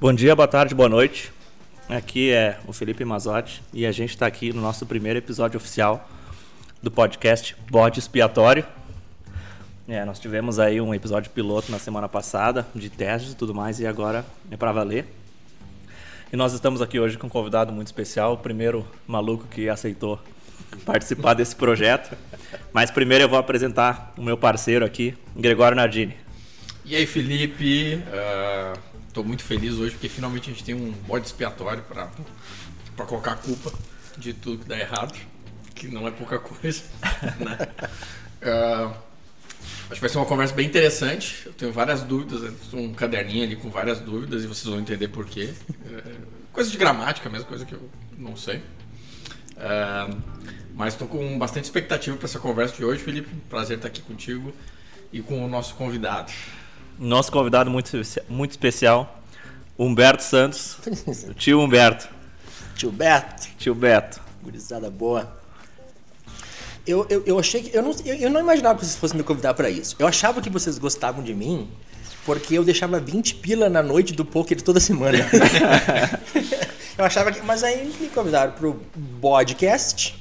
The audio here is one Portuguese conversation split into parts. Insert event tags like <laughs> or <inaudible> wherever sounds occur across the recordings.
Bom dia, boa tarde, boa noite. Aqui é o Felipe Mazotti e a gente está aqui no nosso primeiro episódio oficial do podcast Bode Expiatório. É, nós tivemos aí um episódio piloto na semana passada de testes e tudo mais e agora é para valer. E nós estamos aqui hoje com um convidado muito especial, o primeiro maluco que aceitou participar desse projeto. Mas primeiro eu vou apresentar o meu parceiro aqui, Gregório Nardini. E aí, Felipe? Estou muito feliz hoje porque finalmente a gente tem um bode expiatório para colocar a culpa de tudo que dá errado, que não é pouca coisa. <laughs> Né? Uh, acho que vai ser uma conversa bem interessante. Eu tenho várias dúvidas, um caderninho ali com várias dúvidas e vocês vão entender por quê. Uh, coisa de gramática mesmo, coisa que eu não sei. Uh, mas estou com bastante expectativa para essa conversa de hoje, Felipe. Prazer estar aqui contigo e com o nosso convidado. Nosso convidado muito, muito especial, Humberto Santos, <laughs> tio Humberto. Tio Beto. Tio Beto. Gurizada boa. Eu, eu, eu achei que. Eu não, eu, eu não imaginava que vocês fossem me convidar para isso. Eu achava que vocês gostavam de mim porque eu deixava 20 pila na noite do poker toda semana. <laughs> eu achava que. Mas aí me convidaram pro podcast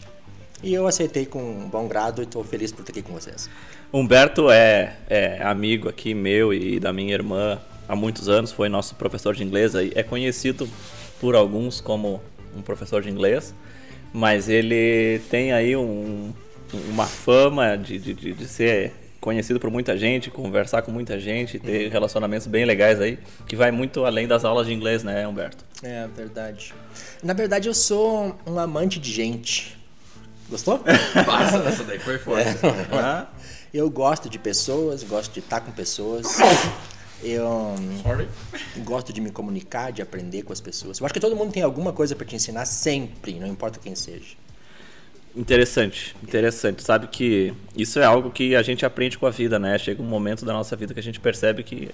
e eu aceitei com bom grado e estou feliz por estar aqui com vocês. Humberto é, é, amigo aqui meu e da minha irmã há muitos anos, foi nosso professor de inglês, é conhecido por alguns como um professor de inglês, mas ele tem aí um, uma fama de, de, de ser conhecido por muita gente, conversar com muita gente, ter uhum. relacionamentos bem legais aí, que vai muito além das aulas de inglês, né, Humberto? É, verdade. Na verdade, eu sou um amante de gente. Gostou? <laughs> Passa, essa daí foi forte. É. Eu gosto de pessoas, gosto de estar com pessoas. Eu Sorry. gosto de me comunicar, de aprender com as pessoas. Eu acho que todo mundo tem alguma coisa para te ensinar sempre, não importa quem seja. Interessante, interessante. Sabe que isso é algo que a gente aprende com a vida, né? Chega um momento da nossa vida que a gente percebe que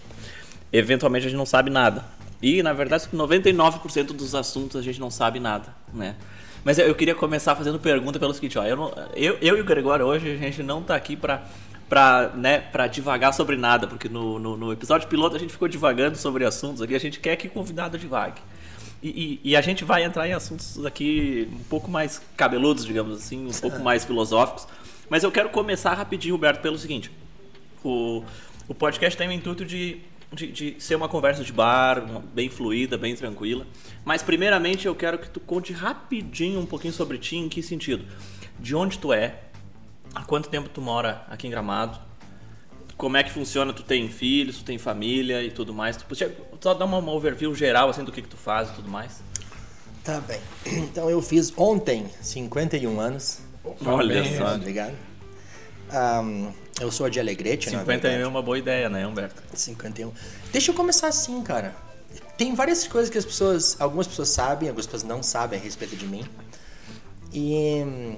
eventualmente a gente não sabe nada. E, na verdade, 99% dos assuntos a gente não sabe nada, né? Mas eu queria começar fazendo pergunta pelo seguinte, ó, eu, não, eu, eu e o Gregório hoje a gente não tá aqui para para né, pra divagar sobre nada, porque no, no, no, episódio piloto a gente ficou divagando sobre assuntos aqui, a gente quer que o convidado divague. E, e, e, a gente vai entrar em assuntos aqui um pouco mais cabeludos, digamos assim, um pouco mais filosóficos. Mas eu quero começar rapidinho, Roberto, pelo seguinte. O, o podcast tem o intuito de de, de, ser uma conversa de bar, bem fluida, bem tranquila. Mas primeiramente eu quero que tu conte rapidinho um pouquinho sobre ti, em que sentido? De onde tu é, há quanto tempo tu mora aqui em Gramado, como é que funciona, tu tem filhos, tu tem família e tudo mais. Tu podia só dar uma, uma overview geral assim do que, que tu faz e tudo mais? Tá bem. <clears throat> Então eu fiz ontem 51 anos. Olha só. Obrigado. Um, eu sou de Alegrete, 51 é uma boa ideia, né, Humberto? 51. Deixa eu começar assim, cara. Tem várias coisas que as pessoas, algumas pessoas sabem, algumas pessoas não sabem a respeito de mim. E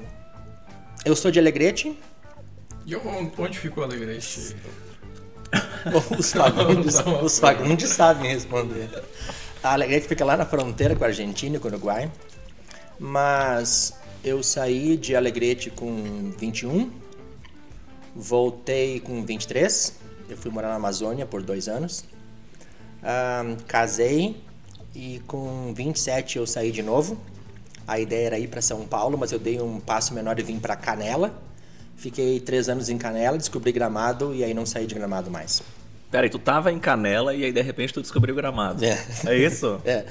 eu sou de Alegrete. E onde ficou Alegrete? <laughs> os Fagundes, <laughs> os Fagundes sabem responder. A Alegrete fica lá na fronteira com a Argentina e com o Uruguai. Mas eu saí de Alegrete com 21 Voltei com 23, eu fui morar na Amazônia por dois anos. Um, casei e com 27 eu saí de novo. A ideia era ir para São Paulo, mas eu dei um passo menor e vim para Canela. Fiquei três anos em Canela, descobri Gramado e aí não saí de Gramado mais. Peraí, tu tava em Canela e aí de repente tu descobriu Gramado. É, é isso? <laughs> É,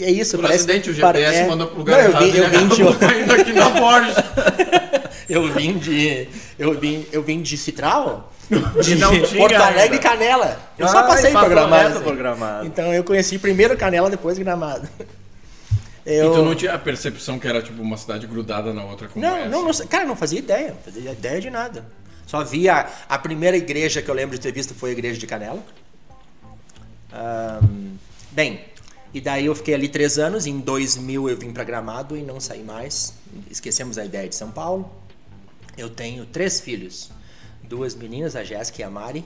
é isso. Por parece, acidente o GPS é... mandou pro lugar não, eu vim, eu vim de... <laughs> aqui na Borges. <laughs> eu vim de. Eu vim, eu vim de Citral? De não Porto Alegre e Canela. Eu ah, só passei por Gramado, assim. por Gramado. Então eu conheci primeiro Canela, depois Gramado. Eu... Então não tinha a percepção que era tipo uma cidade grudada na outra como não, essa? Não, não, cara, não fazia ideia. Não fazia ideia de nada. Só via a primeira igreja que eu lembro de ter visto foi a igreja de Canela. Um, bem, e daí eu fiquei ali três anos. Em 2000 eu vim para Gramado e não saí mais. Esquecemos a ideia de São Paulo. Eu tenho três filhos, duas meninas, a Jéssica e a Mari,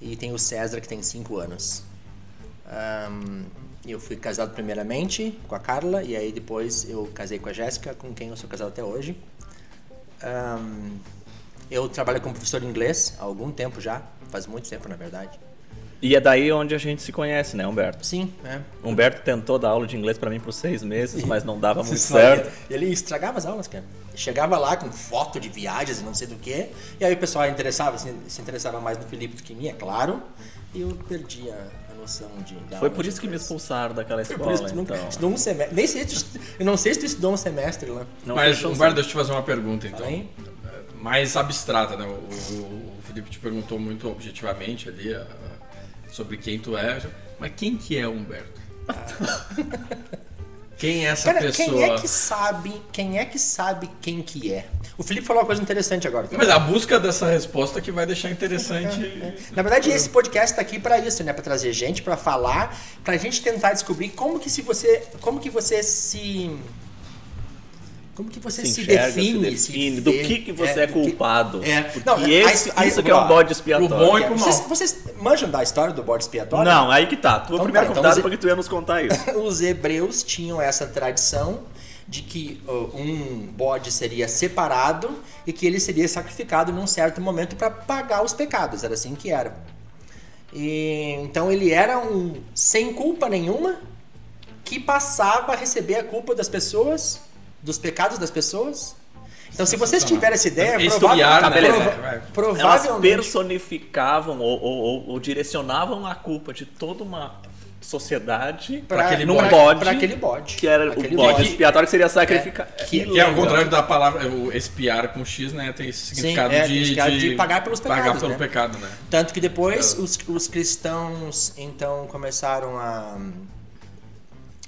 e tenho o César que tem cinco anos. Um, eu fui casado primeiramente com a Carla e aí depois eu casei com a Jéssica, com quem eu sou casado até hoje. Um, eu trabalho como professor de inglês há algum tempo já, faz muito tempo na verdade. E é daí onde a gente se conhece, né, Humberto? Sim, é. Humberto tentou dar aula de inglês pra mim por seis meses, mas não dava <laughs> muito certo. Ele estragava as aulas, cara. Chegava lá com foto de viagens e não sei do que. E aí o pessoal interessava, se, interessava mais no Felipe do que em mim, é claro. E eu perdi a, a noção de. Foi por isso que me expulsaram daquela escola, por isso que tu nunca então. estudou um semestre. Nem sei se tu, eu não sei se tu estudou um semestre lá. Não Mas, Humberto, deixa eu te fazer uma pergunta, então. Aí. Mais abstrata, né? O, o- o Felipe te perguntou muito objetivamente ali ah, sobre quem tu é. Mas quem que é o Humberto? <laughs> Quem é essa Cara, pessoa? quem é que sabe, quem é que sabe quem que é? O Felipe falou uma coisa interessante agora. Mas a busca dessa resposta que vai deixar interessante. Na verdade, esse podcast tá aqui para isso, né? Para trazer gente, para falar, pra gente tentar descobrir como que se você, como que você se como que você Se se, enxerga, define, se define, do vê- que que você é, do que- culpado. É. Porque Não, a- esse, a- isso que é um bode expiatório. pro bom e pro Vocês, mal. vocês manjam da história do bode expiatório? Não, aí que tá. Tu é o Então primeiro tá, então convidado você- porque tu ia nos contar isso. <laughs> Os hebreus tinham essa tradição de que ó, um bode seria separado e que ele seria sacrificado num certo momento para pagar os pecados. Era assim que era. E, então ele era um sem culpa nenhuma que passava a receber a culpa das pessoas, dos pecados das pessoas. Então, se vocês tiverem essa ideia, Estudiar, prova- né? prova- vai. Elas provavelmente personificavam ou, ou- ou- ou direcionavam a culpa de toda uma sociedade pra- aquele num pra- bode, pra aquele bode. que era Aquele o bode expiatório que seria sacrificado. É, que- Que é ao contrário da palavra o espiar com X, né? Tem esse significado, é, de, significado de pagar pelos pagar pecados, pelo né? pecado, né? Tanto que depois os, os cristãos então começaram a,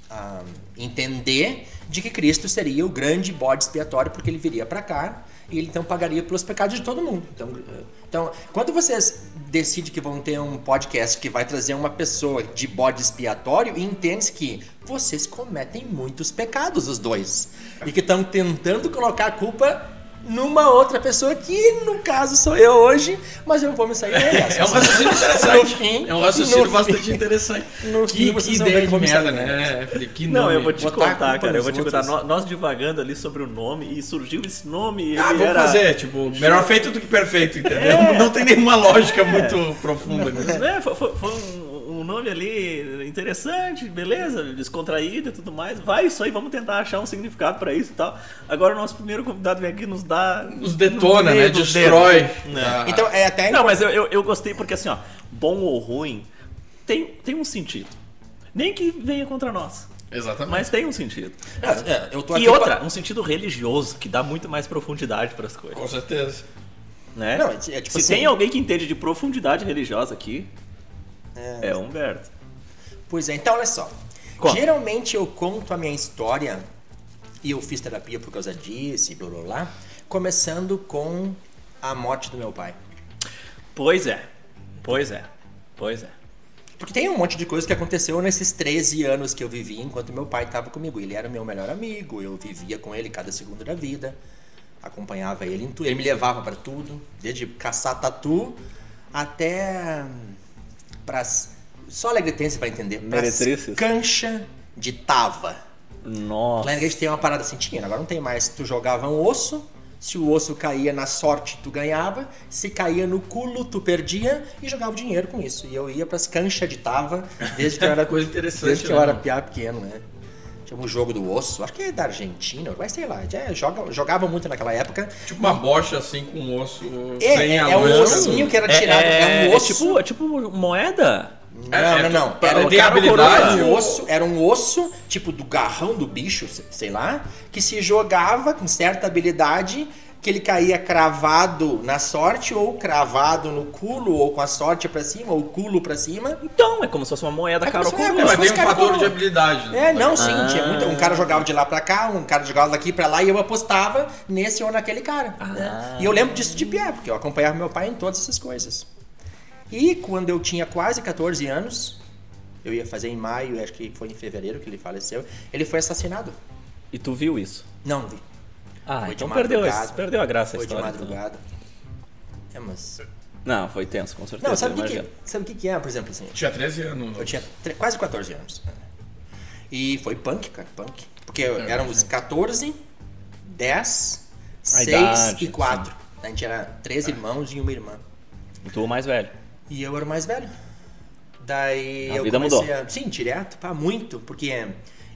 a entender de que Cristo seria o grande bode expiatório porque ele viria para cá ele então pagaria pelos pecados de todo mundo. Então, eh, então, quando vocês decidem que vão ter um podcast que vai trazer uma pessoa de bode expiatório, entende que vocês cometem muitos pecados os dois e que estão tentando colocar a culpa numa outra pessoa que no caso sou eu hoje, mas eu vou me sair <laughs> dessa. É um raciocínio interessante. No fim- é um raciocínio no bastante fim- interessante. no que que vão ver ideia que de merda, né? Felipe? Que Não, nome. eu vou te Botar contar, cara. Eu vou te contar. outros. Nós, nós divagando ali sobre o nome e surgiu esse nome. Ah, vamos era... fazer, tipo, melhor feito do que perfeito, entendeu? Não tem nenhuma lógica muito profunda <laughs> nisso. É, foi, foi- um nome ali interessante, beleza, descontraído e tudo mais. Vai isso aí, vamos tentar achar um significado pra isso e tal. Agora o nosso primeiro convidado vem aqui e nos dá. Nos detona, né? Destrói. dedo. Ah, Então é até Não, mas eu, eu, eu gostei porque assim, ó, bom ou ruim tem, tem um sentido. Nem que venha contra nós, Exatamente. mas tem um sentido. É, eu tô E outra, pra- um sentido religioso, que dá muito mais profundidade pras coisas. Com certeza. Né? Não, é tipo Se assim- tem alguém que entende de profundidade religiosa aqui, é, o Humberto. Pois é, então olha só. Conta. Geralmente eu conto a minha história e eu fiz terapia por causa disso e blá blá blá, começando com a morte do meu pai. Pois é, pois é, pois é. Porque tem um monte de coisa que aconteceu nesses 13 anos que eu vivi enquanto meu pai estava comigo. Ele era meu melhor amigo, eu vivia com ele cada segundo da vida, acompanhava ele em tudo, ele me levava para tudo, desde caçar tatu até pras só alegretense para entender, pras Meretrices. cancha de tava. Nossa. Lá na igreja tem uma parada assim, tinha, agora não tem mais. Tu jogava um osso, se o osso caía na sorte, tu ganhava, se caía no culo, tu perdia e jogava dinheiro com isso. E eu ia pras canchas de tava, desde que eu era <laughs> Coisa interessante, Desde que eu né? era piá pequeno, né? Tinha um jogo do osso, acho que é da Argentina, mas sei lá, já joga, jogava muito naquela época. Tipo uma bocha assim com osso É, sem a é um ossinho do- que era tirado, é, um é osso. tipo, é tipo moeda. Não, É, não, não. tu- Era, tem era habilidade. um osso, era um osso, tipo do garrão do bicho, se- sei lá, que se jogava com certa habilidade, que ele caía cravado na sorte, ou cravado no culo, ou com a sorte pra cima, ou o culo pra cima. Então, é como se fosse uma moeda É caro se- é Mas tem um fator de habilidade. né? É, não, sim, Ah. tinha muito. Um cara jogava de lá pra cá, um cara jogava daqui pra lá e eu apostava nesse ou naquele cara. Ah. né? E eu lembro disso de pé, porque eu acompanhava meu pai em todas essas coisas. E quando eu tinha quase 14 anos, eu ia fazer em maio, acho que foi em fevereiro que ele faleceu, ele foi assassinado. E tu viu isso? Não vi. Ah, Foi de então perdeu, madrugada. esse, perdeu a graça a Foi de história. então. madrugada. É, mas. Não, foi tenso, com certeza. Não, sabe o que, que, sabe o que que é, por exemplo, assim? Tinha 13 anos. Eu tinha quase 14 anos. E foi punk, cara, punk. Porque éramos 14, 10, A 6 idade, e 4. A gente era três irmãos e uma irmã. E tu o mais velho. E eu era o mais velho. Daí A eu vida comecei mudou. a. Sim, direto, pá, muito. Porque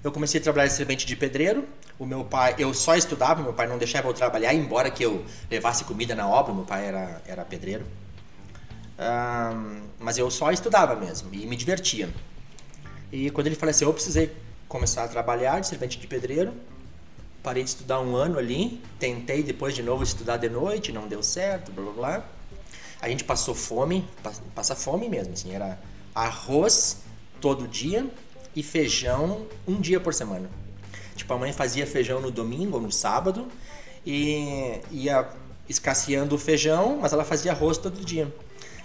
eu comecei a trabalhar de servente de pedreiro. O meu pai, eu só estudava, meu pai não deixava eu trabalhar, embora que eu levasse comida na obra, meu pai era, era pedreiro. Ahn, mas eu só estudava mesmo e me divertia. E quando ele faleceu, eu precisei começar a trabalhar de servente de pedreiro. Parei de estudar um ano ali, tentei depois de novo estudar de noite, não deu certo, blá blá blá. A gente passou fome, pa- passa fome mesmo, assim, era arroz todo dia e feijão um dia por semana. Tipo, a mãe fazia feijão no domingo ou no sábado e ia escasseando o feijão, mas ela fazia arroz todo dia.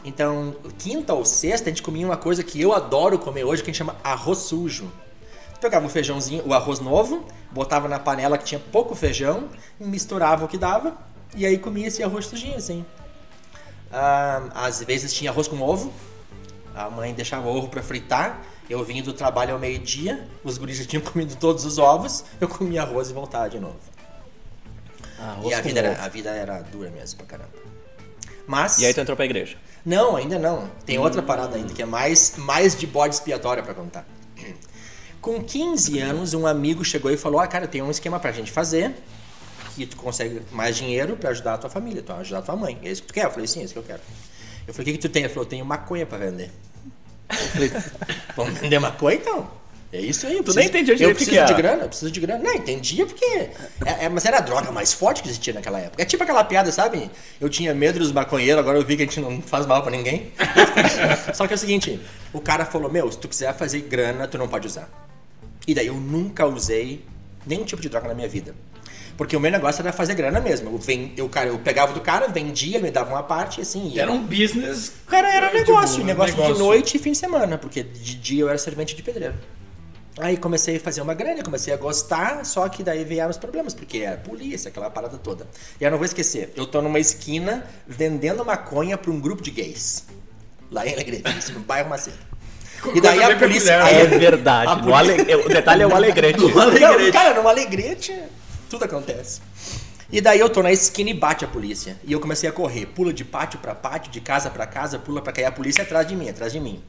Então, quinta ou sexta, a gente comia uma coisa que eu adoro comer hoje, que a gente chama arroz sujo. Tu pegava o feijãozinho, o arroz novo, botava na panela que tinha pouco feijão, misturava o que dava, e aí comia esse arroz sujinho, assim. Ah, às vezes tinha arroz com ovo, a mãe deixava o ovo para fritar, eu vinha do trabalho ao meio-dia, os guris já tinham <laughs> comido todos os ovos, eu comia arroz e voltava de novo. Arroz e a vida, era, a vida era dura mesmo pra caramba. Mas. E aí tu entrou pra igreja. Não, ainda não. Tem outra parada ainda que é mais, mais de bode expiatória pra contar. <clears throat> Com 15 anos, um amigo chegou e falou: Ah, cara, tem um esquema pra gente fazer que tu consegue mais dinheiro pra ajudar a tua família, tu ajudar a tua mãe. É isso que tu quer? Eu falei: Sim, é isso que eu quero. Eu falei: O que, que tu tem? Ele falou: tenho maconha pra vender. Eu falei: Vamos vender maconha então? É isso aí. eu Tu nem entendia direito Eu que preciso que de era. grana, eu preciso de grana. Não, entendia porque. é- é- mas era a droga mais forte que existia naquela época. É tipo aquela piada, sabe? Eu tinha medo dos maconheiros, agora eu vi que a gente não faz mal pra ninguém. <laughs> Só que é o seguinte: o cara falou: Meu, se tu quiser fazer grana, tu não pode usar. E daí eu nunca usei nenhum tipo de droga na minha vida. Porque o meu negócio era fazer grana mesmo. Eu, ven- eu, cara, eu pegava do cara, vendia, ele me dava uma parte e assim. ia. Era um business. Cara, era tipo, negócio, um negócio, de noite e fim de semana, porque de dia eu era servente de pedreiro. Aí comecei a fazer uma grana, comecei a gostar, só que daí vieram os problemas, porque era polícia, aquela parada toda. E eu não vou esquecer, eu tô numa esquina vendendo maconha pra um grupo de gays. Lá em Alegrete, no bairro Macedo. E daí a polícia. peculiar, aí- É verdade. No polícia- ale- O detalhe é o alegrete. <laughs> não, cara, numa alegrete, tudo acontece. E daí eu tô na esquina e bate a polícia. E eu comecei a correr. Pula de pátio pra pátio, de casa pra casa, pula pra cair a polícia atrás de mim, atrás de mim.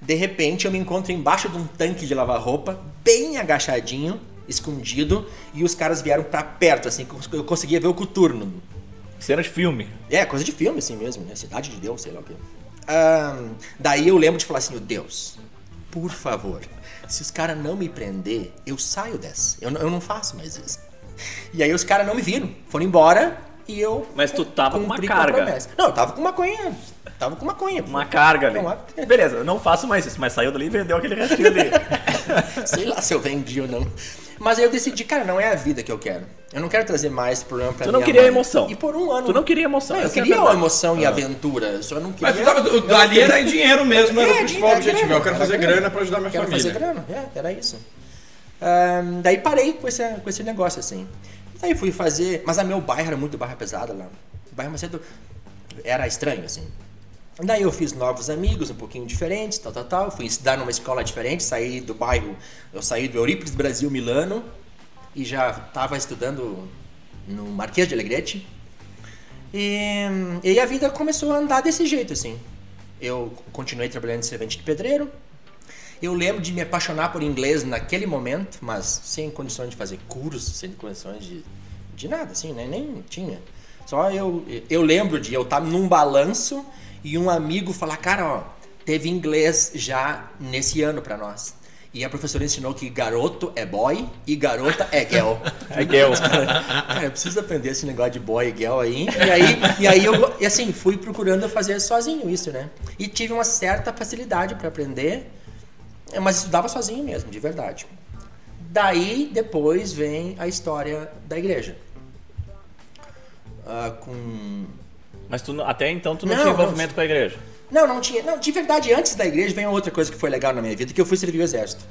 De repente eu me encontro embaixo de um tanque de lavar roupa, bem agachadinho, escondido, e os caras vieram pra perto, assim, que eu conseguia ver o coturno. Cena de filme. É, coisa de filme assim mesmo, né? Cidade de Deus, sei lá o quê. Ahn, daí eu lembro de falar assim, "Ô Deus, por favor, se os caras não me prender, eu saio dessa. Eu, eu não faço mais isso. E aí os caras não me viram, foram embora e eu. Mas tu tava com uma carga. Não, eu tava com maconha. Tava com maconha. Uma carga ali. Uma- Beleza, eu não faço mais isso, mas saiu dali e vendeu aquele restinho ali. <laughs> Sei lá se eu vendi ou não. Mas aí eu decidi, cara, não é a vida que eu quero. Eu não quero trazer mais problema pra Tu não minha queria mãe. emoção. E por um ano. Tu não queria emoção. Não, eu é queria verdade. emoção e aventura. Eu só não queria. Mas tu tava, o dali era em dinheiro mesmo, era É, o principal era objetivo. Eu quero era fazer grana. grana pra ajudar minha Quero família. fazer grana, é, era isso. Ahn, daí parei com esse, com esse negócio assim. Daí fui fazer. Mas a meu bairro era muito barra pesada lá. O bairro Macedo era estranho, assim. Daí eu fiz novos amigos, um pouquinho diferentes, tal, tal, tal. Fui estudar numa escola diferente, saí do bairro. Eu saí do Eurípides Brasil Milano e já estava estudando no Marquês de Alegrete. E, e a vida começou a andar desse jeito, assim. Eu continuei trabalhando de servente de pedreiro. Eu lembro de me apaixonar por inglês naquele momento, mas sem condições de fazer curso, sem condições de, de nada, assim, né? Nem tinha. Só eu, eu lembro de eu estar num balanço e um amigo falar, cara, ó, teve inglês já nesse ano pra nós. E a professora ensinou que garoto é boy e garota é girl. <laughs> É girl. Cara, eu preciso aprender esse negócio de boy e girl aí. E aí, e aí eu, e assim, fui procurando fazer sozinho isso, né? E tive uma certa facilidade para aprender, mas estudava sozinho mesmo, de verdade. Daí, depois vem a história da igreja. Ah, com... Mas tu, não- até então tu não, Não, tinha não. envolvimento com a igreja. Não, não tinha. Não, de verdade, antes da igreja vem outra coisa que foi legal na minha vida, que eu fui servir o exército.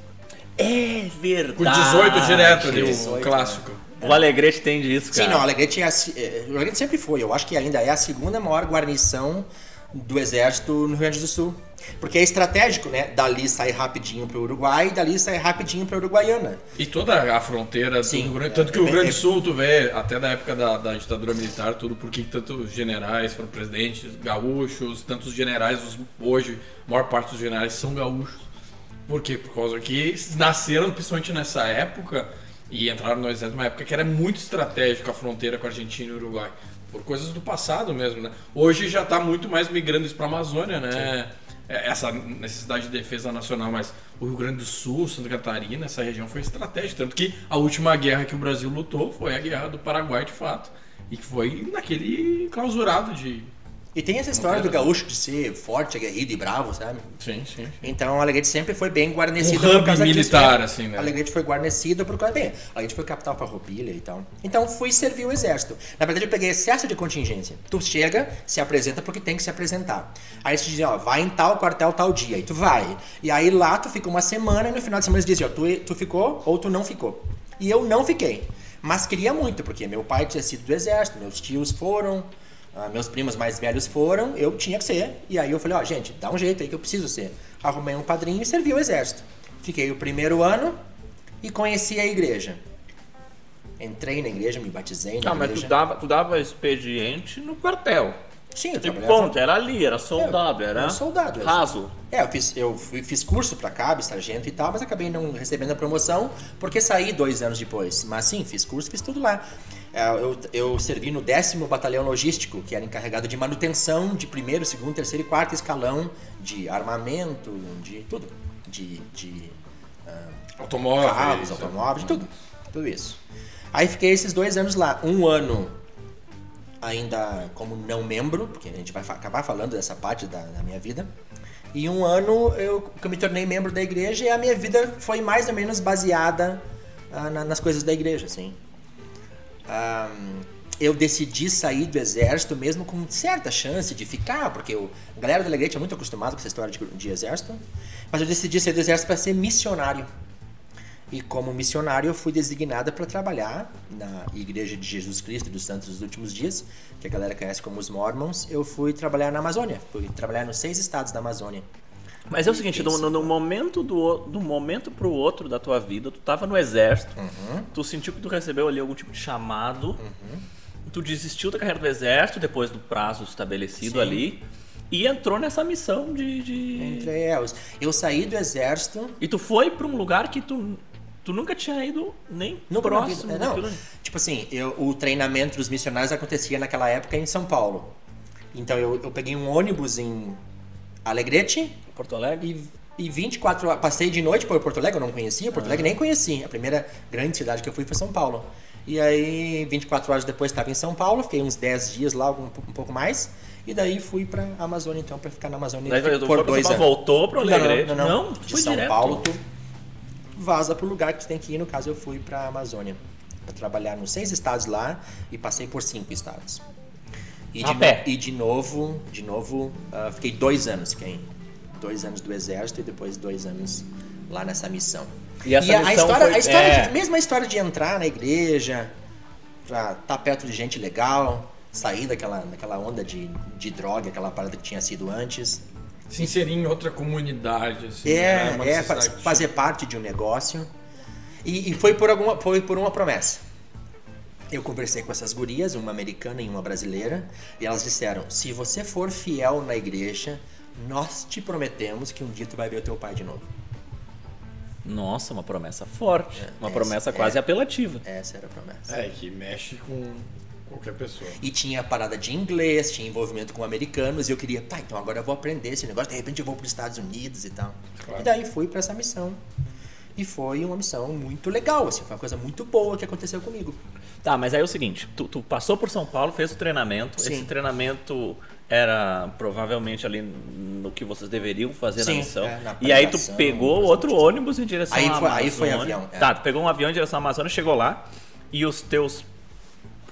É verdade. Com 18 direto ali, o 18, clássico. O Alegrete tem disso, cara. Sim, não, Alegrete, é a é, o Alegrete sempre foi. Eu acho que ainda é a segunda maior guarnição do exército no Rio Grande do Sul. Porque é estratégico, né? Dali sai rapidinho para o Uruguai e dali sai rapidinho para Uruguaiana. E toda a fronteira Sim, do Rio Grande, é, tanto que é o Rio Grande é- do Sul, tu vê, até da época da, da ditadura militar, tudo, porque tantos generais foram presidentes, gaúchos, tantos generais, os- hoje, a maior parte dos generais são gaúchos. Por quê? Por causa que nasceram principalmente nessa época e entraram no exército numa época que era muito estratégica a fronteira com a Argentina e o Uruguai. Por coisas do passado mesmo, né? Hoje já está muito mais migrando isso para a Amazônia, né? É, Essa necessidade de defesa nacional, mas o Rio Grande do Sul, Santa Catarina, essa região foi estratégica. Tanto que a última guerra que o Brasil lutou foi a guerra do Paraguai, de fato. E que foi naquele clausurado de. E tem essa história do gaúcho de ser forte, aguerrido e bravo, sabe? Sim, sim. Então Alegrete sempre foi bem guarnecida Um por causa disso, militar, né? assim, né? Alegrete foi guarnecida por causa. Bem, Alegrete foi capital farroupilha e tal. Então fui servir o exército. Na verdade, eu peguei excesso de contingência. Tu chega, se apresenta porque tem que se apresentar. Aí eles te dizem, ó, vai em tal quartel tal dia. Aí tu vai. E aí lá tu fica uma semana e no final de semana eles dizem, ó, tu, tu ficou ou tu não ficou. E eu não fiquei. Mas queria muito, porque meu pai tinha sido do exército, meus tios foram. Ah, meus primos mais velhos foram, eu tinha que ser. E aí eu falei, ó, gente, dá um jeito aí que eu preciso ser. Arrumei um padrinho e servi o exército. Fiquei o primeiro ano e conheci a igreja. Entrei na igreja, me batizei na Ah, mas igreja. tu dava, tu dava expediente no quartel. Sim, eu De trabalhava- ponto, era ali, era soldado, era era soldado, raso. É, eu fiz, eu fiz curso pra cabo, sargento e tal, mas acabei não recebendo a promoção porque saí dois anos depois. Mas sim, fiz curso, fiz tudo lá. É, Eu, eu servi no décimo batalhão logístico, que era encarregado de manutenção de primeiro, segundo, terceiro e quarto escalão de armamento, de tudo. De, de Automóveis. carros, automóveis, tudo. Tudo isso. Aí fiquei esses dois anos lá. Um ano ainda como não membro, porque a gente vai acabar falando dessa parte da, da minha vida. E um ano eu, que eu me tornei membro da igreja e a minha vida foi mais ou menos baseada ah, na- nas coisas da igreja, assim. Ah, eu decidi sair do exército mesmo com certa chance de ficar, porque eu, a galera da Alegrete é muito acostumada com essa história de, de exército, mas eu decidi sair do exército para ser missionário. E como missionário, eu fui designada para trabalhar na Igreja de Jesus Cristo dos Santos dos Últimos Dias, que a galera conhece como os Mormons. Eu fui trabalhar na Amazônia, fui trabalhar nos seis estados da Amazônia. Mas é o seguinte, no, no- no momento do, do momento pro outro da tua vida, tu tava no exército, Uhum. tu sentiu que tu recebeu ali algum tipo de chamado, tu desistiu da carreira do exército depois do prazo estabelecido Sim. ali e entrou nessa missão de, de- Entre elas. Eu saí do exército e tu foi pra um lugar que tu tu nunca tinha ido nem Nunca próximo vida. É, não, tipo assim, eu- o treinamento dos missionários acontecia naquela época em São Paulo. Então eu, eu peguei um ônibus em Alegrete Porto Alegre. e, e 24 horas. Passei de noite por Porto Alegre, eu não conhecia. Porto Alegre nem conhecia. A primeira grande cidade que eu fui foi São Paulo. E aí, 24 horas depois, estava em São Paulo. Fiquei uns 10 dias lá, um, um pouco mais. E daí fui pra Amazônia, então, pra ficar na Amazônia Daí por foi dois anos. Voltou pro Alegrete. Não, não, não. não. De São direto. Paulo, tu vaza pro lugar que tu tem que ir. No caso, eu fui pra Amazônia. Pra trabalhar nos seis estados lá e passei por cinco estados. E, A de, pé. e de novo, de novo, ah, fiquei dois anos. Fiquei dois anos do exército e depois dois anos lá nessa missão. E essa a, missão história, foi- a história é. de, mesmo a história de entrar na igreja, pra estar perto de gente legal, sair daquela, daquela onda de, de droga, aquela parada que tinha sido antes. Se inserir em outra comunidade. Assim, É, né? É fazer parte de um negócio. E, e foi, por alguma, foi por uma promessa. Eu conversei com essas gurias, uma americana e uma brasileira, e elas disseram: se você for fiel na igreja, nós te prometemos que um dia tu vai ver o teu pai de novo. Nossa, uma promessa forte. uma essa- promessa é. quase apelativa. Essa era a promessa. É, que mexe com qualquer pessoa. E tinha parada de inglês, tinha envolvimento com americanos, e eu queria, tá, então agora eu vou aprender esse negócio, de repente eu vou para os Estados Unidos e tal. Claro. E daí fui para essa missão. E foi uma missão muito legal, assim, foi uma coisa muito boa que aconteceu comigo. Tá, mas aí é o seguinte, tu, tu passou por São Paulo, fez o treinamento, Sim. esse treinamento era provavelmente ali no que vocês deveriam fazer Sim, na missão. é, na e aí tu pegou outro tipo. ônibus em direção Aí à foi- Amazônia. aí foi avião, é. Tá, tu pegou um avião em direção à Amazônia, chegou lá e os teus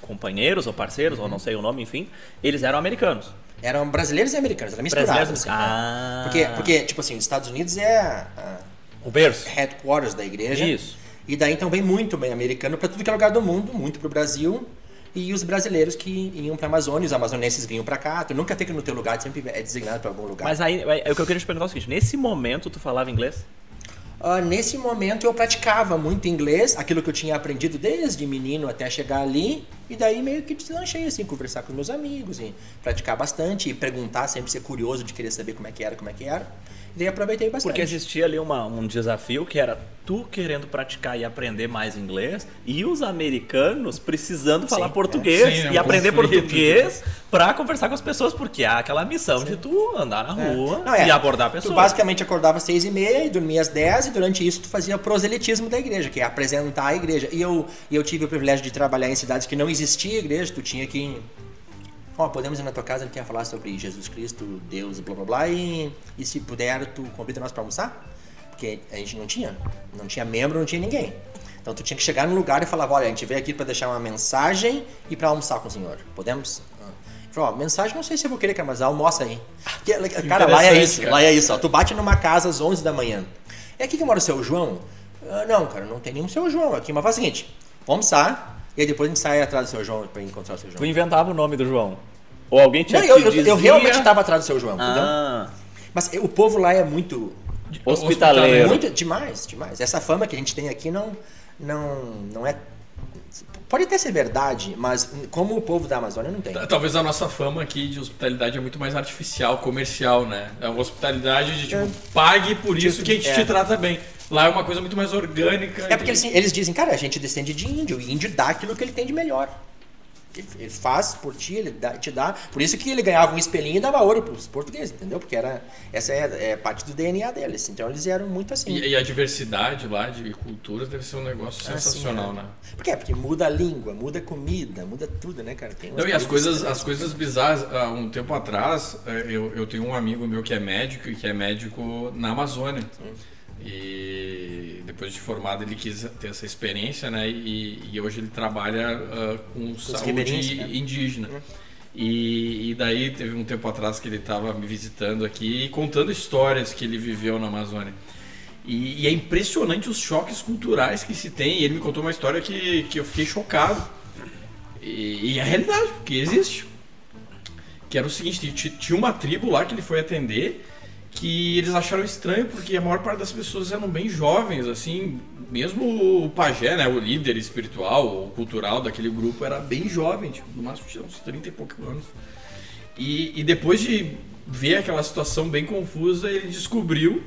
companheiros ou parceiros, Uhum. ou não sei o nome, enfim, eles eram americanos. Eram brasileiros e americanos, era misturado. Assim, Ah. né? porque, porque, tipo assim, os Estados Unidos é a O berço. headquarters da igreja. Isso. E daí então vem muito bem americano para tudo que é lugar do mundo, muito pro Brasil. e os brasileiros que iam para a Amazônia, os amazonenses vinham para cá. Tu nunca fica no teu lugar, tu sempre é designado para algum lugar. Mas aí, é, o que eu queria te perguntar é o seguinte: nesse momento tu falava inglês? Uh, nesse momento eu praticava muito inglês, aquilo que eu tinha aprendido desde menino até chegar ali, e daí meio que deslanchei assim, conversar com meus amigos, e praticar bastante, e perguntar, sempre ser curioso de querer saber como é que era, como é que era. E daí aproveitei bastante. Porque existia ali uma, um desafio que era tu querendo praticar e aprender mais inglês e os americanos precisando falar Sim, português é. Sim, é um e aprender conflito. português para conversar com as pessoas, porque há aquela missão de tu andar na É. rua Não, é, e abordar Tu pessoas. basicamente acordava às seis e meia e dormia às dez e durante isso tu fazia proselitismo da igreja, que é apresentar a igreja. E eu, e eu tive o privilégio de trabalhar em cidades que não existia igreja, tu tinha que... Ó, podemos ir na tua casa, ele quer falar sobre Jesus Cristo, Deus, blá blá blá, e, e se puder tu convida nós para almoçar? Porque a gente não tinha, não tinha membro, não tinha ninguém. Então tu tinha que chegar no lugar e falar, olha, a gente veio aqui para deixar uma mensagem e para almoçar com o senhor. Podemos? Falou, ó, mensagem não sei se eu vou querer, cara, mas almoça aí. Porque, cara, lá é isso, cara. lá é isso. Ó, tu bate numa casa às 11 da manhã. É aqui que mora o seu João? "Ah, não, cara, não tem nenhum seu João aqui. Mas faz o seguinte, vamos almoçar e aí depois a gente sai atrás do seu João para encontrar o seu Tu João. inventava o nome do João. Ou alguém tinha Não, eu, eu, eu dizia- realmente estava atrás do seu João, entendeu? Ah, Mas o povo lá é muito hospitaleiro. muito demais, demais. Essa fama que a gente tem aqui não, não, não é. Pode até ser verdade, mas como o povo da Amazônia não tem. Talvez a nossa fama aqui de hospitalidade é muito mais artificial, comercial, né? É uma hospitalidade de tipo, É. pague por isso que a gente É. te trata bem. Lá é uma coisa muito mais orgânica. É porque eles, eles dizem, cara, a gente descende de índio, e índio dá aquilo que ele tem de melhor. Ele, faz por ti, ele dá- te dá. Por isso que ele ganhava um espelhinho e dava ouro pros portugueses, entendeu? Porque era, essa é, é parte do DNA deles. Então eles eram muito assim. E, e a diversidade lá de culturas deve ser um negócio Assim, sensacional, é. né? Por quê? Porque muda a língua, muda a comida, muda tudo, né, cara? Não, e as coisas- as coisas bizarras, há um tempo atrás, eh, eu, eu tenho um amigo meu que é médico e que é médico na Amazônia. E depois de formado ele quis ter essa experiência, né? E, e hoje ele trabalha ah, com saúde ribeirinhos, né? indígena. E, e daí teve um tempo atrás que ele estava me visitando aqui e contando histórias que ele viveu na Amazônia. E, e é impressionante os choques culturais que se tem. E ele me contou uma história que, que eu fiquei chocado. E, e é a realidade, porque existe. Que era o seguinte, ti- tinha uma tribo lá que ele foi atender que eles acharam estranho porque a maior parte das pessoas eram bem jovens, assim, mesmo o pajé, né, o líder espiritual ou cultural daquele grupo era bem jovem, tipo, no máximo tinha uns 30 e poucos anos. E, e depois de ver aquela situação bem confusa, ele descobriu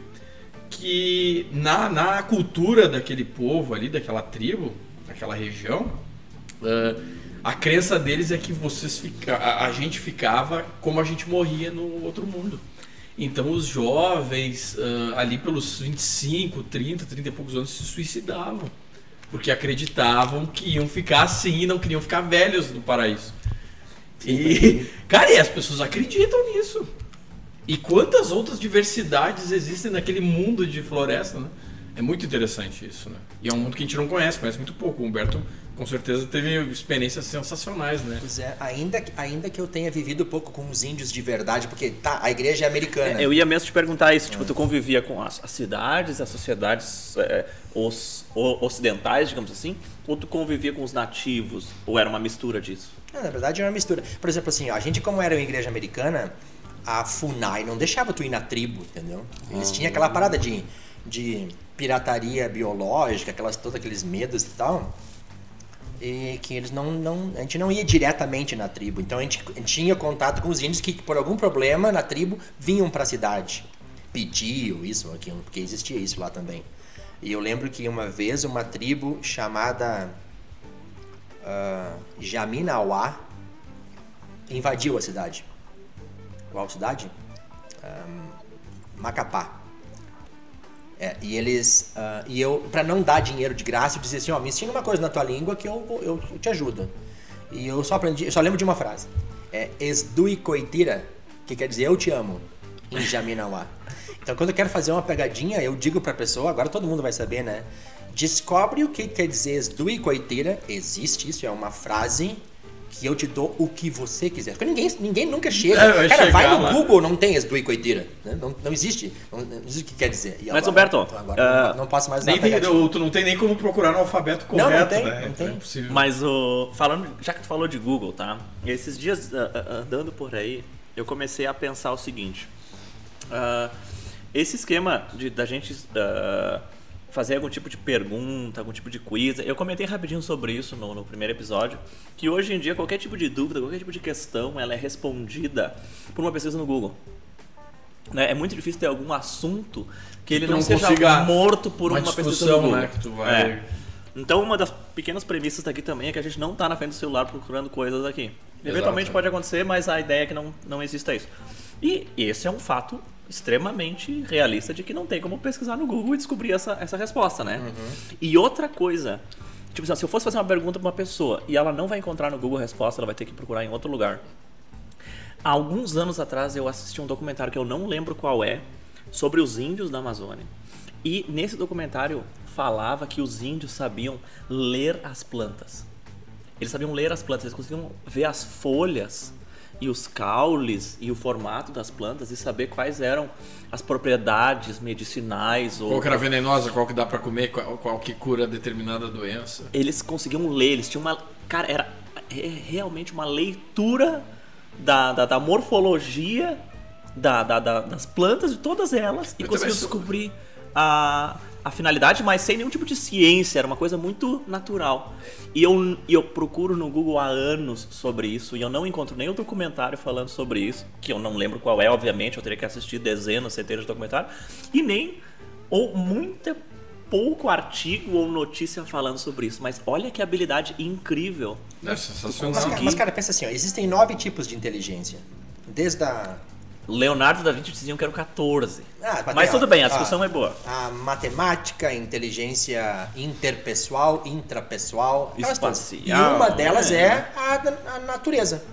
que na, na cultura daquele povo ali, daquela tribo, daquela região, ah, a crença deles é que vocês fica, a, a gente ficava como a gente morria no outro mundo. Então os jovens ah, ali pelos 25, 30, 30 e poucos anos se suicidavam. Porque acreditavam que iam ficar assim e não queriam ficar velhos no paraíso. E, <laughs> cara, e as pessoas acreditam nisso. E quantas outras diversidades existem naquele mundo de floresta, né? É muito interessante isso, né? E é um mundo que a gente não conhece, conhece muito pouco. O Humberto, com certeza, teve experiências sensacionais, né? Pois é, ainda, que- ainda que eu tenha vivido pouco com os índios de verdade, porque tá, a igreja é americana. Eu ia mesmo te perguntar isso, tipo, tu convivia com as, as cidades, as sociedades é, os, o- ocidentais, digamos assim, ou tu convivia com os nativos, ou era uma mistura disso? Não, na verdade é uma mistura. Por exemplo, assim, a gente como era uma igreja americana, a FUNAI não deixava tu ir na tribo, entendeu? Eles tinham aquela parada de, de pirataria biológica, aquelas, todos aqueles medos e tal. E que eles não, não. A gente não ia diretamente na tribo. Então a gente, a gente tinha contato com os índios que, por algum problema na tribo, vinham para a cidade. Pediam isso ou aquilo, porque existia isso lá também. E eu lembro que uma vez uma tribo chamada ah, Jaminauá invadiu a cidade. Qual cidade? Ahn, Macapá. É, e eles. ah, e eu, pra não dar dinheiro de graça, eu dizia assim: ó, me ensina uma coisa na tua língua que eu, eu, te ajudo. E eu só aprendi, eu só lembro de uma frase: é Esdui Coitira, que quer dizer eu te amo, em Jaminauá. Então quando eu quero fazer uma pegadinha, eu digo pra pessoa, agora todo mundo vai saber, né? Descobre o que quer dizer Esdui Coitira, existe isso, é uma frase que eu te dou o que você quiser. Porque ninguém, ninguém nunca <laughs> chega. É, vai Cara, vai no lá. Google, não tem as duas coitiras. Né? Não, não existe. Não, não existe o que quer dizer. E Mas, Humberto, então agora ah, não, não posso mais Nem tu não tem nem como procurar no alfabeto Não, correto, não tem, né? não tem. É impossível. Mas o. Falando, já que tu falou de Google, tá? Esses dias ah, ah, andando por aí, eu comecei a pensar o seguinte. Ah, esse esquema de da gente ah, fazer algum tipo de pergunta, algum tipo de quiz, eu comentei rapidinho sobre isso no, no primeiro episódio, que hoje em dia qualquer tipo de dúvida, qualquer tipo de questão, ela é respondida por uma pesquisa no Google. Né? É muito difícil ter algum assunto que ele não, não seja morto por uma uma, pesquisa no Google. né, que tu vai- É. Então, uma das pequenas premissas daqui também é que a gente não está na frente do celular procurando coisas aqui. Eventualmente Exato. pode acontecer, mas a ideia é que não, não exista isso. E esse é um fato extremamente realista de que não tem como pesquisar no Google e descobrir essa, essa resposta, né? E outra coisa, tipo assim, se eu fosse fazer uma pergunta para uma pessoa e ela não vai encontrar no Google a resposta, ela vai ter que procurar em outro lugar. Há alguns anos atrás eu assisti um documentário que eu não lembro qual é, sobre os índios da Amazônia. E nesse documentário falava que os índios sabiam ler as plantas. Eles sabiam ler as plantas, eles conseguiam ver as folhas e os caules e o formato das plantas e saber quais eram as propriedades medicinais ou Qual que era venenosa, qual que dá pra comer, qual, qual que cura determinada doença. eles conseguiam ler, eles tinham uma. Cara, era re- realmente uma leitura da, da, da morfologia da, da- da- das plantas, de todas elas, e Eu conseguiam descobrir a, a finalidade, mas sem nenhum tipo de ciência, era uma coisa muito natural. E eu, e eu procuro no Google há anos sobre isso, e eu não encontro nenhum documentário falando sobre isso, que eu não lembro qual é, obviamente, eu teria que assistir dezenas, centenas de documentários, e nem, ou muita pouco artigo ou notícia falando sobre isso, mas olha que habilidade incrível. É Mas, sensacional. cara, consegui. mas, cara, pensa assim, ó, existem nove tipos de inteligência. Desde a. Leonardo da Vinci diziam que eram 14. Ah, mas tudo bem, a discussão é boa. A matemática, a inteligência interpessoal, intrapessoal, todas. E Espacial, uma delas é. é, a, a natureza.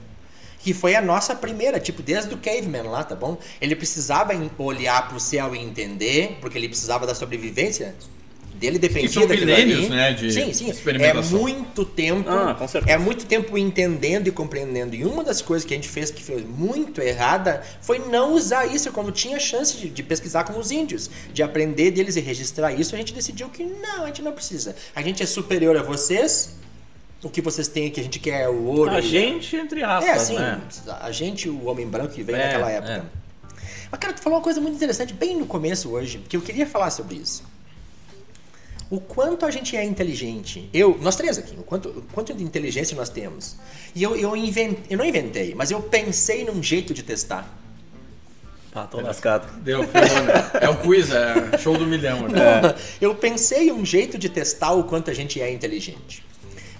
Que foi a nossa primeira, tipo, desde o caveman lá, tá bom? Ele precisava olhar pro céu e entender, porque ele precisava da sobrevivência dele dependia são daquilo milênios, ali. né, de sim, sim. É muito tempo. Ah, com certeza. é muito tempo entendendo e compreendendo. E uma das coisas que a gente fez que foi muito errada foi não usar isso quando tinha chance de, de pesquisar com os índios, de aprender deles e registrar isso. A gente decidiu que não, a gente não precisa. A gente é superior a vocês. O que vocês têm que a gente quer é o ouro. A e- gente, entre aspas, é, assim, né? a gente, o homem branco que veio É, naquela época. é. Mas, cara, tu falou uma coisa muito interessante bem no começo hoje, que eu queria falar sobre isso. O quanto a gente é inteligente. Eu, nós três aqui, o quanto, o quanto de inteligência nós temos. E eu, eu, inventei, eu não inventei, mas eu pensei num jeito de testar. Pá, tô lascado. Deu, ferrou, né? É o quiz, é show do milhão. Né? Eu pensei um jeito de testar o quanto a gente é inteligente.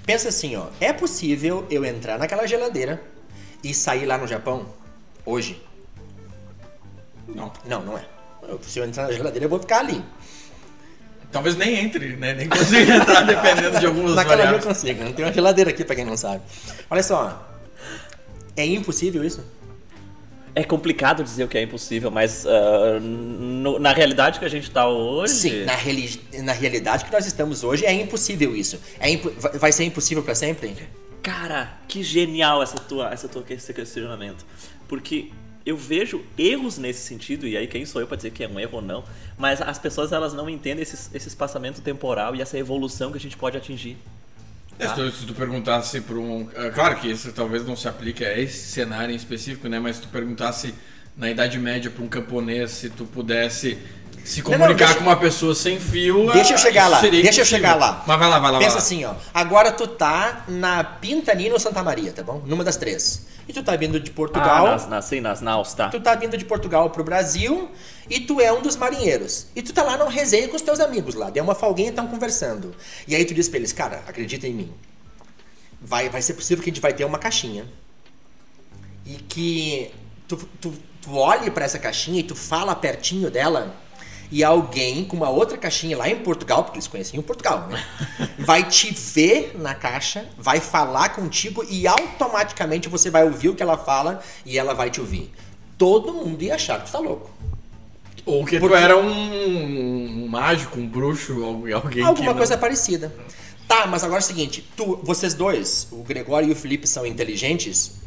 Pensa assim, ó, é possível eu entrar naquela geladeira e sair lá no Japão hoje? Não. Não, não é. Eu- Se eu entrar na geladeira, eu vou ficar ali. Talvez nem entre, né? Nem consiga entrar dependendo de algumas Naquela ali eu variáveis. consigo. Não tem uma geladeira aqui pra quem não sabe. Olha só. É impossível isso? É complicado dizer o que é impossível, mas ah, no- na realidade que a gente tá hoje. Sim, na, reali- na realidade que nós estamos hoje é impossível isso. É impo- vai- ser impossível pra sempre? Cara, que genial essa tua, essa tua esse questionamento. Porque eu vejo erros nesse sentido, e aí quem sou eu para dizer que é um erro ou não, mas as pessoas elas não entendem esse, esse espaçamento temporal e essa evolução que a gente pode atingir. É, Se tu, se tu perguntasse para um. é, Claro que isso talvez não se aplique a esse cenário em específico, né? Mas se tu perguntasse na Idade Média para um camponês se tu pudesse se Não, não, comunicar deixa- com uma pessoa sem fio. Deixa eu ah, chegar lá, deixa eu impossível. chegar lá. Mas vai lá, vai lá. Pensa vai lá. assim, ó. Agora tu tá na Pintanino ou Santa Maria, tá bom? Numa das três. E tu tá vindo de Portugal. Ah, nas, nas, sim, nas naus, tá. Tu tá vindo de Portugal pro Brasil e tu é um dos marinheiros. E tu tá lá numa resenha com os teus amigos lá. Deu uma folguinha e estão conversando. E aí tu diz pra eles, cara, acredita em mim. Vai, vai ser possível que a gente vai ter uma caixinha. E que tu, tu, tu olhe pra essa caixinha e tu fala pertinho dela. E alguém com uma outra caixinha lá em Portugal, porque eles conheciam Portugal, né? <laughs> Vai te ver na caixa, vai falar contigo e automaticamente você vai ouvir o que ela fala e ela vai te ouvir. Todo mundo ia achar que tu tá louco. Ou que Porque- tu era um, um mágico, um bruxo, alguém. Alguma não- coisa parecida. Tá Tá, mas agora é o seguinte, tu, vocês dois, o Gregório e o Felipe são inteligentes,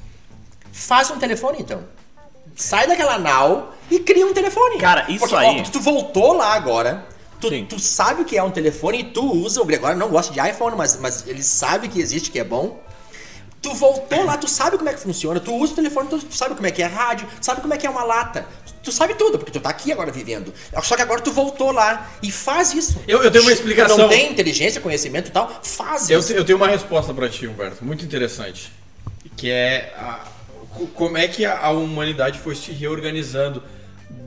faz um telefone então. Sai daquela nau e cria um telefone. Cara, isso Porque, aí- Ó, tu voltou lá agora, tu, tu sabe o que é um telefone e tu usa, o Gregório não gosta de iPhone, mas, mas ele sabe que existe, que é bom. Tu voltou lá, tu sabe como é que funciona, tu usa o telefone, tu sabe como é que é rádio, sabe como é que é uma lata. Tu sabe tudo, porque tu tá aqui agora vivendo. Só que agora tu voltou lá e faz isso. Eu- eu tenho uma explicação. Tu não tem inteligência, conhecimento e tal, faz Eu, isso. eu tenho uma resposta pra ti, Humberto, muito interessante. Que é a- como é que a, humanidade foi se reorganizando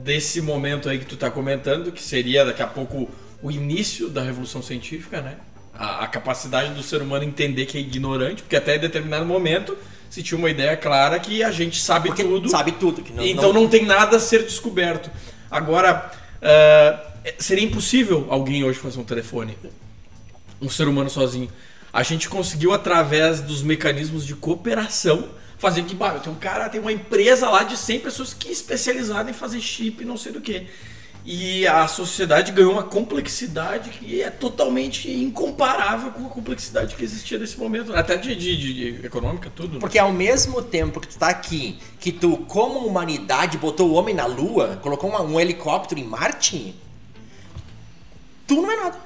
desse momento aí que tu tá comentando, que seria daqui a pouco o início da revolução científica, né? A, a capacidade do ser humano entender que é ignorante, porque até determinado momento se tinha uma ideia clara que a gente sabe Porque tudo. sabe tudo. Não, então não... tem nada a ser descoberto. Agora, ah, seria impossível alguém hoje fazer um telefone. Um ser humano sozinho. A gente conseguiu, através dos mecanismos de cooperação, fazer que, bah, tem um cara, tem uma empresa lá de 100 pessoas que é especializada em fazer chip não sei do que. E a sociedade ganhou uma complexidade que é totalmente incomparável com a complexidade que existia nesse momento. Até de, de- de- econômica, tudo. né? Porque ao mesmo tempo que tu tá aqui, que tu, como humanidade, botou o homem na Lua, colocou uma- um helicóptero em Marte, tu não é nada.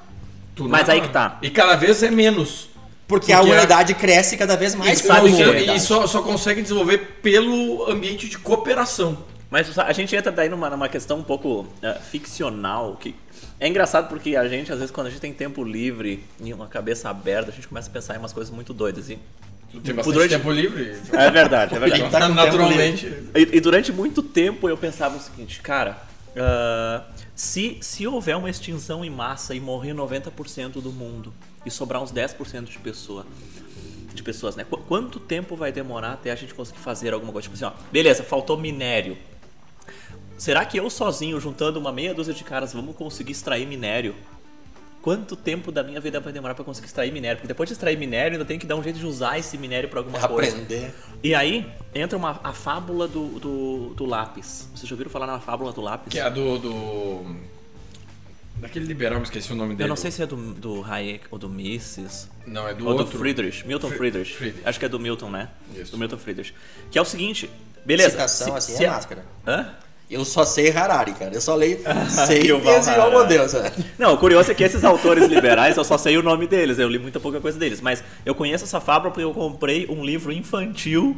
Tu Mas não- aí que tá. E cada vez é menos. Porque, a Porque a- humanidade cresce cada vez mais. e sabe que- e só, só consegue desenvolver pelo ambiente de cooperação. Mas a gente entra daí numa, numa questão um pouco eh, ficcional, que é engraçado porque a gente, às vezes, quando a gente tem tempo livre e uma cabeça aberta, a gente começa a pensar em umas coisas muito doidas. E, tem bastante durante- tempo livre. é verdade, é verdade. Tá naturalmente. E, e durante muito tempo eu pensava o seguinte, cara, ah, se, se houver uma extinção em massa e morrer 90% do mundo e sobrar uns 10% de pessoa, de pessoas, né? Qu- Quanto tempo vai demorar até a gente conseguir fazer alguma coisa? Tipo assim, ó, beleza, faltou minério. Será que eu sozinho, juntando uma meia dúzia de caras, vamos conseguir extrair minério? Quanto tempo da minha vida vai demorar para conseguir extrair minério? Porque depois de extrair minério, ainda tem que dar um jeito de usar esse minério para alguma coisa. Aprender. E aí entra uma, a fábula do, do, do lápis. Vocês já ouviram falar na fábula do lápis? Que é a do, do. Daquele liberal, me esqueci o nome dele. Eu não sei se é do, do Hayek ou do Mises. Não, é do ou outro. do Friedrich. Milton Fri- Friedrich. Friedrich. Acho que é do Milton, né? Isso. Do Milton Friedrich. Que é o seguinte. Beleza. Citação se- assim se é a- máscara. Hã? Eu só sei Harari, cara. Eu só leio. <laughs> sei E oh meu Harari. Deus. é. Não, o curioso é que esses autores <laughs> liberais, eu só sei o nome deles, eu li muita pouca coisa deles. Mas eu conheço essa fábula porque eu comprei um livro infantil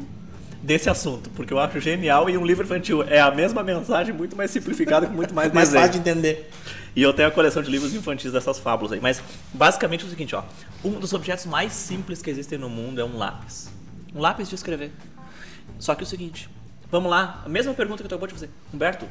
desse assunto, porque eu acho genial e um livro infantil é a mesma mensagem, muito mais simplificada, com muito mais Mais desenho. fácil de entender. E eu tenho a coleção de livros infantis dessas fábulas aí. Mas basicamente é o seguinte, ó. Um dos objetos mais simples que existem no mundo é um lápis. Um lápis de escrever. Só que é o seguinte, vamos lá, a mesma pergunta que eu acabou de fazer. Humberto,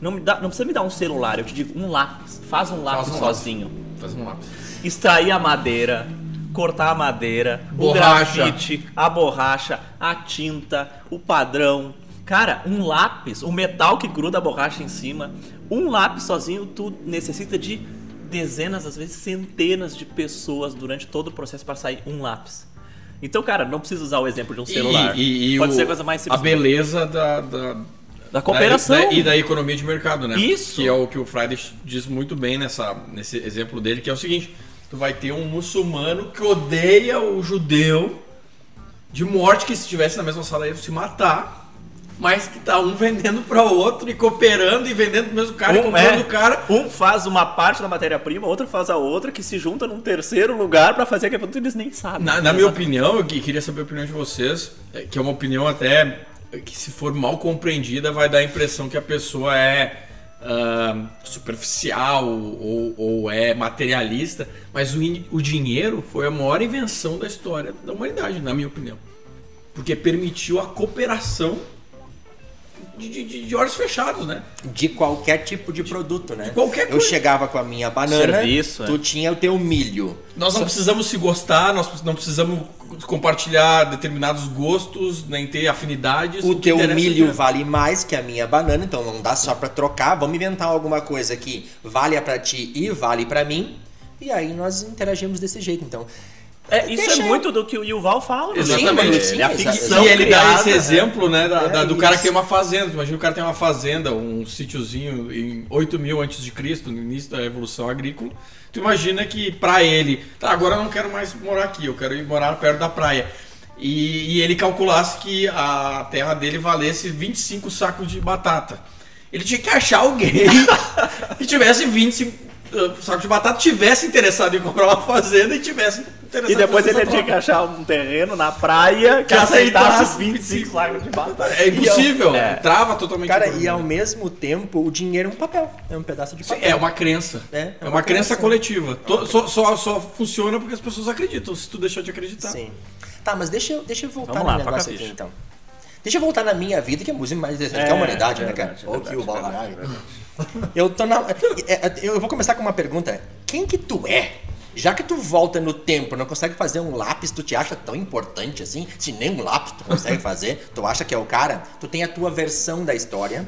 não, me dá, não precisa me dar um celular, eu te digo um lápis. Faz um lápis um lápis. sozinho. Faz um lápis. Extrair a madeira, cortar a madeira, Borracha. o grafite, a borracha, a tinta, o padrão. Cara, um lápis, o metal que gruda a borracha em cima, um lápis sozinho, tu necessita de dezenas, às vezes centenas de pessoas durante todo o processo para sair um lápis. Então, cara, não precisa usar o exemplo de um celular. E, e- e Pode o- ser a coisa mais simples. A beleza da, da, Da cooperação. da- e da economia de mercado, né? Isso. Que é o que o Friday diz muito bem nessa, nesse exemplo dele, que é o seguinte: tu vai ter um muçulmano que odeia o judeu de morte, que se estivesse na mesma sala ia se matar. Mas que tá um vendendo para o outro e cooperando e vendendo pro mesmo cara e Um, comprando é, o cara. um faz uma parte da matéria-prima, outro faz a outra, que se junta num terceiro lugar para fazer aquele produto e eles nem sabem. Na, na minha opinião, eu que- queria saber a opinião de vocês, é, que é uma opinião até que se for mal compreendida vai dar a impressão que a pessoa é ah, superficial ou, ou é materialista, mas o, o dinheiro foi a maior invenção da história da humanidade, na minha opinião. Porque permitiu a cooperação de, de, de- de olhos fechados, né? De qualquer tipo de produto, né? qualquer Eu coisa. chegava com a minha banana, Serviço, tu é. tinha o teu milho. Nós não precisamos se gostar, nós não precisamos compartilhar determinados gostos, nem ter afinidades. O que teu é milho vale mais que a minha banana, então não dá só pra trocar. Vamos inventar alguma coisa que valha pra ti e vale pra mim. E aí nós interagimos desse jeito. Então, É, isso Deixa é eu- muito do que o Yuval fala. né? Exatamente. Sim, É a ficção E ele dá criada, esse né? exemplo, né, da, É da- do cara isso. que tem uma fazenda. Imagina o cara tem uma fazenda, um sítiozinho em 8 mil antes de Cristo, no início da Revolução Agrícola. Tu imagina que pra ele, tá, agora eu não quero mais morar aqui, eu quero ir morar perto da praia. E, e ele calculasse que a terra dele valesse 25 sacos de batata. Ele tinha que achar alguém <laughs> que tivesse 25 uh, sacos de batata, tivesse interessado em comprar uma fazenda e tivesse E depois ele tinha que achar um terreno na praia que Que aceitasse aceitasse 25 sacos de batata. É impossível, É. trava totalmente. Cara, e ao mesmo tempo, o dinheiro é um papel. É um pedaço de Sim, papel. É uma crença. É, É, é uma, uma crença, crença. coletiva. Só, só, só funciona porque as pessoas acreditam. Se tu deixar de acreditar. Sim. Tá, mas deixa eu, deixa eu voltar Vamos no lá, negócio aqui, então. Deixa eu voltar na minha vida, que é a música mais interessante É, que a humanidade, é né, cara? verdade, é Ou que o Balrog. Eu tô na. é, é, Eu vou começar com uma pergunta. Quem que tu é? Já que tu volta no tempo, não consegue fazer um lápis, tu te acha tão importante assim? Se nem um lápis tu consegue fazer, tu acha que é o cara? Tu tem a tua versão da história.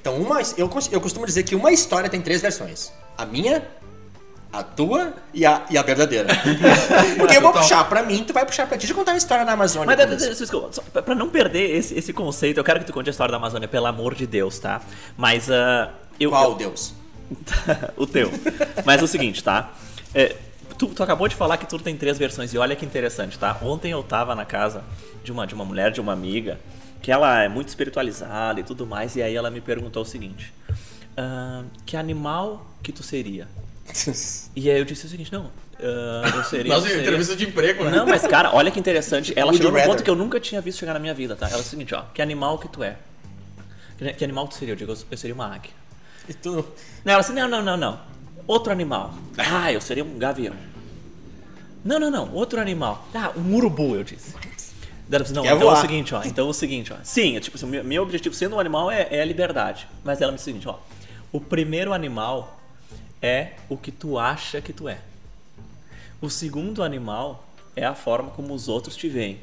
Então, uma, eu, eu costumo dizer que uma história tem três versões: a minha, a tua e a, e a verdadeira. <laughs> Porque eu vou puxar pra mim, tu vai puxar pra ti. Deixa eu contar uma história na Amazônia. Mas, desculpa, só pra não perder esse, esse conceito, eu quero que tu conte a história da Amazônia, pelo amor de Deus, tá? Mas, ah, eu... Qual eu- Deus? <laughs> o teu. Mas é o seguinte, tá? É, tu, tu acabou de falar que tudo tem três versões, e olha que interessante, tá? Ontem eu tava na casa de uma, de uma mulher, de uma amiga, que ela é muito espiritualizada e tudo mais, e aí ela me perguntou o seguinte: ah, Que animal que tu seria? <laughs> E aí eu disse o seguinte: Não, ah, eu seria. <laughs> Nossa, seria- entrevista de emprego, né? Não, mas cara, olha que interessante. Ela Would chegou num ponto que eu nunca tinha visto chegar na minha vida, tá? Ela disse o seguinte: Ó, que animal que tu é? Que, que animal tu seria? Eu digo: Eu seria uma águia. E tu. Não, ela disse, não, não, não, não. Outro animal. Ah, eu seria um gavião. Não, não, não. Outro animal. Ah, um urubu, eu disse. Daí Ela disse, não, Quer então é o seguinte, ó. Então é o seguinte, ó. Sim, é tipo assim, meu, meu objetivo sendo um animal é, é a liberdade. Mas ela me disse o seguinte, ó. O primeiro animal é o que tu acha que tu é. O segundo animal é a forma como os outros te veem.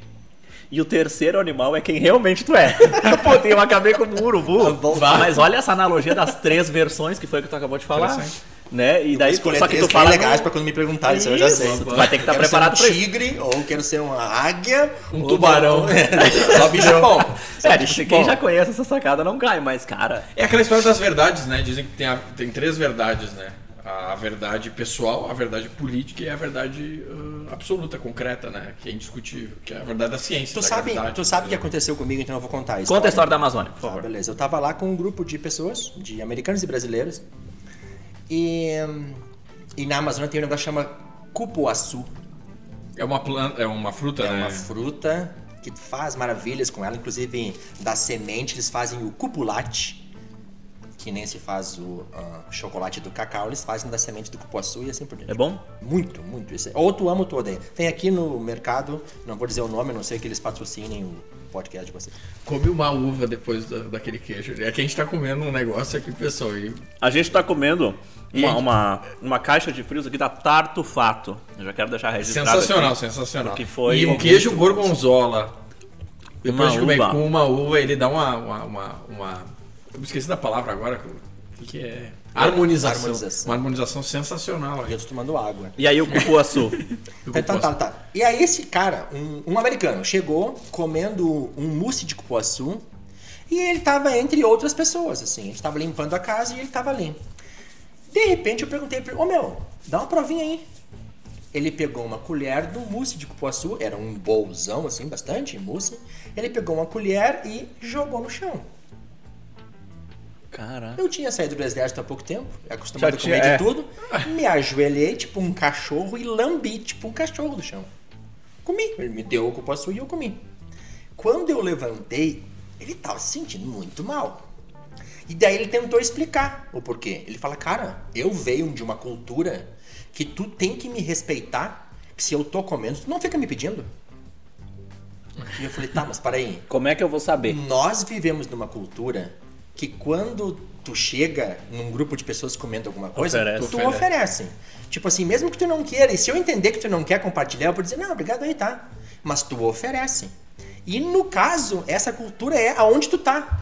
E o terceiro animal é quem realmente tu é. <laughs> Pô, eu acabei como um urubu. Vai. Mas olha essa analogia das três versões que foi que tu acabou de falar. Né? E daí, escolher só que tu fala. bem legais no- pra quando me perguntarem, isso eu já sei. Isso, tu vai ter que estar Quero ser preparado um pra isso. tigre, ou quero ser uma águia. Um tubarão. É, <laughs> Só bicho bom. Só É, bicho tipo, quem bom. já conhece essa sacada não cai, mas, cara. É aquela história das verdades, né? Dizem que tem, a- tem três verdades, né? A verdade pessoal, a verdade política e a verdade uh, absoluta, concreta, né? Que é indiscutível, que é a verdade da ciência. Tu da sabe, gravidade, tu sabe o que aconteceu comigo, então eu vou contar isso. Conta a história da Amazônia, por Tá, favor. beleza. Eu tava lá com um grupo de pessoas, de americanos e brasileiros. E, e na Amazônia tem um negócio que chama cupuaçu. É uma planta, é uma fruta, É né? uma fruta que faz maravilhas com ela. Inclusive, da semente eles fazem o cupulate, que nem se faz o ah, chocolate do cacau. Eles fazem da semente do cupuaçu e assim por diante. É bom? Muito, muito. Isso é- Ou tu ama ou tu odeia. Tem aqui no mercado, não vou dizer o nome, a não sei que eles patrocinem o podcast de vocês. Come uma uva depois da- daquele queijo. É que a gente tá comendo um negócio aqui, pessoal. E A gente tá comendo uma, uma, uma caixa de frios aqui da Tarto Fato. Eu já quero deixar registrado. sensacional, aqui. sensacional. Porque foi e o muito queijo gorgonzola. Depois Uma de comer uva. com uma uva, ele dá uma. uma, uma, uma- Eu esqueci da palavra agora. Que, que é? Harmonização. Harmonização. Uma harmonização sensacional. E eu tô tomando água. E aí o cupuaçu. <laughs> Então, tá, tá. E aí esse cara, um, um americano, chegou comendo um mousse de cupuaçu e ele tava entre outras pessoas, assim. A gente tava limpando a casa e ele tava ali. De repente eu perguntei pra ele, ô meu, dá uma provinha aí. Ele pegou uma colher do mousse de cupuaçu, era um bolzão assim, bastante mousse. Ele pegou uma colher e jogou no chão. Caraca. Eu tinha saído do exército há pouco tempo, acostumado a comer é. de tudo. <laughs> Me ajoelhei tipo um cachorro e lambi tipo um cachorro do chão. Comi. Ele me deu o cupuaçu e eu comi. Quando eu levantei, ele tava se sentindo muito mal. E daí ele tentou explicar o porquê. Ele fala, cara, eu venho de uma cultura que tu tem que me respeitar, que se eu tô comendo, tu não fica me pedindo. E eu falei, tá, mas peraí, Como é que eu vou saber? nós vivemos numa cultura que quando tu chega num grupo de pessoas comendo alguma coisa, Oferece. tu Oferece. oferece. Tipo assim, mesmo que tu não queira, e se eu entender que tu não quer compartilhar, eu vou dizer, não, obrigado aí, tá? Mas tu oferece. E no caso, essa cultura é aonde tu tá.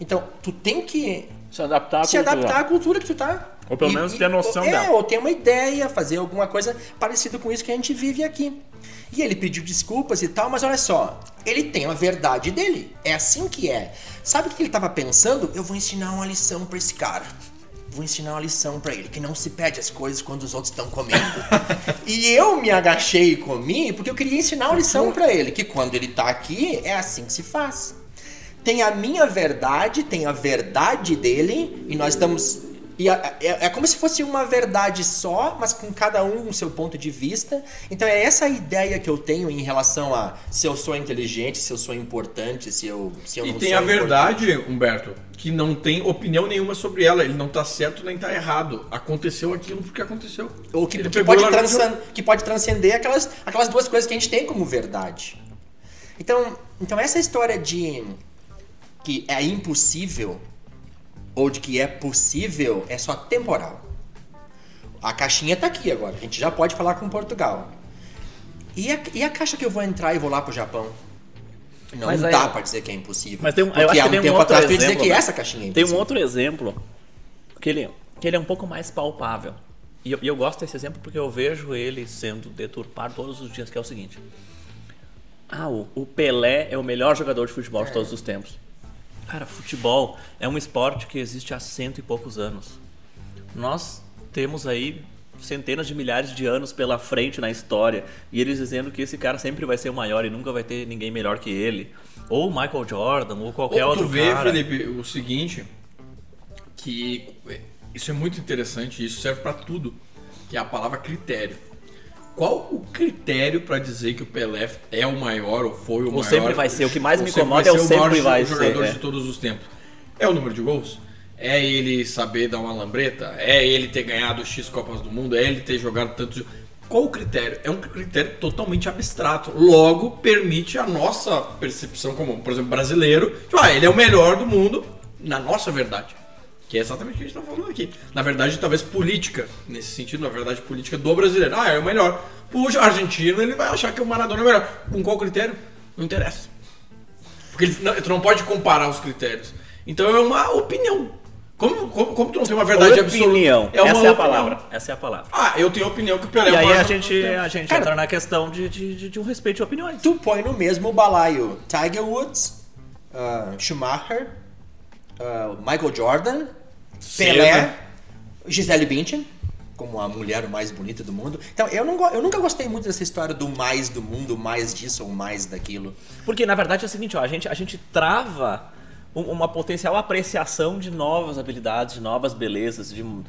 Então, tu tem que Se adaptar à se cultura. adaptar à cultura que tu tá. Ou pelo menos ter noção é, dela. ou ter uma ideia, fazer alguma coisa parecida com isso que a gente vive aqui. E ele pediu desculpas e tal, mas olha só, ele tem a verdade dele. É assim que é. Sabe o que ele estava pensando? Eu vou ensinar uma lição para esse cara. Vou ensinar uma lição para ele, que não se pede as coisas quando os outros estão comendo. <laughs> e eu me agachei e comi porque eu queria ensinar uma lição para ele, que quando ele tá aqui é assim que se faz. Tem a minha verdade, tem a verdade dele, e nós estamos e é, é, como se fosse uma verdade só, mas com cada um o seu ponto de vista. Então é essa ideia que eu tenho em relação a se eu sou inteligente, se eu sou importante, se eu, se eu e não tem sou a verdade, Humberto, que não tem opinião nenhuma sobre ela. Ele não tá certo nem tá errado. Aconteceu aquilo porque aconteceu. Ou que, que pode, e largou transcen- que pode transcender aquelas, aquelas duas coisas que a gente tem como verdade. Então, então essa história de que é impossível ou de que é possível é só temporal. A caixinha tá aqui agora, a gente já pode falar com Portugal. E a, e a caixa que eu vou entrar e vou lá pro Japão? Não Mas aí- dá pra dizer que é impossível. Mas tem um- eu porque acho há que um tem um tempo outro atrás ia dizer exemplo, que né? essa caixinha é Tem um outro exemplo que ele, que ele é um pouco mais palpável. E eu, e eu gosto desse exemplo porque eu vejo ele sendo deturpado todos os dias, que é o seguinte. Ah, o, o Pelé é o melhor jogador de futebol de todos os tempos. Cara, futebol é um esporte que existe há cento e poucos anos. Nós temos aí centenas de milhares de anos pela frente na história e eles dizendo que esse cara sempre vai ser o maior e nunca vai ter ninguém melhor que ele. Ou Michael Jordan, ou qualquer Ou outro tu vê, cara. Felipe, o seguinte, que isso é muito interessante, isso serve pra tudo, que é a palavra critério. Qual o critério pra dizer que o Pelé é o maior ou foi o Ou maior? sempre vai ser. O que mais me incomoda é o maior sempre vai jogador ser, de é. todos os tempos. É o número de gols? É ele saber dar uma lambreta? É ele ter ganhado X Copas do Mundo? É ele ter jogado tantos qual o critério? É um critério totalmente abstrato. Logo, permite a nossa percepção como, por exemplo, brasileiro. Tipo, ah, ele é o melhor do mundo, na nossa verdade. Que é exatamente o que a gente está falando aqui. Na verdade, talvez política, nesse sentido, na verdade, política do brasileiro. Ah, é o melhor. Puxa, argentino, ele vai achar que o Maradona é o melhor. Com qual critério? Não interessa. Porque ele, não, tu não pode comparar os critérios. Então é uma opinião. Como, como, como tu não tem uma verdade absoluta. opinião. É uma Essa é a opinião. palavra. Essa é a palavra. Ah, eu tenho a opinião que o Pelé E é o aí a gente, a gente Cara, entra na questão de, de, de- de um respeito de opiniões. Tu põe no mesmo balaio Tiger Woods, ah, Schumacher, ah, Michael Jordan, Pelé. Gisele Bündchen, como a mulher mais bonita do mundo. Então, eu, não, eu nunca gostei muito dessa história do mais do mundo, mais disso ou mais daquilo. Porque na verdade é o seguinte, ó, a, gente, a gente trava um- uma potencial apreciação de novas habilidades, de novas belezas, de. né?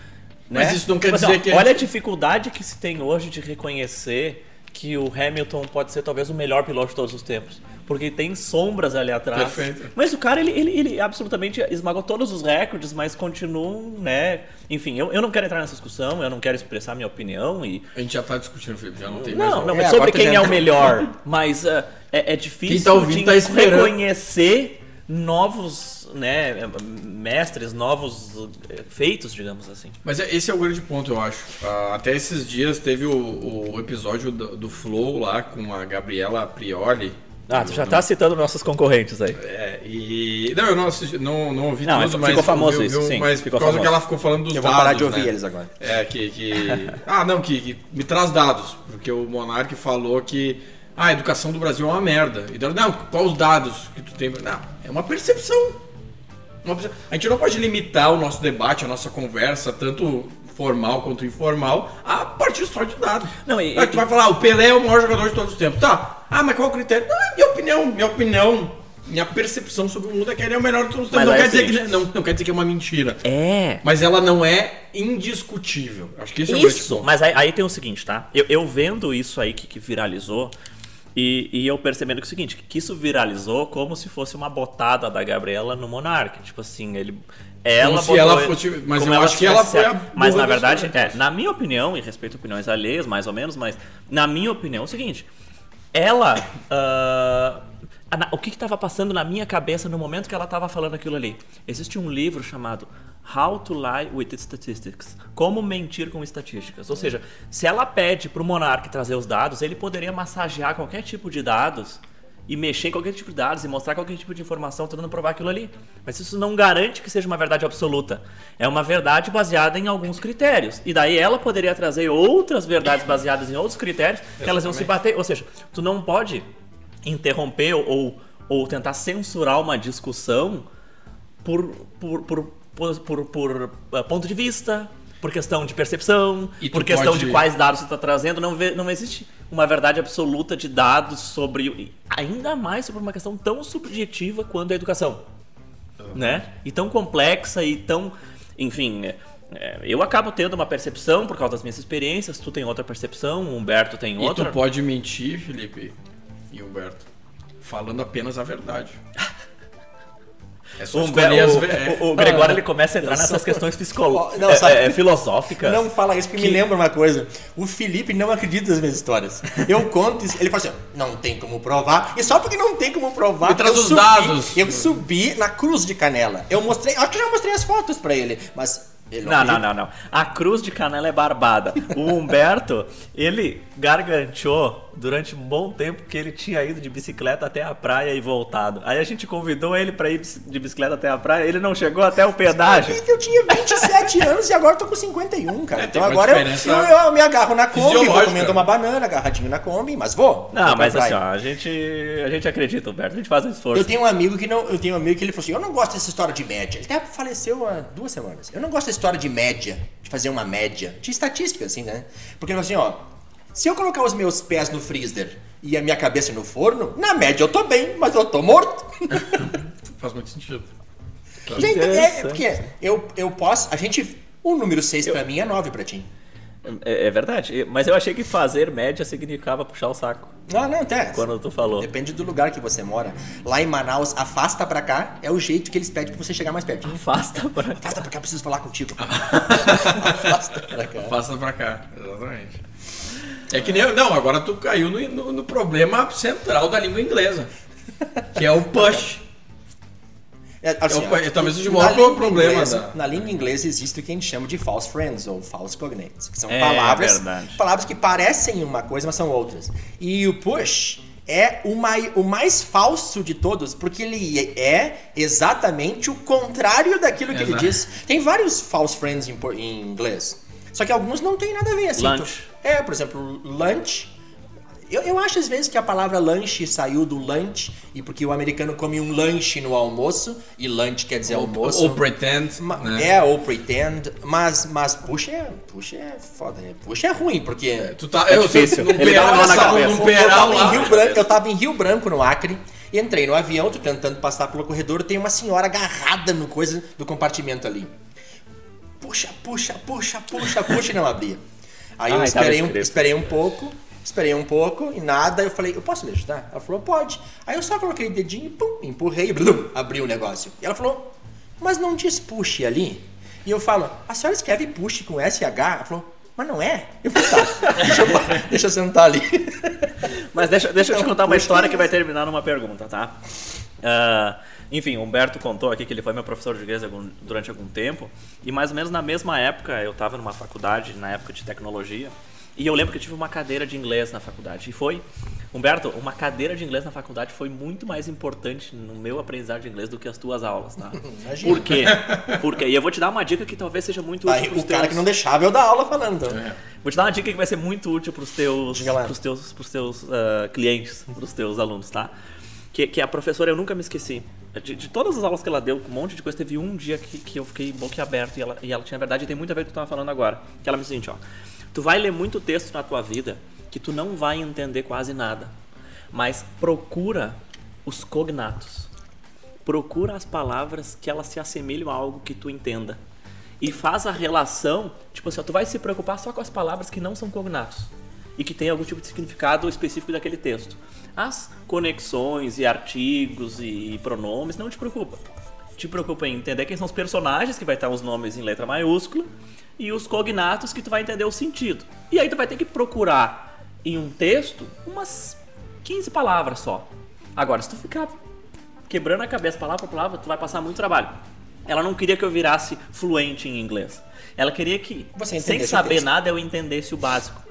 Mas isso não quer assim, dizer ó, que a Olha a dificuldade que se tem hoje de reconhecer que o Hamilton pode ser talvez o melhor piloto de todos os tempos. Porque tem sombras ali atrás. Perfeito. Mas o cara, ele, ele, ele absolutamente esmagou todos os recordes, mas continuam, né? Enfim, eu, eu não quero entrar nessa discussão, eu não quero expressar minha opinião e. A gente já tá discutindo, Felipe, já não tem mais. Não, não, É, sobre quem é vendo. o melhor. <laughs> Mas ah, é, é difícil Quem tá ouvindo de tá esperando. reconhecer novos né, mestres, novos eh, feitos, digamos assim. Mas é- esse é o grande ponto, eu acho. Ah, até esses dias teve o, o episódio do, do Flow lá com a Gabriela Prioli. Ah, tu já tá citando nossos concorrentes aí. É, e. Não, eu não, assisti, não, não ouvi Não, tudo, mas ficou famoso isso, sim, Mas ficou por causa famoso. que ela ficou falando dos Eu vou dados. parar de ouvir né? eles agora. É, que. que... ah, não, que, que me traz dados. Porque o Monark falou que. Ah, a educação do Brasil é uma merda. E daí, não, quais os dados que tu tem? Não, é uma percepção. Uma perce- A gente não pode limitar o nosso debate, a nossa conversa, tanto formal quanto informal, a partir só de dados. Não, e- Aí tu e- vai falar, "Ah, o Pelé é o maior jogador de todos os tempos. Tá. Ah, mas qual o critério? Não, é minha opinião, minha opinião. Minha percepção sobre o mundo é que ele é o melhor de todos os tempos. Não é quer, o dizer que, não, não quer dizer que é uma mentira. É. Mas ela não é indiscutível. Acho que esse é o grande Isso, ponto. mas aí, aí tem o seguinte, tá? Eu, eu vendo isso aí que, que viralizou e, e eu percebendo que é o seguinte, que isso viralizou como se fosse uma botada da Gabriela no Monark. Tipo assim, ele. Ela se ela fosse- mas eu acho que ela foi a. Mas na da verdade, é, na minha opinião, e respeito a opiniões alheias, mais ou menos, mas na minha opinião é o seguinte. Ela. na- o que estava passando na minha cabeça no momento que ela estava falando aquilo ali? Existe um livro chamado How to Lie with Statistics Como Mentir com Estatísticas. Ou seja, se ela pede para o Monark trazer os dados, ele poderia massagear qualquer tipo de dados e mexer em qualquer tipo de dados e mostrar qualquer tipo de informação, tentando provar aquilo ali. Mas isso não garante que seja uma verdade absoluta. É uma verdade baseada em alguns critérios. E daí ela poderia trazer outras verdades baseadas em outros critérios que elas iam se bater. Ou seja, tu não pode interromper ou, ou tentar censurar uma discussão por, por, por, por, por, por, uh, ponto de vista, por questão de percepção, E por questão pode- de quais dados você está trazendo. Não, vê- não existe uma verdade absoluta de dados sobre. e Ainda mais sobre uma questão tão subjetiva quanto a educação. Né? E tão complexa e tão. Enfim. é, é, eu acabo tendo uma percepção por causa das minhas experiências, tu tem outra percepção, o Humberto tem E outra. tu pode mentir, Felipe e Humberto, falando apenas a verdade. <laughs> É só as o, o- Gregório ele começa a entrar nessas sou- questões <laughs> psicolo... Não, é- sabe- é, filosóficas. Não fala isso porque me lembra uma coisa. O Felipe não acredita nas minhas histórias. Eu conto isso, ele fala assim, não tem como provar. E só porque não tem como provar, Me traz eu os subi, dados. Eu subi na Cruz de Canela. Eu mostrei, acho que eu já mostrei as fotos pra ele, mas Não, não, não, não. A cruz de canela é barbada. O Humberto, ele garganteou durante um bom tempo que ele tinha ido de bicicleta até a praia e voltado. Aí a gente convidou ele pra ir de bicicleta até a praia, ele não chegou até o pedágio. Eu tinha 27 <laughs> anos e agora eu tô com 51, cara. É, então agora eu, eu, eu me agarro na Kombi, vou comendo uma banana, agarradinho na Kombi, mas vou. Não, mas assim, ó, a gente, a gente acredita, Humberto, a gente faz um esforço. Eu tenho um amigo que não, eu tenho um amigo que ele falou assim: "Eu não gosto dessa história de média". Ele até faleceu há duas semanas. Eu não gosto dessa história de média, de fazer uma média, de estatística assim, né? Porque ele falou assim, ó, se eu colocar os meus pés no freezer e a minha cabeça no forno, na média eu tô bem, mas eu tô morto. <laughs> Faz muito sentido. Gente, é, é porque eu, eu posso, a gente, o número 6 pra mim é 9 pra ti. É, é verdade, mas eu achei que fazer média significava puxar o saco, Não, não, até. quando tu falou. Depende do lugar que você mora. Lá em Manaus, afasta pra cá é o jeito que eles pedem pra você chegar mais pertinho. Afasta pra Afasta pra cá, eu preciso falar contigo. <laughs> afasta pra cá. Passa pra cá, exatamente. É que nem. Não, agora tu caiu no, no- no problema central da língua inglesa. Que é o push. É, assim, Eu- ó, eu- talvez seja o na maior língua problema inglesa- da- Na língua inglesa existe o que a gente chama de false friends ou false cognates, que são É, palavras, verdade. palavras que parecem uma coisa, mas são outras. E o push é o mai- o mais falso de todos, porque ele é exatamente o contrário daquilo que ele Exato. diz. Tem vários false friends em, em inglês, só que alguns não tem nada a ver assim. Lunch. tu- é, por exemplo, lunch. Eu, eu acho às vezes que a palavra lanche saiu do lunch e porque o americano come um lanche no almoço e lunch quer dizer almoço. Ou pretend. Ma- né? É, ou pretend, mas, mas puxa é, puxa é foda, né? Puxa é ruim, porque... Tu tá. É eu difícil. Ele peral, na cabeça. num eu, peral tava em lá. Rio Branco, eu tava em Rio Branco, no Acre, e entrei no avião, tô tentando passar pelo corredor, tem uma senhora agarrada no coisa do compartimento ali. Puxa, puxa, puxa, puxa, puxa, e não abria. Aí eu Ai, tava esperei um, esperei um pouco, esperei um pouco, e nada, eu falei, eu posso me ajudar? Ela falou, pode. Aí eu só coloquei o dedinho, pum, empurrei, e blum, abri o negócio. E ela falou, mas não diz push ali? E eu falo, a senhora escreve push com SH? Ela falou, mas não é? Eu falei, tá, <laughs> deixa eu, deixa eu sentar ali. Mas deixa, deixa eu te Não, contar uma história que vai terminar numa pergunta, tá? Ah, enfim, o Humberto contou aqui que ele foi meu professor de inglês algum- durante algum tempo. E mais ou menos na mesma época, eu estava numa faculdade, na época de tecnologia. E eu lembro que eu tive uma cadeira de inglês na faculdade. E foi, Humberto, uma cadeira de inglês na faculdade foi muito mais importante no meu aprendizado de inglês do que as tuas aulas, tá? <laughs> Imagina. Por quê? Porque, e eu vou te dar uma dica que talvez seja muito útil Aí o cara teus- que não deixava eu dar aula falando. Então. É. Vou te dar uma dica que vai ser muito útil para os teus, pros teus, pros teus ah, clientes, para os teus alunos, tá? Que, que a professora eu nunca me esqueci. De, de todas as aulas que ela deu, com um monte de coisa, teve um dia que, que eu fiquei boquiaberto e ela, e ela tinha verdade e tem muito a ver com o que tu estava falando agora. Que ela me disse ó. Tu vai ler muito texto na tua vida que tu não vai entender quase nada. Mas procura os cognatos. Procura as palavras que elas se assemelham a algo que tu entenda. E faz a relação, tipo assim, ó, tu vai se preocupar só com as palavras que não são cognatos e que tem algum tipo de significado específico daquele texto. As conexões e artigos e pronomes não te preocupa. Te preocupa em entender quem são os personagens, que vai estar os nomes em letra maiúscula, e os cognatos que tu vai entender o sentido. E aí tu vai ter que procurar em um texto umas 15 palavras só. Agora, se tu ficar quebrando a cabeça palavra por palavra, tu vai passar muito trabalho. Ela não queria que eu virasse fluente em inglês. Ela queria que, Você sem saber nada, eu entendesse o básico.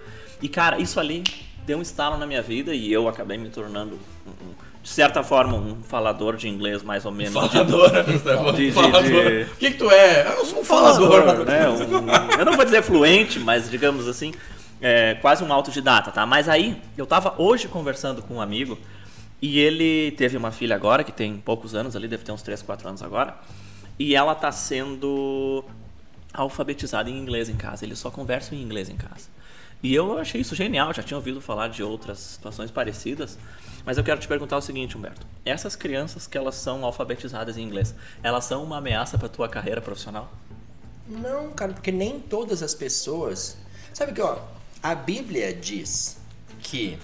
E, cara, isso ali deu um estalo na minha vida e eu acabei me tornando um, um- de certa forma, um falador de inglês mais ou menos. Falador. De- de- falador. de- O que, que tu é? Eu sou um falador. falador, <laughs> né? Um- eu não vou dizer fluente, mas digamos assim, é, quase um autodidata, tá? Mas aí, eu tava hoje conversando com um amigo e ele teve uma filha agora, que tem poucos anos ali, deve ter uns 3, 4 anos agora, e ela tá sendo alfabetizada em inglês em casa. Eles só conversam em inglês em casa. E eu achei isso genial, já tinha ouvido falar de outras situações parecidas. Mas eu quero te perguntar o seguinte, Humberto. Essas crianças que elas são alfabetizadas em inglês, elas são uma ameaça para tua carreira profissional? Não, cara, porque nem todas as pessoas. Sabe que, ó, a Bíblia diz que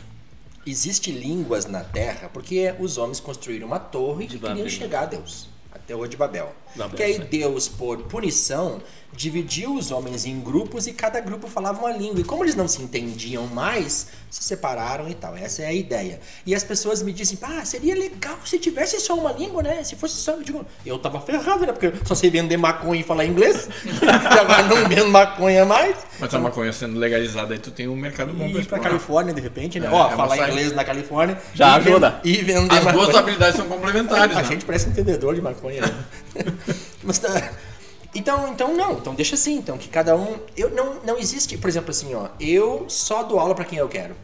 existe línguas na terra porque os homens construíram uma torre De e queriam chegar a Deus. A Torre de Babel. Que aí. Deus, por punição, dividiu os homens em grupos e cada grupo falava uma língua. E como eles não se entendiam mais, se separaram e tal. Essa é a ideia. E as pessoas me dizem, ah, seria legal se tivesse só uma língua, né? Se fosse só. Eu digo, eu tava ferrado, né? Porque só sei vender maconha e falar inglês. <laughs> agora não vendo maconha mais. Mas a maconha sendo legalizada aí, tu tem um mercado bom pra ir pra explorar. Califórnia, de repente, né? É, Ó, é falar saída. inglês na Califórnia. Já ajuda. E vender As duas maconha. habilidades são complementares, <laughs> A né? gente parece um entendedor de maconha. Né? <laughs> Mas tá. Então, então não, então deixa assim, então que cada um, eu não não existe, por exemplo assim, ó, eu só dou aula pra quem eu quero.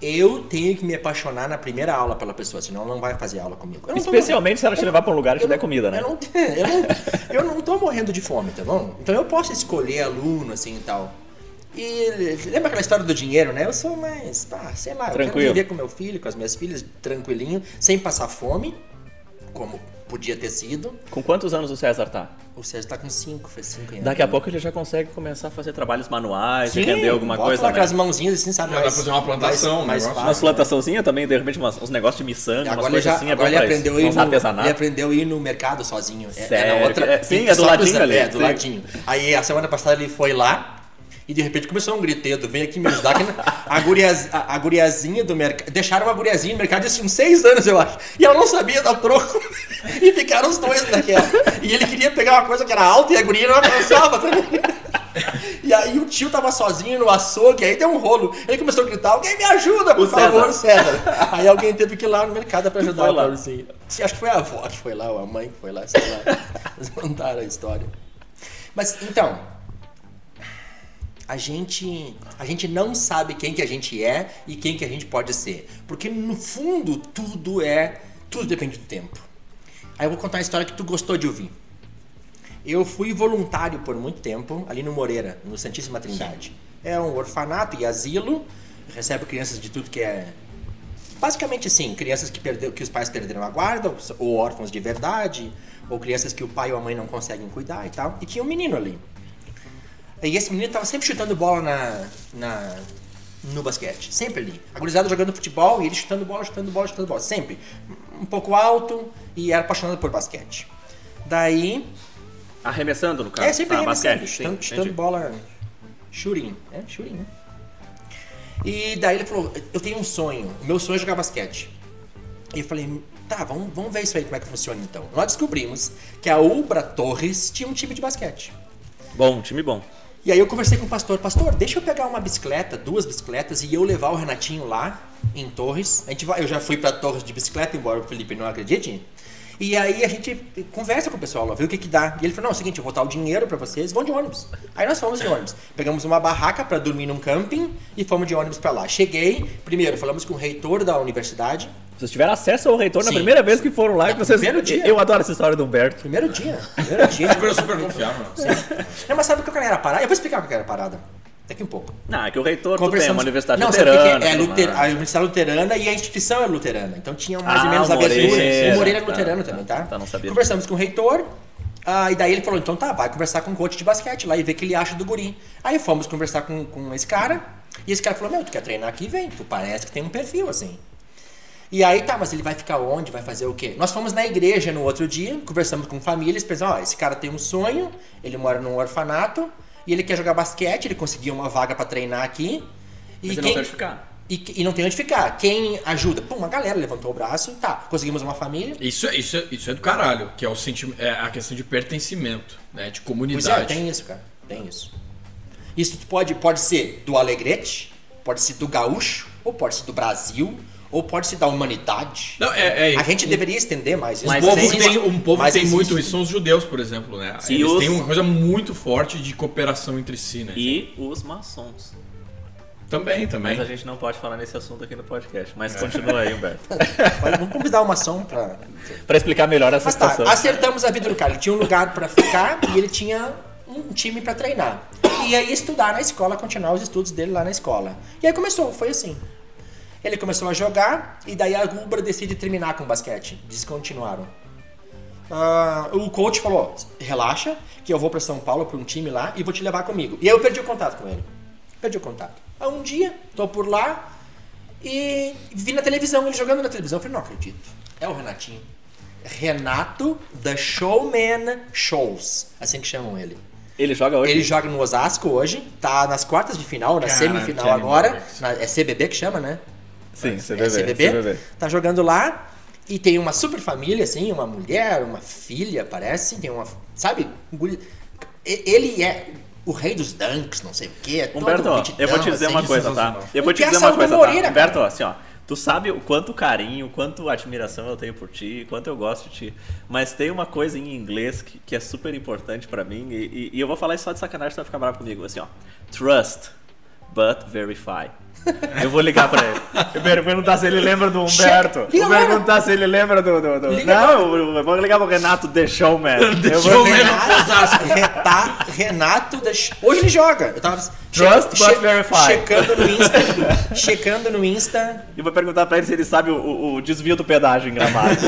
Eu tenho que me apaixonar na primeira aula pela pessoa, senão ela não vai fazer aula comigo. Eu Especialmente se ela te levar para um lugar e te eu der comida, né? Eu não, <laughs> eu, não, eu não tô morrendo de fome, tá bom? Então eu posso escolher aluno, assim e tal. E lembra aquela história do dinheiro, né? Eu sou mais, pá, sei lá, eu Tranquilo. quero viver com meu filho, com as minhas filhas, tranquilinho, sem passar fome, como podia ter sido. Com quantos anos o César tá? O Sérgio tá com 5, fez 5 anos. Daqui a pouco ele já consegue começar a fazer trabalhos manuais, Sim, entender alguma bota coisa, lá né? com as mãozinhas assim, sabe? Já dá mais- fazer uma plantação, mais, um mais fácil, Umas né? plantaçãozinhas também, de repente umas- uns negócios de miçanga, umas ele, coisas já, assim, é agora ele pra isso. aprendeu, a ir no, artesanato. ele aprendeu a ir no mercado sozinho. É- É, Sério? na outra, É, sim, é do ladinho ali, É, do sim. ladinho. Aí a semana passada ele foi lá e de repente começou um gritedo, vem aqui me ajudar. Que a, guriaz, a, a guriazinha do mercado. Deixaram uma guriazinha no mercado isso uns seis anos, eu acho. E ela não sabia dar troco. <laughs> E ficaram os dois naquela. E ele queria pegar uma coisa que era alta e a guria não alcançava. <laughs> E aí o tio tava sozinho no açougue, aí deu um rolo. Ele começou a gritar, alguém me ajuda, por O favor, César. Aí alguém teve que ir lá no mercado pra ajudar foi o lá? pobrecinho. Sim, Acho que foi a avó que foi lá, ou a mãe que foi lá, sei lá. <laughs> Eles contaram a história. Mas, então, a gente, a gente não sabe quem que a gente é e quem que a gente pode ser. Porque, no fundo, tudo é... Tudo depende do tempo. Aí eu vou contar uma história que tu gostou de ouvir. Eu fui voluntário por muito tempo ali no Moreira, no Santíssima Trindade. É um orfanato e asilo, recebe crianças de tudo que é. Basicamente assim, crianças que, perdeu, que os pais perderam a guarda, ou órfãos de verdade, ou crianças que o pai ou a mãe não conseguem cuidar e tal. E tinha um menino ali. E esse menino tava sempre chutando bola na, na, no basquete. Sempre ali. A gurizada jogando futebol e ele chutando bola, chutando bola, chutando bola. Sempre. Um pouco alto e era apaixonado por basquete. Daí, Arremessando, no caso. é, sempre tá, arremessando, basquete. chutando, sim, chutando bola. Shooting, é, shooting, né? E daí ele falou, eu tenho um sonho, o meu sonho é jogar basquete. E eu falei, tá, vamos, vamos ver isso aí, como é que funciona então. Nós descobrimos que a Ubra Torres tinha um time de basquete. Bom, time bom. E aí eu conversei com o pastor, pastor, deixa eu pegar uma bicicleta, duas bicicletas, e eu levar o Renatinho lá em Torres. A gente vai, eu já fui pra Torres de bicicleta, embora o Felipe não acredite. E aí a gente conversa com o pessoal lá, vê o que que dá. E ele falou, não, é o seguinte, eu vou dar o dinheiro pra vocês, vão de ônibus. Aí nós fomos de ônibus. Pegamos uma barraca pra dormir num camping e fomos de ônibus pra lá. Cheguei, primeiro falamos com o reitor da universidade, Vocês tiveram acesso ao reitor na Sim. primeira vez que foram lá e É, vocês. primeiro dia. Eu adoro essa história do Humberto. primeiro dia, primeiro dia. Super, super confiável. Não, mas sabe o que era a parada? Eu vou explicar o que era a parada, daqui um pouco. Não, é que o reitor tu tem Conversamos- uma universidade não, que luterana. é? É luter... A universidade luterana e a instituição é luterana. Então tinha mais Ah, ou menos. Moreira, o Moreira é tá. luterano também, tá? Tá, não sabia. Conversamos com o reitor. ah, e daí ele falou, então tá, vai conversar com o coach de basquete lá e ver o que ele acha do guri. Aí fomos conversar com, com esse cara. E esse cara falou, meu, tu quer treinar aqui? Vem. Tu parece que tem um perfil, assim. E aí, tá, mas ele vai ficar onde? Vai fazer o quê? Nós fomos na igreja no outro dia, conversamos com famílias, pensamos, ó, esse cara tem um sonho, ele mora num orfanato, e ele quer jogar basquete, ele conseguiu uma vaga pra treinar aqui. E Mas ele não quem- tem onde ficar. e, e não tem onde ficar. Quem ajuda? Pum, uma galera levantou o braço, tá, conseguimos uma família. Isso, é- isso, é- isso é do caralho, que é, o senti é a questão de pertencimento, né? De Pois é, comunidade. tem isso, cara, tem isso. Isso pode, pode ser do Alegrete, pode ser do Gaúcho, ou pode ser do Brasil, ou pode ser da humanidade. Não, é, é, A gente um- deveria estender mais isso. Um povo tem- tem, um povo mas tem existe. muito isso, são os judeus, por exemplo, né? Sim, Eles os- têm uma coisa muito forte de cooperação entre si, né? E os maçons. Também, também. Mas a gente não pode falar nesse assunto aqui no podcast. Mas continua aí, Humberto. <laughs> Olha, Vamos convidar uma ação pra. Pra explicar melhor essa Mas tá, situação. acertamos a vida do cara. Ele tinha um lugar pra ficar e ele tinha um time pra treinar. E aí estudar na escola, continuar os estudos dele lá na escola. E aí começou, foi assim. Ele começou a jogar e daí a Rubra decide terminar com o basquete. Descontinuaram. Ah, o coach falou: relaxa, que eu vou pra São Paulo pra um time lá e vou te levar comigo. E aí eu perdi o contato com ele. Perdi o contato. Aí um dia, tô por lá e vi na televisão, ele jogando na televisão. Eu falei: não acredito. É o Renatinho. Renato The Showman Shows, assim que chamam ele. Ele joga hoje? Ele joga no Osasco hoje, tá nas quartas de final, na Cara, semifinal agora. isso. Na- é CBB que chama, né? Sim, É CBB. CBB. CBB. Tá jogando lá e tem uma super família, assim, uma mulher, uma filha, parece. Tem uma. Sabe? Ele é o rei dos dunks, não sei o quê. É Humberto, ó, eu vou te dizer assim. uma coisa, tá? sensacional. Eu vou te dizer a uma coisa, Moreira, tá? Humberto, ó, assim, ó. Tu sabe o quanto carinho, quanto admiração eu tenho por ti, quanto eu gosto de ti. Mas tem uma coisa em inglês que, que é super importante pra mim, e, e- e eu vou falar isso só de sacanagem, você vai ficar bravo comigo. Assim, ó. Trust, but verify. Eu vou ligar pra ele. Eu vou perguntar se ele lembra do Humberto. Liga Vou perguntar se ele lembra do. do, do- Não, eu eu vou ligar pro Renato The Showman. <laughs> The Eu vou- Showman. Renato, Reta- Renato da- Hoje ele joga. Eu tava Trust but verify. checando no Insta. checando no Insta. E vou perguntar pra ele se ele sabe o, o- o desvio do pedágio em gramado. <laughs>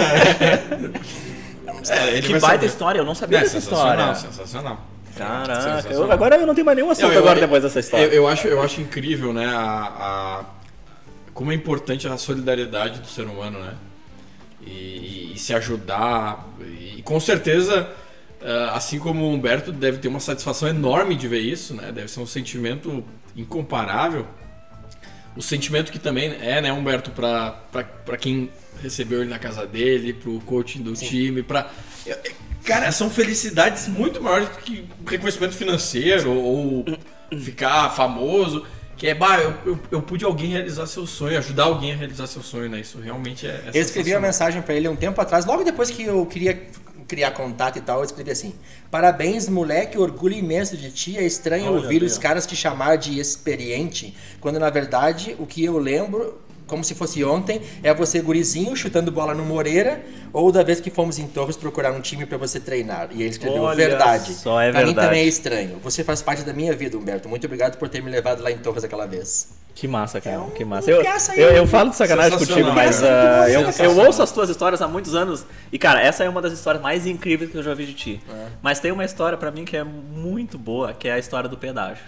É, que baita saber. história, eu não sabia É, dessa sensacional, história. sensacional. Caraca, eu- agora eu não tenho mais nenhum assunto Eu- eu- agora eu- depois dessa história. Eu, eu acho, eu acho incrível, né, a, a- como é importante a solidariedade do ser humano, né? E, e- e se ajudar. E, com certeza, ah, assim como o Humberto deve ter uma satisfação enorme de ver isso, né? Deve ser um sentimento incomparável. O sentimento que também é, né, Humberto, para quem recebeu ele na casa dele, pro coaching do time, para Cara, são felicidades muito maiores do que reconhecimento financeiro ou ficar famoso. Que é, bah, eu, eu, eu pude alguém realizar seu sonho, ajudar alguém a realizar seu sonho, né? Isso realmente é. é Eu escrevi uma mensagem pra ele um tempo atrás, logo depois que eu queria criar contato e tal, eu escrevi assim: Parabéns, moleque, orgulho imenso de ti. É estranho Olha ouvir os caras te chamar de experiente, quando na verdade o que eu lembro, como se fosse ontem, é você gurizinho chutando bola no Moreira, ou da vez que fomos em Torres procurar um time pra você treinar. E ele escreveu Olha verdade. só, é pra mim verdade. também é estranho. Você faz parte da minha vida, Humberto. Muito obrigado por ter me levado lá em Torres aquela vez. Que massa, cara, É um- que massa. Eu, eu, eu falo de sacanagem contigo, mas ah, eu, eu ouço as tuas histórias há muitos anos e, cara, essa é uma das histórias mais incríveis que eu já vi de ti. É. Mas tem uma história pra mim que é muito boa, que é a história do pedágio.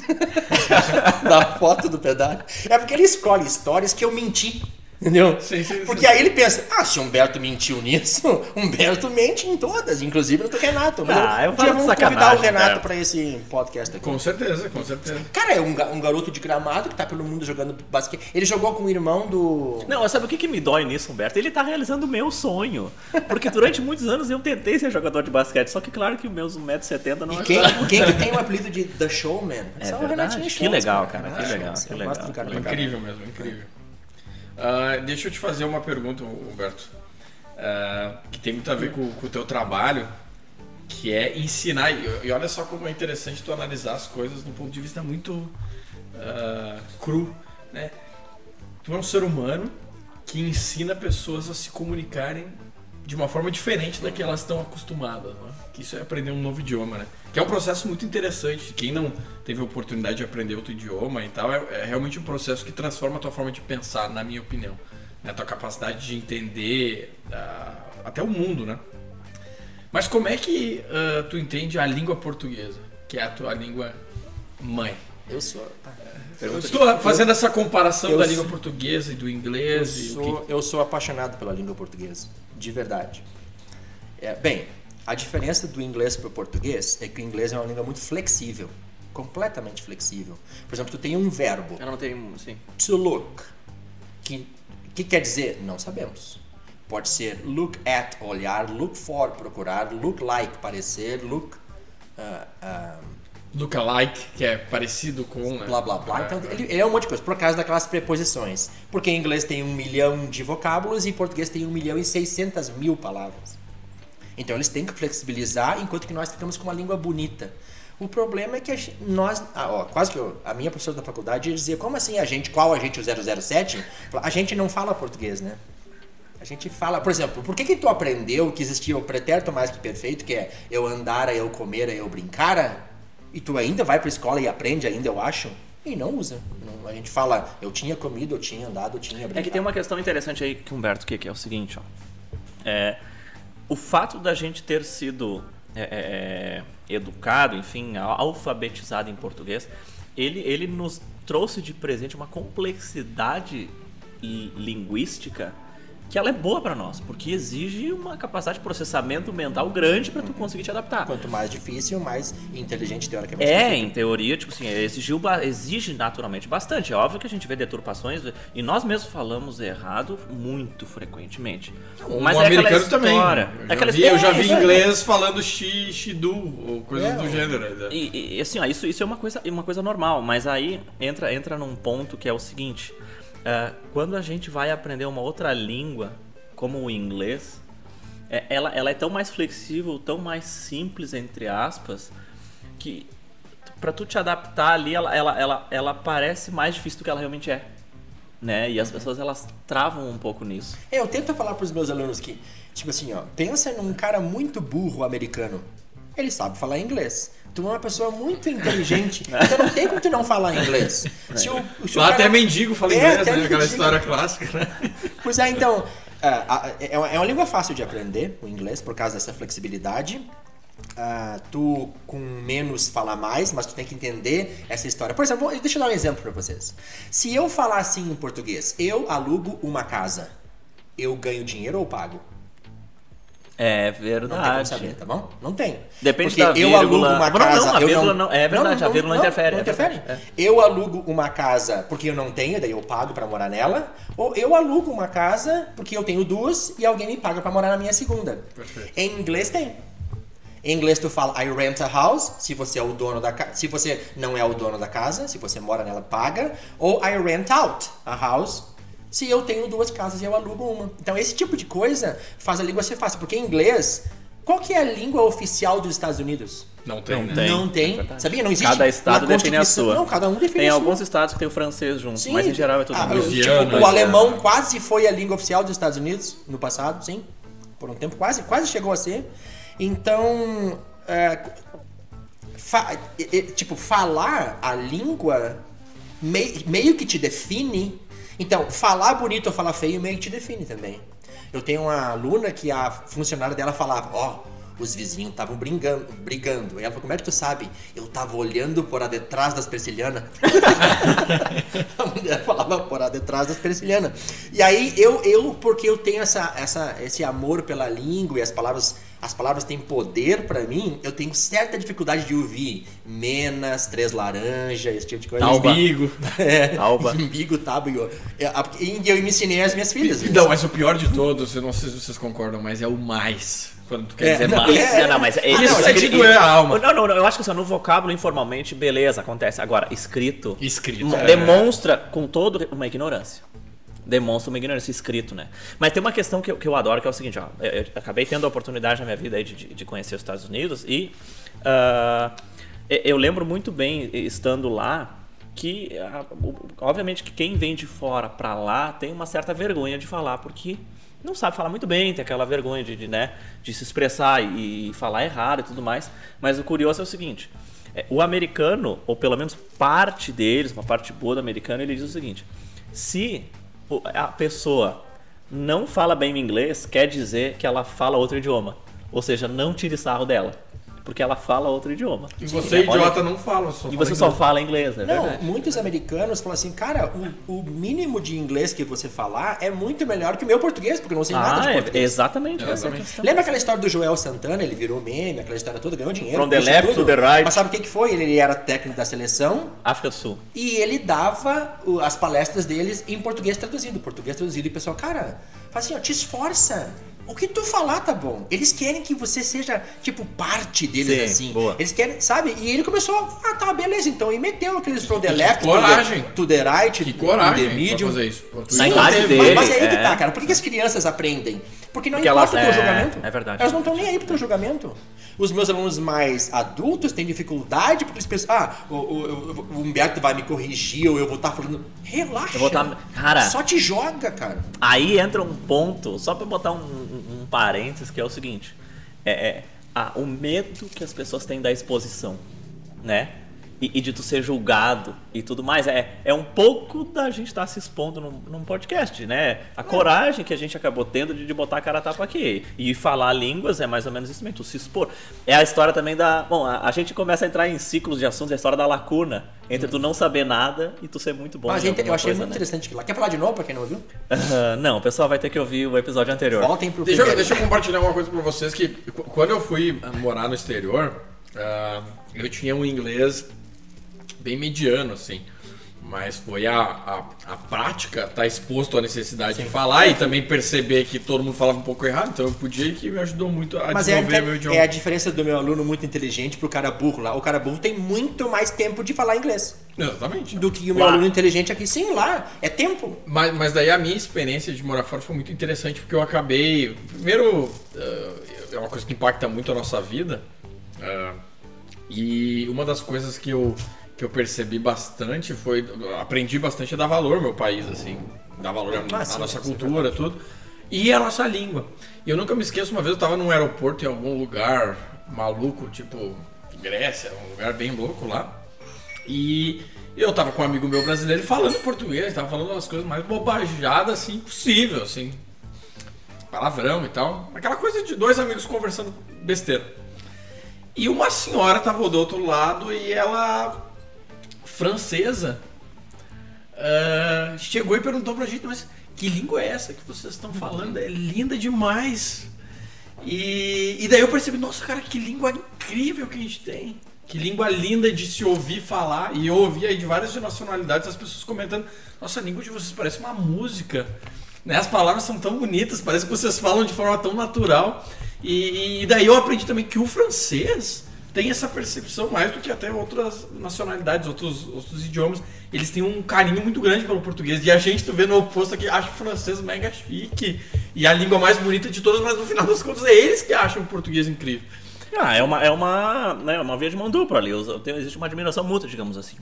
<laughs> da foto do pedágio. É porque ele escolhe histórias que eu menti. Entendeu? Sim, sim, sim. Porque aí ele pensa, ah, se Humberto mentiu nisso, <laughs> Humberto mente em todas, inclusive no do Renato. Mas Ah, eu falo de vamos convidar o Renato pra esse podcast aqui. Com certeza, com certeza. Cara, é um, um garoto de gramado que tá pelo mundo jogando basquete. Ele jogou com o irmão do. Não, sabe o que, que me dói nisso, Humberto? Ele tá realizando o meu sonho. Porque durante muitos anos eu tentei ser jogador de basquete, só que claro que meus 1,70m não E é quem, quem que tem o apelido de The Showman? É Só o verdade. Renatinho Que legal, cara, que legal, que É incrível mesmo, incrível. Ah, deixa eu te fazer uma pergunta, Humberto, ah, que tem muito a ver com, com o teu trabalho, que é ensinar. E, e olha só como é interessante tu analisar as coisas um ponto de vista muito ah, cru, né? Tu é um ser humano que ensina pessoas a se comunicarem de uma forma diferente da que elas estão acostumadas, né? Que isso é aprender um novo idioma, né? Que é um processo muito interessante. Quem não teve a oportunidade de aprender outro idioma e tal, é, é realmente um processo que transforma a tua forma de pensar, na minha opinião. Né? A tua capacidade de entender ah, até o mundo, né? Mas como é que ah, tu entende a língua portuguesa, que é a tua língua mãe? Eu sou. tá. Eu estou fazendo essa comparação eu da sou- língua portuguesa e do Eu inglês e o sou, eu sou apaixonado pela língua portuguesa, de verdade. É, bem, a diferença do inglês para o português é que o inglês é uma língua muito flexível, completamente flexível. Por exemplo, tu tem um verbo, Eu não tenho, sim. to look, que, que quer dizer? Não sabemos. Pode ser look at, olhar, look for, procurar, look like, parecer, look... ah, ah, lookalike, que é parecido com. Né? blá blá blá. Então ele, ele é um monte de coisa, por causa daquelas preposições. Porque em inglês tem um milhão de vocábulos e em português tem um milhão e seiscentas mil palavras. Então eles têm que flexibilizar, enquanto que nós ficamos com uma língua bonita. O problema é que a gente- nós, ah, ó, quase que eu, a minha professora da faculdade dizia, como assim a gente, qual a gente, o 007? A gente não fala português, né? A gente fala, por exemplo, por que que tu aprendeu que existia o pretérito mais que perfeito, que é eu andara, eu comera, eu brincara? E tu ainda vai pra escola e aprende ainda, eu acho? E não usa. Não- a gente fala, eu tinha comido, eu tinha andado, eu tinha brincado. É que tem uma questão interessante aí, que Humberto, que, que é o seguinte, ó. É, o fato da gente ter sido é, é, é, educado, enfim, alfabetizado em português, ele, ele nos trouxe de presente uma complexidade li- linguística que ela é boa para nós, porque exige uma capacidade de processamento mental grande para tu conseguir te adaptar. Quanto mais difícil, mais inteligente teoricamente. É, em teoria, tipo assim, exigiu, exige naturalmente bastante. É óbvio que a gente vê deturpações e nós mesmos falamos errado muito frequentemente. O Mas é aquela americano também. história. Eu É já, aquela vi, eu já vi história. inglês falando shi, shidu, ou coisas É, do gênero. E, e, assim, ó, isso, isso é uma coisa, uma coisa normal, mas aí entra, entra num ponto que é o seguinte: é, quando a gente vai aprender uma outra língua, como o inglês, é, ela, ela é tão mais flexível, tão mais simples, entre aspas, que pra tu te adaptar ali, ela, ela, ela, ela parece mais difícil do que ela realmente é. Né? E as pessoas elas travam um pouco nisso. É, eu tento falar pros meus alunos que, tipo assim, ó, pensa num cara muito burro americano. Ele sabe falar inglês. Tu é uma pessoa muito <laughs> inteligente, então não tem como tu não falar inglês. Se o, se o Lá cara- até mendigo fala É, inglês, né? Aquela mendigo. história clássica, né? <laughs> Pois é, então, é uma é uma língua fácil de aprender, o inglês, por causa dessa flexibilidade. Ah, tu com menos fala mais, mas tu tem que entender essa história. Por exemplo, deixa eu dar um exemplo para vocês. Se eu falar assim em português, eu alugo uma casa, eu ganho dinheiro ou pago? É Não tem como verdade. saber, tá bom? Não tem. Depende Porque da eu vírgula. alugo uma Não, não, casa. a eu vírgula não- é verdade, a vírgula não interfere, Não é interfere. verdade, Eu alugo uma casa porque eu não tenho, daí eu pago pra morar nela. Ou eu alugo uma casa porque eu tenho duas e alguém me paga pra morar na minha segunda. Perfeito. Em inglês tem. Em inglês tu fala I rent a house, se você é o dono da casa. Se você não é o dono da casa, se você mora nela, paga. Ou I rent out a house, se eu tenho duas casas e eu alugo uma. Então esse tipo de coisa faz a língua ser fácil. Porque em inglês, qual que é a língua oficial dos Estados Unidos? Não tem, Não né? tem. Não tem. é. Sabia? Não existe. Cada estado define a sua. Não, cada um define Tem a sua. alguns estados que tem o francês junto, Sim. mas em geral é tudo Ah, inglês. o- Louisiana, tipo, o alemão quase foi a língua oficial dos Estados Unidos no passado, sim. Por um tempo quase, quase chegou a ser. Então, é, fa- tipo, falar a língua mei- meio que te define. Então, falar bonito ou falar feio meio que te define também. Eu tenho uma aluna que a funcionária dela falava, ó, os vizinhos estavam brigando, brigando. E ela falou, como é que tu sabe? Eu tava olhando por detrás das persilhanas. <laughs> a mulher falava por detrás das persilhanas. E aí eu, eu porque eu tenho essa, essa, esse amor pela língua e as palavras, as palavras têm poder pra mim, eu tenho certa dificuldade de ouvir menas, três laranjas, esse tipo de coisa. Tauba. Umbigo. <laughs> É, Tauba. Umbigo, tauba. Eu, eu, eu me ensinei às minhas filhas. isso. Não, mas o pior de todos, eu não sei se vocês concordam, mas é o mais. Quando tu quer É, dizer não, mais. é. Não, não, mas Ah, não, Isso é é a alma. Não, não, não, eu acho que assim, no vocábulo, informalmente, beleza, acontece. Agora, escrito, Escrito. é. demonstra com todo uma ignorância. Demonstra uma ignorância escrito, né? Mas tem uma questão que eu, que eu adoro, que é o seguinte, ó. Eu, eu acabei tendo a oportunidade na minha vida de, de- conhecer os Estados Unidos e e- eu lembro muito bem, estando lá, que ah, obviamente que quem vem de fora pra lá tem uma certa vergonha de falar, porque não sabe falar muito bem, tem aquela vergonha de, de, né, de se expressar e, e falar errado e tudo mais. Mas o curioso é o seguinte: é, o americano, ou pelo menos parte deles, uma parte boa do americano, ele diz o seguinte: se a pessoa não fala bem inglês, quer dizer que ela fala outro idioma. Ou seja, não tire sarro dela, porque ela fala outro idioma. E você, idiota, não fala. Só E fala você só inglês. fala inglês, é Não, verdade. muitos americanos falam assim, cara, o, o mínimo de inglês que você falar é muito melhor que o meu português, porque eu não sei nada de Ah, é, português. exatamente, essa é Exatamente. Lembra aquela história do Joel Santana? Ele virou meme, aquela história toda, ganhou dinheiro. From the left tudo. to the right. Mas sabe o que, que foi? Ele era técnico da seleção África do Sul. e ele dava as palestras deles em português traduzido. Português traduzido. E o pessoal, cara, fala assim, ó, te esforça. O que tu falar tá bom. Eles querem que você seja, tipo, parte deles, Sim, assim. boa. Eles querem, sabe? E ele começou, ah, tá, beleza, então. E meteu aqueles from the que left, coragem. to the, to the right, Que coragem the medium. fazer isso. Idade teve- dele. Mas, mas é aí que é. tá, cara. Por que, as crianças aprendem? Porque não Porque importa elas- o teu é, julgamento. é verdade. Elas não estão nem aí pro teu julgamento. Os meus alunos mais adultos têm dificuldade porque eles pensam, ah, o, o- o Humberto vai me corrigir ou eu vou estar falando. Relaxa. Eu vou tá- Cara- Só te joga, cara. Aí entra um ponto, só pra botar um, um, parênteses, que é o seguinte: é, é ah, o medo que as pessoas têm da exposição, né? E, e de tu ser julgado e tudo mais. É, é um pouco da gente estar se expondo num, num podcast, né? A coragem que a gente acabou tendo de, de botar a cara a tapa aqui. E falar línguas é mais ou menos isso também, tu se expor. É a história também da. Bom, a, a gente começa a entrar em ciclos de assuntos, é a história da lacuna. Entre tu não saber nada e tu ser muito bom. Mas em eu achei coisa, muito né? interessante aquilo lá. Quer falar de novo pra quem não ouviu? Aham, <laughs> não, o pessoal vai ter que ouvir o episódio anterior. Voltem pro Deixa eu, deixa eu compartilhar uma coisa pra vocês que qu- quando eu fui morar no exterior, ah, eu tinha um inglês bem mediano, assim. Mas foi a, a, a prática, estar exposto à necessidade de falar e também perceber que todo mundo falava um pouco errado, então eu podia e que me ajudou muito a Mas é, desenvolver meu idioma. é a diferença do meu aluno muito inteligente pro cara burro lá. O cara burro tem muito mais tempo de falar inglês Exatamente. do que o meu Lá. aluno inteligente aqui. Sim, lá. É tempo. Mas, mas daí a minha experiência de morar fora foi muito interessante porque eu acabei. Primeiro, eh, é uma coisa que impacta muito a nossa vida. eh, e uma das coisas que eu, que eu percebi bastante foi. Aprendi bastante a dar valor ao meu país, assim. Dar valor à, Ah, sim, nossa é cultura, tudo. E a nossa língua. E eu nunca me esqueço, uma vez eu tava num aeroporto em algum lugar maluco, tipo Grécia, um lugar bem louco lá. E eu tava com um amigo meu brasileiro falando português, tava falando as coisas mais bobajadas assim possível, assim. Palavrão e tal. Aquela coisa de dois amigos conversando besteira. E uma senhora tava do outro lado e ela, francesa, ah, chegou e perguntou pra gente, mas que língua é essa que vocês estão falando? É linda demais. E, e daí eu percebi, nossa, cara, que língua incrível que a gente tem. Que língua linda de se ouvir falar. E eu ouvi aí de várias nacionalidades as pessoas comentando, nossa, a língua de vocês parece uma música. Né? As palavras são tão bonitas, parece que vocês falam de forma tão natural. E, e daí eu aprendi também que o francês tem essa percepção mais do que até outras nacionalidades, outros, outros idiomas. Eles têm um carinho muito grande pelo português. E a gente, tu vê no oposto aqui, acha o francês mega chique. E a língua mais bonita de todas, mas no final das contas é eles que acham o português incrível. Ah, é uma, é uma, né, uma via de mão dupla ali. Eu tenho- existe uma admiração mútua, digamos assim.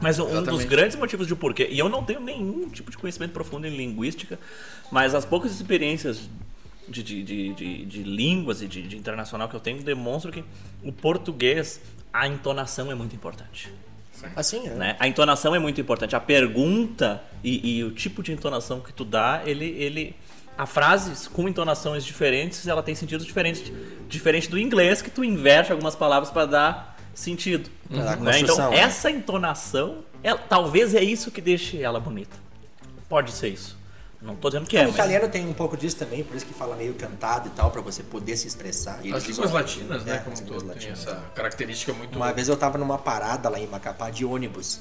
Mas um dos Exatamente. grandes motivos de porquê, e eu não tenho nenhum tipo de conhecimento profundo em linguística, mas as poucas experiências de, de, de, de- línguas e de, de internacional que eu tenho demonstram que o português, a entonação é muito importante. Assim, é. né? A entonação é muito importante. A pergunta e, e o tipo de entonação que tu dá, ele, ele, a frases com entonações diferentes, ela tem sentidos diferentes, diferente do inglês que tu inverte algumas palavras para dar sentido. Pra dar né? Então né? essa entonação, ela- talvez é isso que deixe ela bonita. Pode ser isso. Não tô dizendo que é, o mas italiano tem um pouco disso também, por isso que fala meio cantado e tal, pra você poder se expressar. E eles As línguas latinas, né? É, como as línguas todo, tem latinas. essa característica muito. Uma vez eu tava numa parada lá em Macapá de ônibus.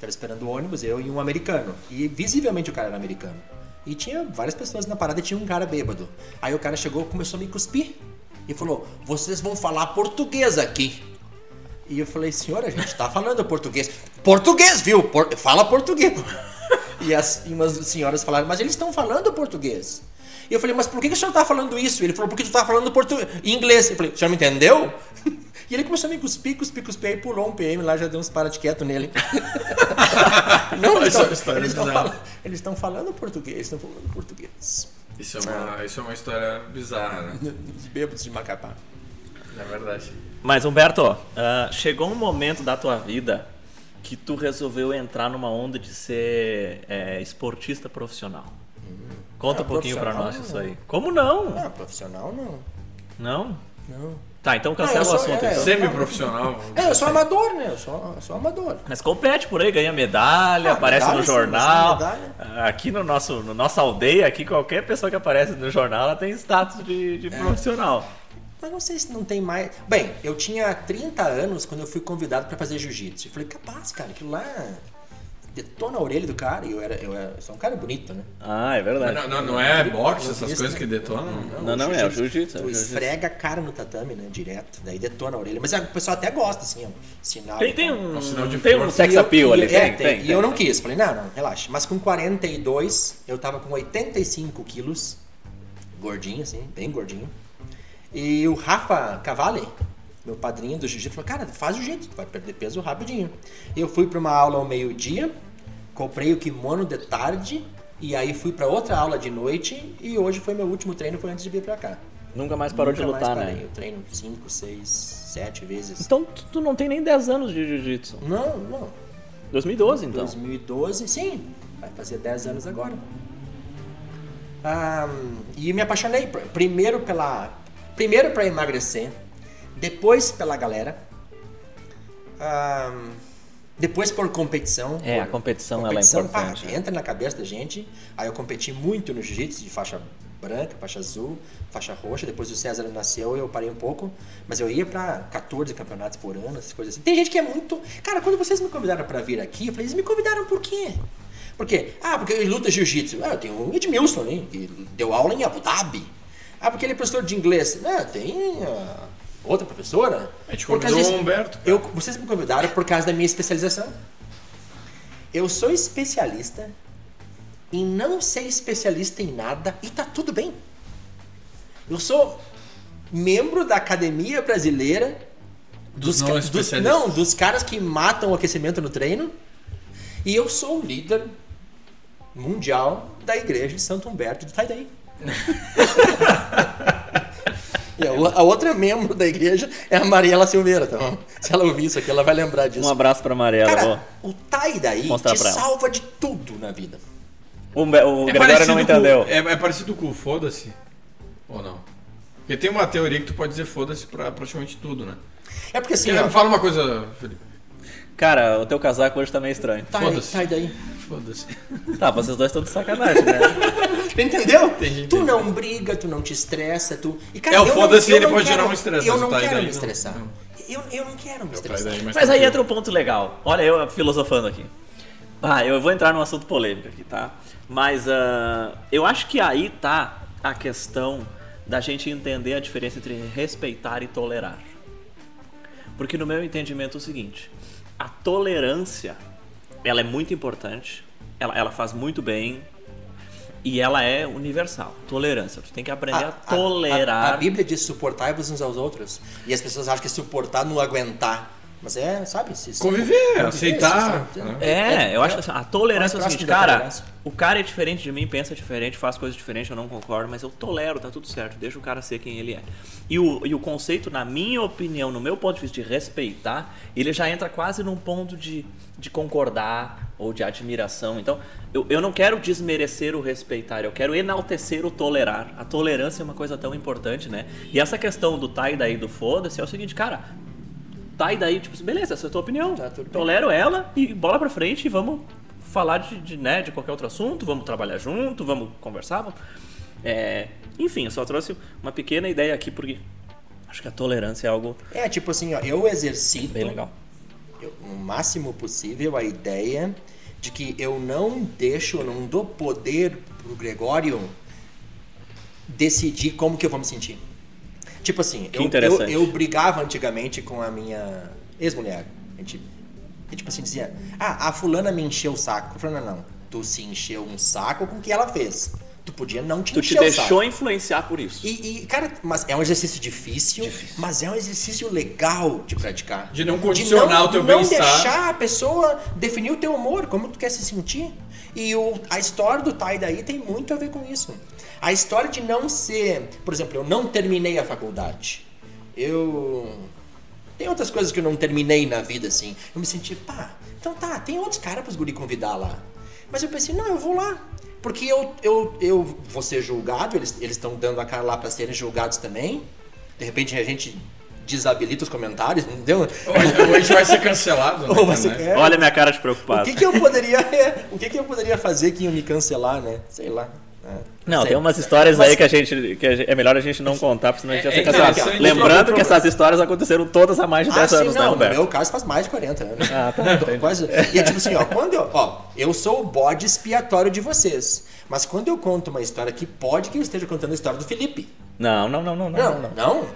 Tava esperando o ônibus, eu e um americano. E visivelmente o cara era americano. E tinha várias pessoas na parada e tinha um cara bêbado. Aí o cara chegou começou a me cuspir. E falou: Vocês vão falar português aqui. E eu falei: Senhor, a gente tá falando português. Português, viu? Por- Fala português. E, as, e umas senhoras falaram: Mas eles estão falando português. E eu falei: Mas por que, que o senhor tá falando isso? Ele falou: Porque tu tá falando português. Inglês. Eu falei: O senhor me entendeu? <laughs> E ele começou a me cuspir, cuspir, cuspir, aí pulou um PM lá, já deu uns para de quieto nele. <laughs> Não, eles Essa é eles estão falando, eles estão falando português, eles estão falando português. Isso é, uma, isso é uma história bizarra, né? <laughs> Os bêbados de Macapá. É verdade. Mas Humberto, ah, chegou um momento da tua vida que tu resolveu entrar numa onda de ser é, esportista profissional. Conta Ah, um pouquinho pra profissional, nós isso não. aí. Como não? Ah, profissional não. Não? Não. Tá, então cancela eu o assunto. é, então. Semi-profissional. <laughs> É, eu sou amador, né? Eu sou, eu sou amador. Mas compete por aí, ganha medalha, Ah, aparece medalha, no jornal. sim, medalha. Aqui no nosso, no nossa aldeia, aqui qualquer pessoa que aparece no jornal, ela tem status de, É. de profissional. Mas não sei se não tem mais. Bem, eu tinha 30 anos quando eu fui convidado pra fazer jiu-jitsu. Eu falei, capaz, cara, aquilo lá. detona a orelha do cara. E eu, era, eu, era, eu sou um cara bonito, né? Ah, é verdade. Não, não, não é boxe, Não, essas isso, coisas né? que detonam? Não, não, é o jiu-jitsu. é o Tu esfrega a cara no tatame, né? Direto. Daí detona a orelha. Mas é, o pessoal até gosta, assim, ó. Sinal. Tem, tem um, É um sinal de tem um força. sex E eu- appeal e ali, eu- tem, é, tem, tem. E tem. eu não quis. Falei, não, não, relaxa. Mas com 42, eu tava com 85 quilos. Gordinho, assim, bem gordinho. E o Rafa Cavalli, meu padrinho do jiu-jitsu, falou, cara, faz o jeito, tu vai perder peso rapidinho. Eu fui pra uma aula ao meio-dia, comprei o kimono de tarde, e aí fui pra outra aula de noite, e hoje foi meu último treino, foi antes de vir pra cá. Nunca mais parou de Nunca mais lutar, parei. né? Eu treino 5, 6, 7 vezes. Então tu não tem nem 10 anos de jiu-jitsu. Não, não. 2012, então. 2012, sim. Vai fazer 10 anos agora. Ah, e me apaixonei pr- primeiro pela primeiro para emagrecer, depois pela galera, depois por competição. É, por- a competição, ela é pá, importante, né? entra na cabeça da gente. Aí eu competi muito no jiu-jitsu de faixa branca, faixa azul, faixa roxa. Depois o César nasceu, eu parei um pouco, mas eu ia pra 14 campeonatos por ano, essas coisas assim. Tem gente que é muito, cara, quando vocês me convidaram pra vir aqui, eu falei, eles me convidaram por quê? Por quê? Ah, porque ele luta jiu-jitsu. Ah, eu tenho o Edmilson, hein, que deu aula em Abu Dhabi. Ah, porque ele é professor de inglês. Não, tem ah, outra professora. A gente convidou disso- o Humberto. Eu, vocês me convidaram por causa da minha especialização. Eu sou especialista em não ser especialista em nada e tá tudo bem. Eu sou membro da Academia Brasileira Dos não ca- especialistas. não, dos caras que matam o aquecimento no treino. E eu sou o líder mundial da igreja de Santo Humberto de Taidaí. E a, outra membro da igreja é a Mariela Silveira, tá bom? Se ela ouvir isso aqui, ela vai lembrar disso. Um abraço pra Mariela. Cara, o Taidaí Mostrar te salva de tudo na vida. O, o É Gregório não com- entendeu. é, é parecido com o foda-se? Ou não? Porque tem uma teoria que tu pode dizer foda-se pra praticamente tudo, né? É porque assim, ó, Fala uma coisa, Felipe. Cara, o teu casaco hoje tá meio estranho. Tai- foda-se. Taidaí. Foda-se. Tá, vocês dois estão de sacanagem, né? <laughs> Entendeu? Entendi, Tu entendi. não briga, tu não te estressa, tu. E, cara, É, o foda-se, ele pode quero- gerar um estresse, Eu mas não Tai quero daí me não. estressar. Não. Eu, eu não quero me É estressar. daí, Mas aí tranquilo. entra um ponto legal. Olha, eu filosofando aqui. Ah, eu vou entrar num assunto polêmico aqui, tá? Mas ah, eu acho que aí tá a questão da gente entender a diferença entre respeitar e tolerar. Porque no meu entendimento é o seguinte, a tolerância, ela é muito importante, ela, ela faz muito bem e ela é universal. Tolerância, tu tem que aprender a, tolerar. A, a Bíblia diz suportai-vos uns aos outros. E as pessoas acham que suportar não aguentar. Mas é, sabe? Se, se- Conviver, aceitar, se- né? É, eu acho que assim, a tolerância é o seguinte, cara, tolerância. o cara é diferente de mim, pensa diferente, faz coisas diferentes, eu não concordo, mas eu tolero, tá tudo certo, deixa o cara ser quem ele é. E o, e o conceito, na minha opinião, no meu ponto de vista de respeitar, ele já entra quase num ponto de, de concordar ou de admiração. Então, eu, eu não quero desmerecer o respeitar, eu quero enaltecer o tolerar. A tolerância é uma coisa tão importante, né? E essa questão do tá e daí do foda-se é o seguinte, cara, tá e daí, tipo, beleza, essa é a tua opinião. Tá. Tolero ela e bola pra frente e vamos falar de, de, né, de qualquer outro assunto, vamos trabalhar junto, vamos conversar. Vamos... É, enfim, eu só trouxe uma pequena ideia aqui porque acho que a tolerância é algo É, tipo assim, ó, eu exercito bem legal. Eu- no máximo possível a ideia de que eu não deixo, eu não dou poder pro Gregório decidir como que eu vou me sentir. Tipo assim, eu, eu, eu brigava antigamente com a minha ex-mulher. A gente, e, tipo assim, dizia, ah, a fulana me encheu o saco. Eu falei, não, não, tu se encheu um saco com o que ela fez. Tu podia não te Tu te deixou influenciar por isso. E, e, cara, mas é um exercício difícil, mas é um exercício legal de praticar. De não condicionar não- o teu de não bem-estar. deixar a pessoa definir o teu humor, como tu quer se sentir. E o, a história do Tai daí tem muito a ver com isso. A história de não ser, por exemplo, eu não terminei a faculdade. Eu tem outras coisas que eu não terminei na vida assim. Eu me senti, pá, então tá, tem outros caras pros guri convidar lá. Mas eu pensei, não, eu vou lá. Porque eu, eu, eu vou ser julgado, eles estão dando a cara lá pra serem julgados também. De repente a gente desabilita os comentários, entendeu? Hoje, hoje a gente vai ser cancelado. <laughs> você internet. quer- Olha a minha cara de O preocupado. que, que eu poderia, <laughs> o que, que eu poderia fazer que ia me cancelar, né? Sei lá. Não, tem umas histórias Mas- aí que a gente. que é melhor a gente não contar, porque senão a gente É- já fica é assim, ó, interessante. Lembrando que essas histórias aconteceram todas há mais de 10 Ah, sim, anos, né, não, no Humberto? meu caso faz mais de 40 anos. Ah, tá, entendi. quase- E é tipo assim, ó, quando eu, ó, eu sou o bode expiatório de vocês. Mas quando eu conto uma história que pode que eu esteja contando a história do Felipe. Não, não, não, não, não. Não, não. não.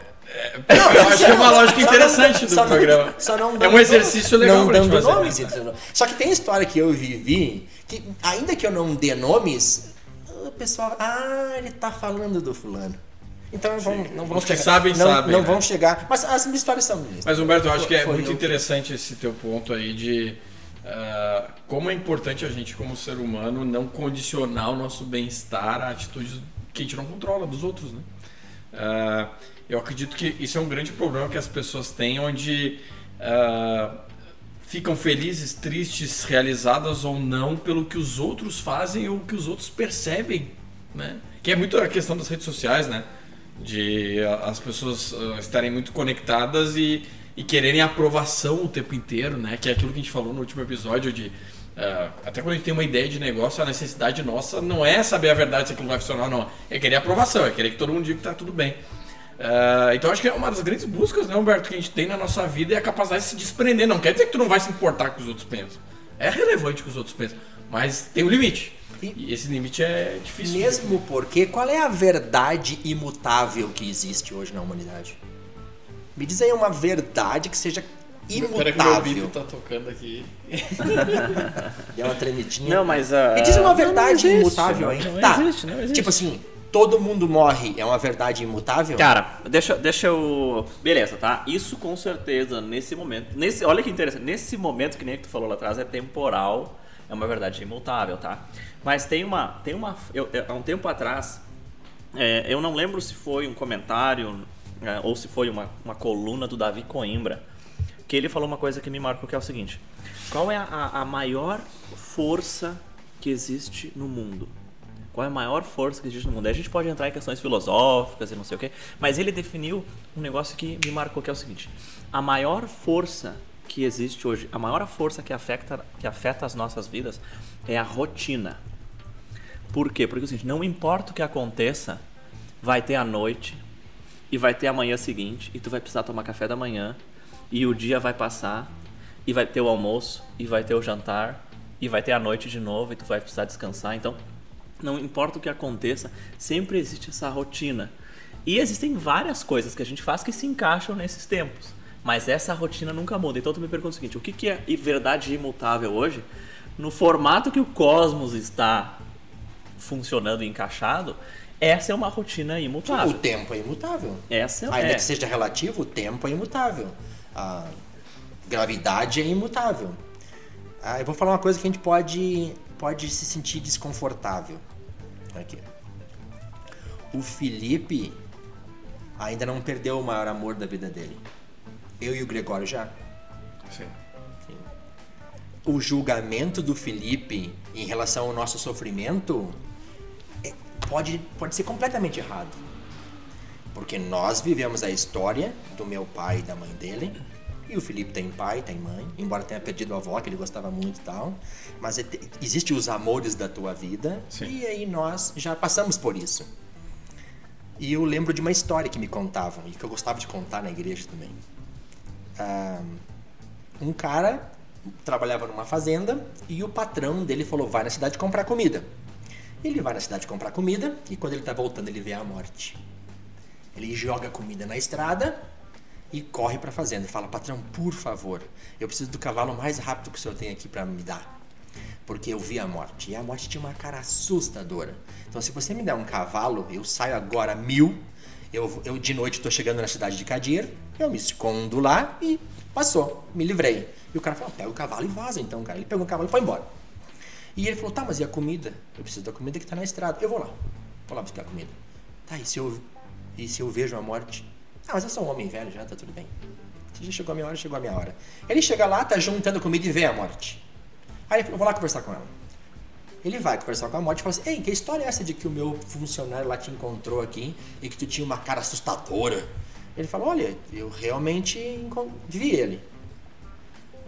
Eu acho que é uma lógica Só não- interessante do não- programa. só não É um exercício legal não pra gente dando fazer. nomes? Só que tem história que eu vivi que, ainda que eu não dê nomes, o pessoal, ah, ele tá falando do fulano. Então vão, não vão Os que chegar. sabem, não, sabem, Não né? vão chegar. Mas as histórias são minhas. Mas Humberto, eu acho que é Foi muito eu. interessante esse teu ponto aí de ah, como é importante a gente, como ser humano, não condicionar o nosso bem-estar a atitudes que a gente não controla dos outros, né? Ah, eu acredito que isso é um grande problema que as pessoas têm, onde ah, ficam felizes, tristes, realizadas ou não pelo que os outros fazem ou que os outros percebem, né? Que é muito a questão das redes sociais, né? De as pessoas ah, estarem muito conectadas e, e quererem aprovação o tempo inteiro, né? Que é aquilo que a gente falou no último episódio de ah, até quando a gente tem uma ideia de negócio, a necessidade nossa não é saber a verdade se aquilo vai funcionar ou não, é querer aprovação, é querer que todo mundo diga que tá tudo bem. Ah, então acho que é uma das grandes buscas, né, Humberto, que a gente tem na nossa vida é a capacidade de se desprender. Não quer dizer que tu não vai se importar com o que os outros pensam. É relevante o que os outros pensam, mas tem um limite. E esse limite é difícil. Mesmo porque, qual é a verdade imutável que existe hoje na humanidade? Me diz aí uma verdade que seja que o meu imutável. tá tocando aqui. <laughs> Deu uma tremidinha. Não, mas a. Me diz uma não, verdade não existe, imutável, não, hein? Não tá. existe, não existe. Tipo assim, todo mundo morre é uma verdade imutável? Cara, deixa, deixa eu. Beleza, tá? Isso com certeza, nesse momento. Nesse, olha que interessante. Nesse momento que nem tu falou lá atrás, é temporal, é uma verdade imutável, tá? Mas tem uma. Tem uma eu, há um tempo atrás, é, eu não lembro se foi um comentário é, ou se foi uma, uma coluna do Davi Coimbra, que ele falou uma coisa que me marcou, que é o seguinte: qual é a, a maior força que existe no mundo? Qual é a maior força que existe no mundo? Aí a gente pode entrar em questões filosóficas e não sei o quê, mas ele definiu um negócio que me marcou, que é o seguinte: a maior força que existe hoje, a maior força que afeta, que afeta as nossas vidas é a rotina. Por quê? Porque é o seguinte, não importa o que aconteça, vai ter a noite e vai ter a manhã seguinte e tu vai precisar tomar café da manhã e o dia vai passar e vai ter o almoço e vai ter o jantar e vai ter a noite de novo e tu vai precisar descansar. Então, não importa o que aconteça, sempre existe essa rotina. E existem várias coisas que a gente faz que se encaixam nesses tempos. Mas essa rotina nunca muda. Então tu me pergunta o seguinte: o que é verdade imutável hoje? No formato que o cosmos está funcionando e encaixado, essa é uma rotina O imutável. tempo é imutável. Essa Ainda é. que seja relativo, o tempo é imutável. A gravidade é imutável. Ah, eu vou falar uma coisa que a gente pode, pode se sentir desconfortável. Aqui. O Felipe ainda não perdeu o maior amor da vida dele. Eu e o Gregório já. Sim. O julgamento do Felipe em relação ao nosso sofrimento é- pode, pode ser completamente errado. Porque nós vivemos a história do meu pai e da mãe dele. E o Felipe tem pai, tem mãe, embora tenha perdido a avó, que ele gostava muito e tal. Mas é- existe os amores da tua vida. Sim. E aí nós já passamos por isso. E eu lembro de uma história que me contavam e que eu gostava de contar na igreja também. Ah, um cara trabalhava numa fazenda e o patrão dele falou: vai na cidade comprar comida. Ele vai na cidade comprar comida e quando ele está voltando ele vê a morte. Ele joga comida na estrada e corre para a fazenda e fala: patrão, por favor, eu preciso do cavalo mais rápido que o senhor tem aqui para me dar. Porque eu vi a morte. E a morte tinha uma cara assustadora. Então, se você me der um cavalo, eu saio agora mil. Eu, eu de noite estou chegando na cidade de Cadir, eu me escondo lá e passou, me livrei. E o cara falou: pega o cavalo e vaza então, cara. Ele pegou o cavalo e foi embora. E ele falou: tá, mas e a comida? Eu preciso da comida que está na estrada. Eu vou lá, vou lá buscar a comida. Tá, e se eu, e se eu vejo a morte? Ah, mas eu sou um homem velho já, tá tudo bem. Já chegou a minha hora, chegou a minha hora. Ele chega lá, tá juntando comida e vê a morte. Aí ele falou: vou lá conversar com ela. Ele vai conversar com a morte e fala assim: Ei, que história é essa de que o meu funcionário lá te encontrou aqui e que tu tinha uma cara assustadora? Ele fala: Olha, eu realmente vi ele.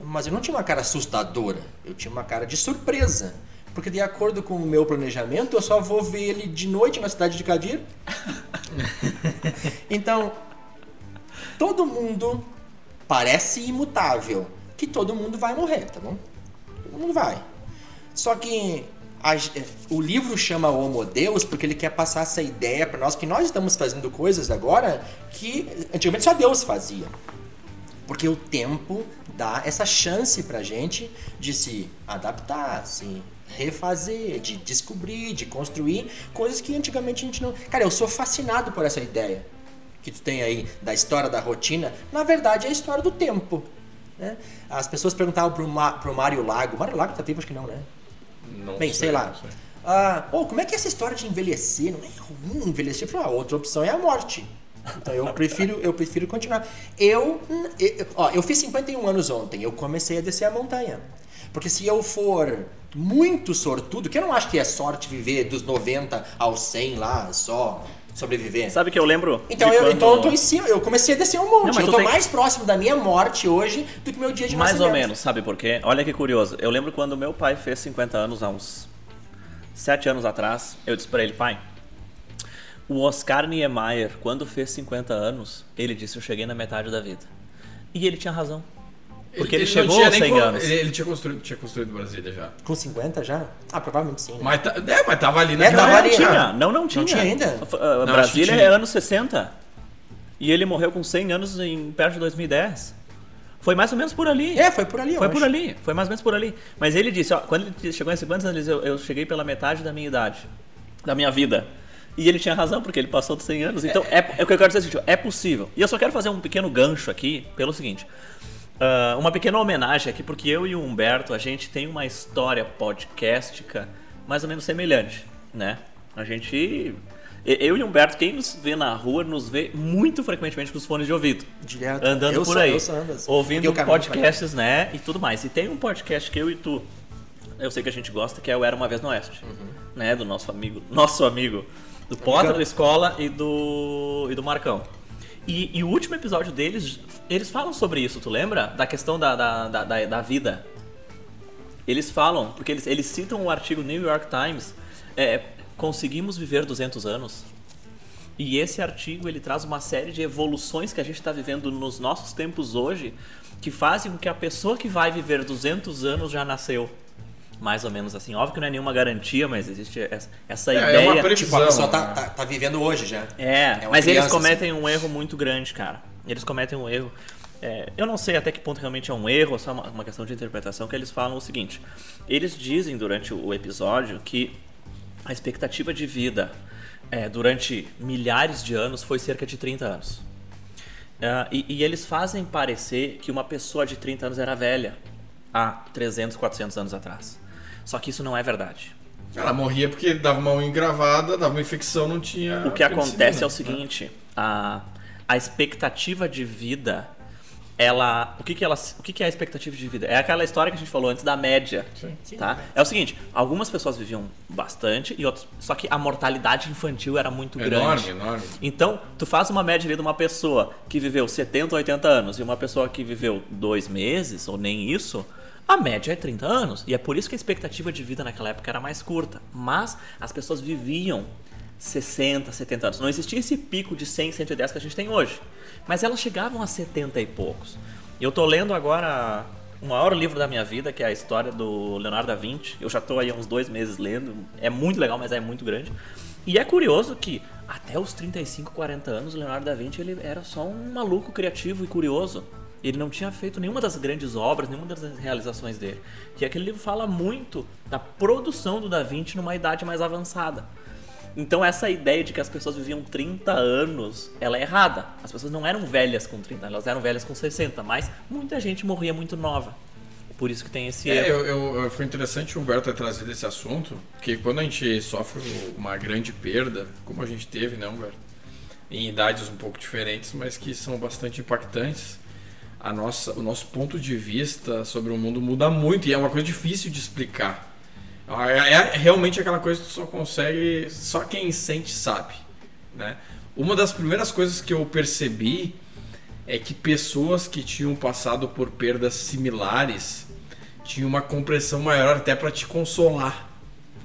Mas eu não tinha uma cara assustadora, eu tinha uma cara de surpresa. Porque de acordo com o meu planejamento, eu só vou ver ele de noite na cidade de Cadir. <laughs> então, todo mundo parece imutável, que todo mundo vai morrer, tá bom? Todo mundo vai. Só que a, o livro chama Homo Deus porque ele quer passar essa ideia para nós que nós estamos fazendo coisas agora que antigamente só Deus fazia. Porque o tempo dá essa chance pra gente de se adaptar, se refazer, de descobrir, de construir coisas que antigamente a gente não. Cara, eu sou fascinado por essa ideia que tu tem aí da história da rotina. Na verdade, é a história do tempo. Né? As pessoas perguntavam pro, Ma, pro Mário Lago. Mário Lago tá vivo, acho que não, né? Não Bem, sei, lá. Sei. Ah, oh, como é que é essa história de envelhecer? Não é ruim envelhecer? Eu falei, ah, outra opção é a morte. Então eu prefiro, eu prefiro continuar. Eu, eu, ó, eu fiz 51 anos ontem, eu comecei a descer a montanha. Porque se eu for muito sortudo, que eu não acho que é sorte viver dos 90 aos 100 lá só sobreviver. Sabe que eu lembro. Então, eu, quando... então eu tô em cima, eu comecei a descer um monte. Não, eu tô tem... mais próximo da minha morte hoje do que meu dia de Mais nascimento. ou menos, sabe por quê? Olha que curioso. Eu lembro quando meu pai fez 50 anos, há uns 7 anos atrás, eu disse pra ele, pai, o Oscar Niemeyer, quando fez 50 anos, ele disse: Eu cheguei na metade da vida. E ele tinha razão. Porque ele, ele chegou aos 100 anos. Ele, ele, tinha, construído, tinha construído Brasília já. Com 50 já? Ah, provavelmente sim. Né? Mas, é, mas tava ali na é, tava ali, tinha. Não, não tinha. Não tinha ainda? Uh, Brasília é anos 60. E ele morreu com 100 anos em perto de 2010. Foi mais ou menos por ali. É, foi por ali. Foi por ali. Foi mais ou menos por ali. Mas ele disse, ó, quando ele chegou em 50 anos, eu, eu cheguei pela metade da minha idade, da minha vida. E ele tinha razão, porque ele passou dos 100 anos. Então, é, é, é o que eu quero dizer, é possível. E eu só quero fazer um pequeno gancho aqui, pelo seguinte. Uh, uma pequena homenagem aqui, porque eu e o Humberto, a gente tem uma história podcastica mais ou menos semelhante, né? A gente... Eu e o Humberto, quem nos vê na rua, nos vê muito frequentemente com os fones de ouvido. Direto. Andando eu por sou, aí. Eu sou assim. ouvindo podcasts, né? E tudo mais. E tem um podcast que eu e tu, eu sei que a gente gosta, que é o Era Uma Vez no Oeste. Uhum. Né? Do nosso amigo, nosso amigo do Potter da escola e do, e do Marcão. E, e, o último episódio deles, eles falam sobre isso, tu lembra? Da questão da, da, da, da, da vida. Eles falam, porque eles, eles citam o artigo New York Times, é, conseguimos viver 200 anos. E esse artigo ele traz uma série de evoluções que a gente está vivendo nos nossos tempos hoje, que fazem com que a pessoa que vai viver 200 anos já nasceu mais ou menos assim. Óbvio que não é nenhuma garantia, mas existe essa, essa é, ideia. É uma previsão, tipo, a pessoa tá, né? tá, tá, vivendo hoje já. É, é mas criança, eles cometem assim. um erro muito grande, cara. Eles cometem um erro. É, eu não sei até que ponto realmente é um erro ou só uma, uma questão de interpretação, que eles falam o seguinte. Eles dizem durante o episódio que a expectativa de vida é, durante milhares de anos foi cerca de 30 anos. Uh, e, e, eles fazem parecer que uma pessoa de 30 anos era velha há 300, 400 anos atrás. Só que isso não é verdade. Ela morria porque dava uma unha engravada, dava uma infecção, não tinha. O que acontece é o seguinte: a, a expectativa de vida ela o que que ela o que que é a expectativa de vida é aquela história que a gente falou antes da média Sim. tá é o seguinte algumas pessoas viviam bastante e outras só que a mortalidade infantil era muito enorme, grande enorme então tu faz uma média ali de uma pessoa que viveu 70 80 anos e uma pessoa que viveu dois meses ou nem isso a média é 30 anos. E é por isso que a expectativa de vida naquela época era mais curta. Mas as pessoas viviam 60, 70 anos. Não existia esse pico de 100, 110 que a gente tem hoje. Mas elas chegavam a 70 e poucos. Eu estou lendo agora o maior livro da minha vida, que é a história do Leonardo da Vinci. Eu já estou aí há uns dois meses lendo. É muito legal, mas é muito grande. E é curioso que até os 35, 40 anos, o Leonardo da Vinci ele era só um maluco criativo e curioso. Ele não tinha feito nenhuma das grandes obras, nenhuma das realizações dele. E aquele livro fala muito da produção do Da Vinci numa idade mais avançada. Então essa ideia de que as pessoas viviam 30 anos, ela é errada. As pessoas não eram velhas com 30, elas eram velhas com 60, mas muita gente morria muito nova. Por isso que tem esse é, erro. Eu, eu, foi interessante o Humberto ter trazido esse assunto, que quando a gente sofre uma grande perda, como a gente teve, né, Humberto? Em idades um pouco diferentes, mas que são bastante impactantes a nossa, o nosso ponto de vista sobre o mundo muda muito e é uma coisa difícil de explicar. É, é realmente aquela coisa que tu só consegue, só quem sente sabe, né? Uma das primeiras coisas que eu percebi é que pessoas que tinham passado por perdas similares tinham uma compreensão maior até para te consolar.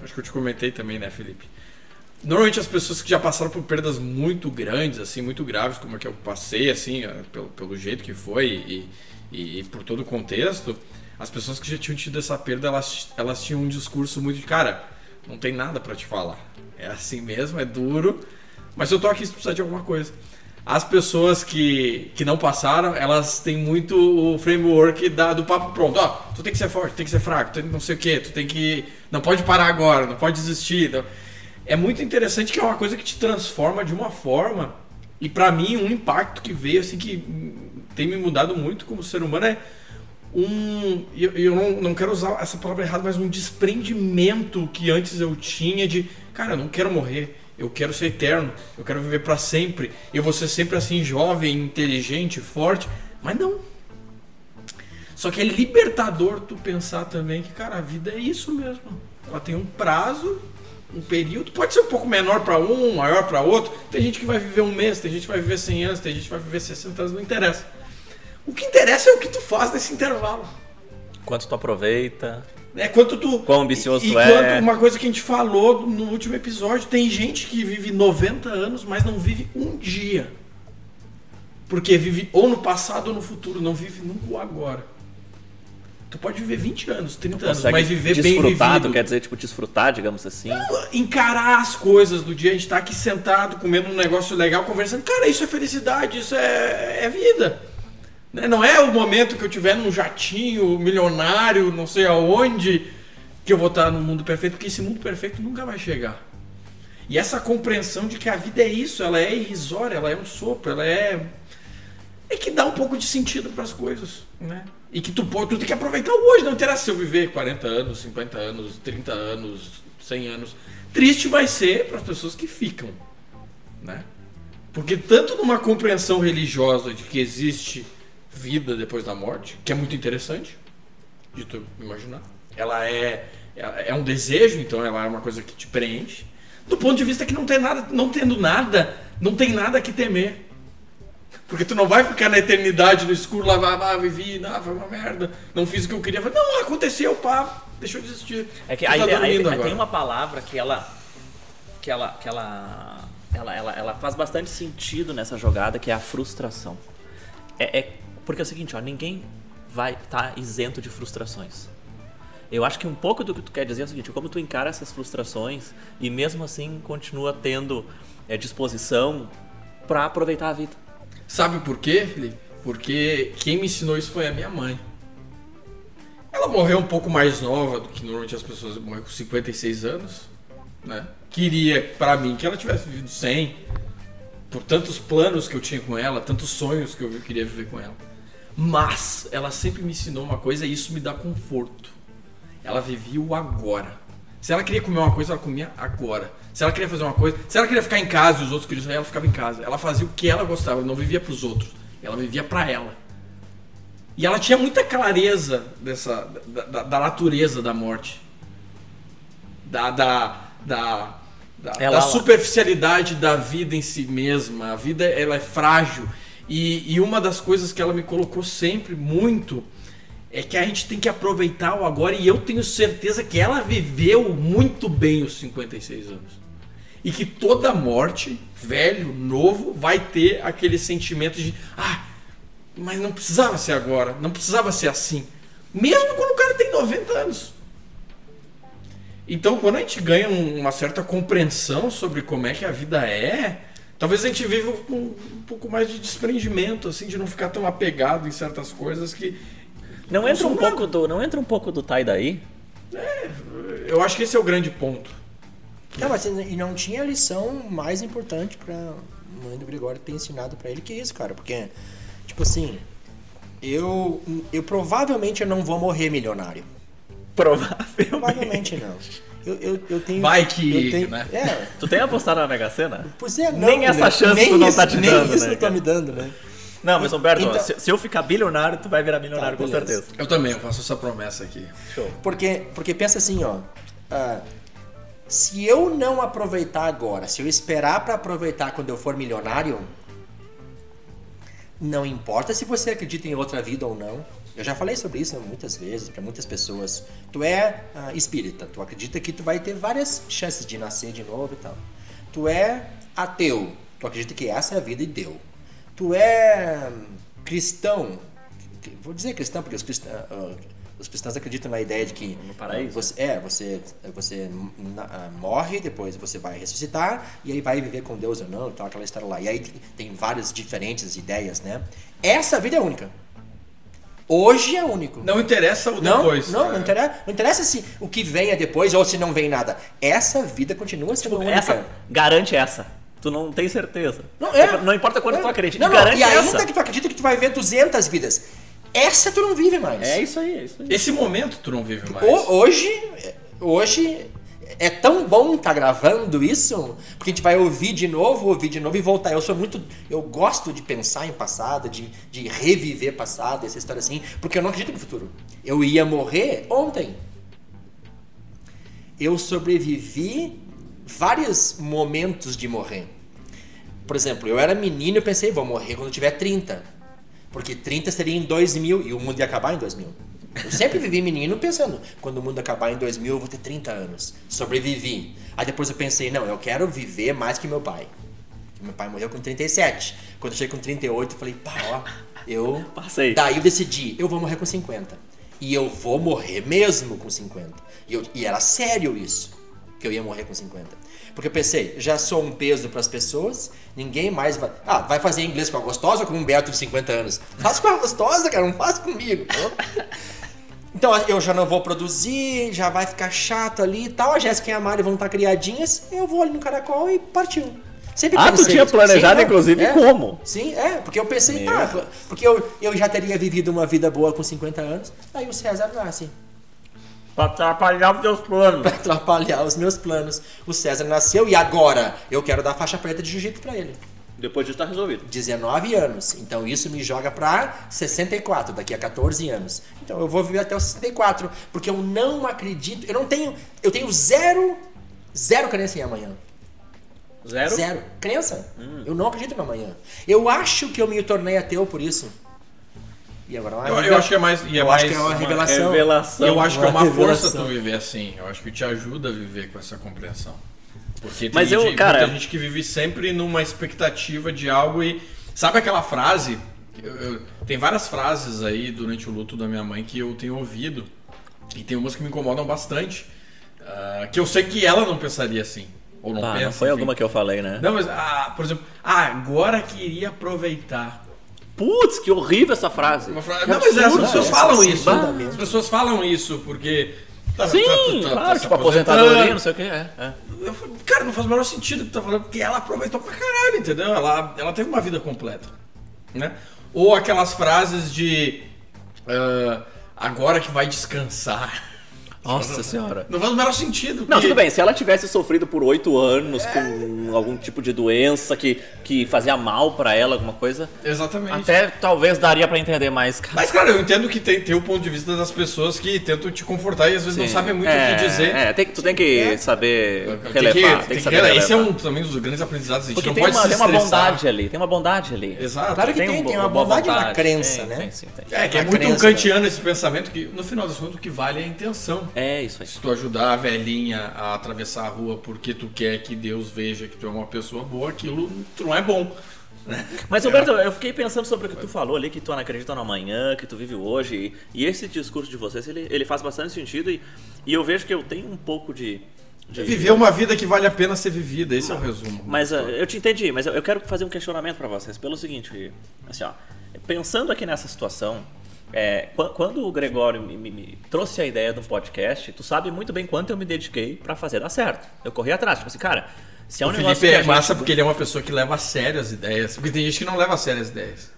acho que eu te comentei também, né, Felipe? Normalmente as pessoas que já passaram por perdas muito grandes, assim, muito graves, como é que eu passei, assim, é, pelo, pelo jeito que foi e, e, e por todo o contexto, as pessoas que já tinham tido essa perda, elas, elas tinham um discurso muito de, cara, não tem nada para te falar. É assim mesmo, é duro, mas eu tô aqui se precisar de alguma coisa. As pessoas que, que não passaram, elas têm muito o framework da, do papo pronto. Ó, tu tem que ser forte, tem que ser fraco, tem não sei o que, tu tem que. Não pode parar agora, não pode desistir. Não. É muito interessante que é uma coisa que te transforma de uma forma. E para mim, um impacto que veio, assim, que tem me mudado muito como ser humano é um. Eu, eu não, não quero usar essa palavra errada, mas um desprendimento que antes eu tinha de. Cara, eu não quero morrer eu quero ser eterno, eu quero viver para sempre, eu vou ser sempre assim jovem, inteligente, forte, mas não. Só que é libertador tu pensar também que, cara, a vida é isso mesmo. Ela tem um prazo, um período, pode ser um pouco menor para um, maior para outro. Tem gente que vai viver um mês, tem gente que vai viver 100 anos, tem gente que vai viver 60 anos, não interessa. O que interessa é o que tu faz nesse intervalo. Quanto tu aproveita. É quanto tu. Quão ambicioso e, tu e é. uma coisa que a gente falou no último episódio: tem gente que vive 90 anos, mas não vive um dia. Porque vive ou no passado ou no futuro, não vive nunca o agora. Tu pode viver 20 anos, 30 anos, mas viver bem vivido. quer dizer, tipo, desfrutar, digamos assim. Encarar as coisas do dia, a gente tá aqui sentado, comendo um negócio legal, conversando. Cara, isso é felicidade, isso é, é vida. Né? Não é o momento que eu tiver num jatinho milionário, não sei aonde, que eu vou estar no mundo perfeito, porque esse mundo perfeito nunca vai chegar. E essa compreensão de que a vida é isso, ela é irrisória, ela é um sopro, ela é. É que dá um pouco de sentido para as coisas, né? E que tu, tu tem que aproveitar hoje, não interessa se eu viver 40 anos, 50 anos, 30 anos, 100 anos. Triste vai ser para as pessoas que ficam, né? Porque tanto numa compreensão religiosa de que existe vida depois da morte, que é muito interessante de tu imaginar. Ela é, é um desejo, então ela é uma coisa que te preenche. Do ponto de vista que não tem nada, não tendo nada, não tem nada que temer. Porque tu não vai ficar na eternidade no escuro lá, ah, vivi, não, foi uma merda, não fiz o que eu queria. Não, aconteceu, pá, deixa eu desistir. É que aí, tá aí, aí tem uma palavra que ela que ela que ela ela, ela, ela faz bastante sentido nessa jogada, que é a frustração. É, é porque é o seguinte, ó, ninguém vai estar tá isento de frustrações. Eu acho que um pouco do que tu quer dizer é o seguinte, como tu encara essas frustrações e mesmo assim continua tendo é, disposição para aproveitar a vida. Sabe por quê, Felipe? Porque quem me ensinou isso foi a minha mãe. Ela morreu um pouco mais nova do que normalmente as pessoas morrem com 56 anos, né? Queria para mim que ela tivesse vivido 100, por tantos planos que eu tinha com ela, tantos sonhos que eu queria viver com ela. Mas ela sempre me ensinou uma coisa e isso me dá conforto. Ela vivia o agora. Se ela queria comer uma coisa, ela comia agora. Se ela queria fazer uma coisa, se ela queria ficar em casa e os outros queriam sair, ela ficava em casa. Ela fazia o que ela gostava, ela não vivia para os outros. Ela vivia para ela. E ela tinha muita clareza dessa da, da, da natureza da morte. Da, da, da, da, da superficialidade da vida em si mesma. A vida ela é frágil e, e uma das coisas que ela me colocou sempre muito é que a gente tem que aproveitar o agora e eu tenho certeza que ela viveu muito bem os 56 anos. E que toda morte, velho, novo, vai ter aquele sentimento de ah, mas não precisava ser agora, não precisava ser assim. Mesmo quando o cara tem 90 anos. Então, quando a gente ganha uma certa compreensão sobre como é que a vida é, Talvez a gente viva com um pouco mais de desprendimento, assim, de não ficar tão apegado em certas coisas que. Não entra um pouco do. Não entra um pouco do Tai daí? É, eu acho que esse é o grande ponto. Não, mas e não tinha lição mais importante pra mãe do Gregório ter ensinado para ele que isso, cara. Porque, tipo assim, eu, eu provavelmente eu não vou morrer milionário. Provavelmente. Provavelmente não. Eu, eu, eu tenho. Vai que. Eu tenho, né? é, <laughs> Tu tem apostado na Mega Sena? pois é, não, Nem essa né? chance nem tu não isso, tá te nem dando, isso né, tu tá me dando, né? Não, mas Humberto, Então- se, se eu ficar bilionário, tu vai virar milionário Tá, com certeza. Eu também, eu faço essa promessa aqui. Show. Porque, porque pensa assim, ó. ah, se eu não aproveitar agora, se eu esperar pra aproveitar quando eu for milionário, não importa se você acredita em outra vida ou não. Eu já falei sobre isso muitas vezes para muitas pessoas. Tu é ah, espírita, tu acredita que tu vai ter várias chances de nascer de novo e tal. Tu é ateu, tu acredita que essa é a vida e deu. Tu é hum, cristão, vou dizer cristão porque os cristãos, os cristãos acreditam na ideia de que No paraíso. ah, você, é você você ah, morre depois você vai ressuscitar e aí vai viver com Deus ou não então aquela história lá e aí tem várias diferentes ideias né essa vida é única hoje é único Não interessa o não, depois. não, É. não interessa, não interessa se o que venha depois ou se não vem nada. Essa vida continua sendo única. Essa, garante essa. Tu não tem certeza. Não, é. Não importa quanto É. tu acredita, Não, não, garante E ainda essa. que tu acredita que tu vai ver 200 vidas. Essa tu não vive mais. É isso aí, é isso aí. Esse momento tu não vive mais. Ho- Hoje, hoje é tão bom estar gravando isso, porque a gente vai ouvir de novo, ouvir de novo e voltar. Eu sou muito, eu gosto de pensar em passado, de, de reviver passado, essa história assim, porque eu não acredito no futuro. Eu ia morrer ontem. Eu sobrevivi vários momentos de morrer. Por exemplo, eu era menino e pensei, vou morrer quando eu tiver 30. Porque 30 seria em 2000 e o mundo ia acabar em 2000. Eu sempre vivi menino pensando, quando o mundo acabar em 2000 eu vou ter 30 anos. Sobrevivi. Aí depois eu pensei, não, eu quero viver mais que meu pai. Meu pai morreu com 37. Quando eu cheguei com 38, eu falei, pá, ó, eu. <laughs> Passei. Daí eu decidi, eu vou morrer com 50. E eu vou morrer mesmo com 50. E, eu- e era sério isso, que eu ia morrer com 50. Porque eu pensei, já sou um peso para as pessoas, ninguém mais vai. Ah, vai fazer inglês com a gostosa ou com um Beto de 50 anos? Faz com a gostosa, cara, não faz comigo. <laughs> Então eu já não vou produzir, já vai ficar chato ali e tal. A Jéssica e a Mari vão estar criadinhas, eu vou ali no caracol e partiu. Sempre Ah, tu tinha isso. planejado, Sim, inclusive, é. como? Sim, é, porque eu pensei, Meu tá, porque eu, eu já teria vivido uma vida boa com 50 anos, aí o César nasce. Pra atrapalhar os teus planos. <laughs> Pra atrapalhar os meus planos. O César nasceu e agora eu quero dar faixa preta de jiu-jitsu pra ele. Depois disso tá resolvido. 19 anos. Então isso me joga pra 64, daqui a 14 anos. Então eu vou viver até os 64, porque eu não acredito, eu não tenho, eu tenho zero, zero crença em amanhã. Zero? Zero. Crença. Eu não acredito no amanhã. Eu acho que eu me tornei ateu por isso. E agora é uma Eu, eu acho que é mais. E é eu mais acho que é uma revelação. Revelação. Eu acho que é Uma uma força revelação. tu viver assim. Eu acho que te ajuda a viver com essa compreensão. Porque tem Mas eu, cara- muita gente que vive sempre numa expectativa de algo e. Sabe aquela frase? Eu- eu- tem várias frases aí durante o luto da minha mãe que eu tenho ouvido. E tem umas que me incomodam bastante. ah, que eu sei que ela não pensaria assim. Ou não Ah, pensa. não foi enfim. alguma que eu falei, né? Não, mas, ah, por exemplo, ah, agora queria aproveitar. Putz, que horrível essa frase. Fra- Não, mas é, as pessoas né? falam Essa isso. mesmo. As pessoas falam isso porque. Tá- Sim, tá- tá- tá claro, se tipo, aposentadoria, não sei o que. É, é. Eu falei, cara, não faz o menor sentido o que tu tá falando, porque ela aproveitou pra caralho, entendeu? Ela, ela teve uma vida completa. Né? Ou aquelas frases de. ah, agora que vai descansar. Nossa senhora. Não faz o menor sentido. Não, que- tudo bem, se ela tivesse sofrido por oito anos com algum tipo de doença que, que fazia mal pra ela, alguma coisa, Exatamente. até talvez daria pra entender mais, cara. Mas, cara, eu entendo que tem, tem o ponto de vista das pessoas que tentam te confortar e às vezes não Sim. sabem muito é, o que dizer. É, tem, tu tem que É. saber Tem que- relevar. Tem que, tem que saber relevar. Esse é um também dos grandes aprendizados. A gente Porque não tem pode uma, se tem uma bondade ali, tem uma bondade ali. Exato. Claro que tem, um- tem uma boa bondade na vontade. crença, Tem, né? tem, sim, tem. É, que é Na muito crença, kantiano esse pensamento que, no final das contas, o que vale é a intenção. É isso aí. Se tu ajudar a velhinha a atravessar a rua porque tu quer que Deus veja que tu é uma pessoa boa, aquilo tu não é bom. Mas, Roberto, eu fiquei pensando sobre o que tu falou ali, que tu não acredita no amanhã, que tu vive hoje. E, esse discurso de vocês, ele, ele faz bastante sentido. E, e eu vejo que eu tenho um pouco de. de- Viver uma vida que vale a pena ser vivida, esse é o resumo. Mas uh, eu te entendi, mas eu, eu quero fazer um questionamento pra vocês. Pelo seguinte, assim, ó. Pensando aqui nessa situação, é, quan- quando o Gregório me, me- me trouxe a ideia do podcast, tu sabe muito bem quanto eu me dediquei pra fazer dar certo. Eu corri atrás, tipo assim, cara, se é um o negócio Felipe é gente- massa porque ele é uma pessoa que leva a sério as ideias. Porque tem gente que não leva a sério as ideias.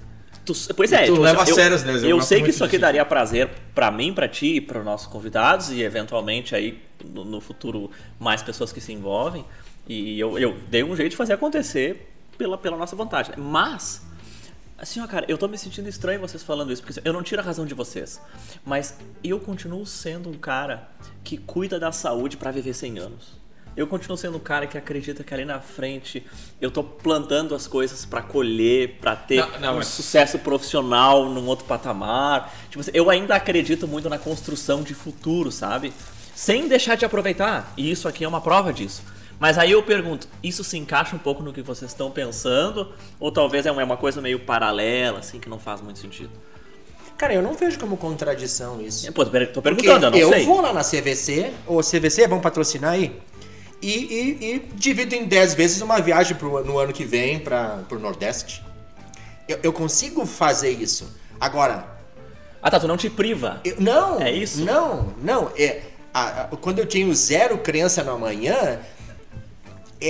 Tu- pois é, tu leva a eu, sério as ideias, eu Eu sei que isso aqui daria prazer pra mim, pra ti, para os nossos convidados e eventualmente aí no, no futuro mais pessoas que se envolvem. E eu, eu dei um jeito de fazer acontecer pela, pela nossa vontade. né? Mas, assim, ó, cara, eu tô me sentindo estranho vocês falando isso, porque assim, eu não tiro a razão de vocês. Mas eu continuo sendo um cara que cuida da saúde pra viver 100 anos. eu continuo sendo um cara que acredita que ali na frente eu tô plantando as coisas para colher, para ter Não, não, um mas- sucesso profissional num outro patamar. Tipo assim, eu ainda acredito muito na construção de futuro, sabe? Sem deixar de aproveitar. E isso aqui é uma prova disso. Mas aí eu pergunto, isso se encaixa um pouco no que vocês estão pensando? Ou talvez é uma é uma coisa meio paralela, assim, que não faz muito sentido? Cara, eu não vejo como contradição isso. Pô, tô Porque perguntando, eu não eu sei. vou lá na CVC, ou CVC, vamos patrocinar aí, e, e, e divido em 10 vezes uma viagem pro, no ano que vem para pro Nordeste. Eu, eu consigo fazer isso. Agora, Ah tá, tu não te priva. eu- não. É isso? Não, não. É, a- a- quando eu tenho zero crença no amanhã,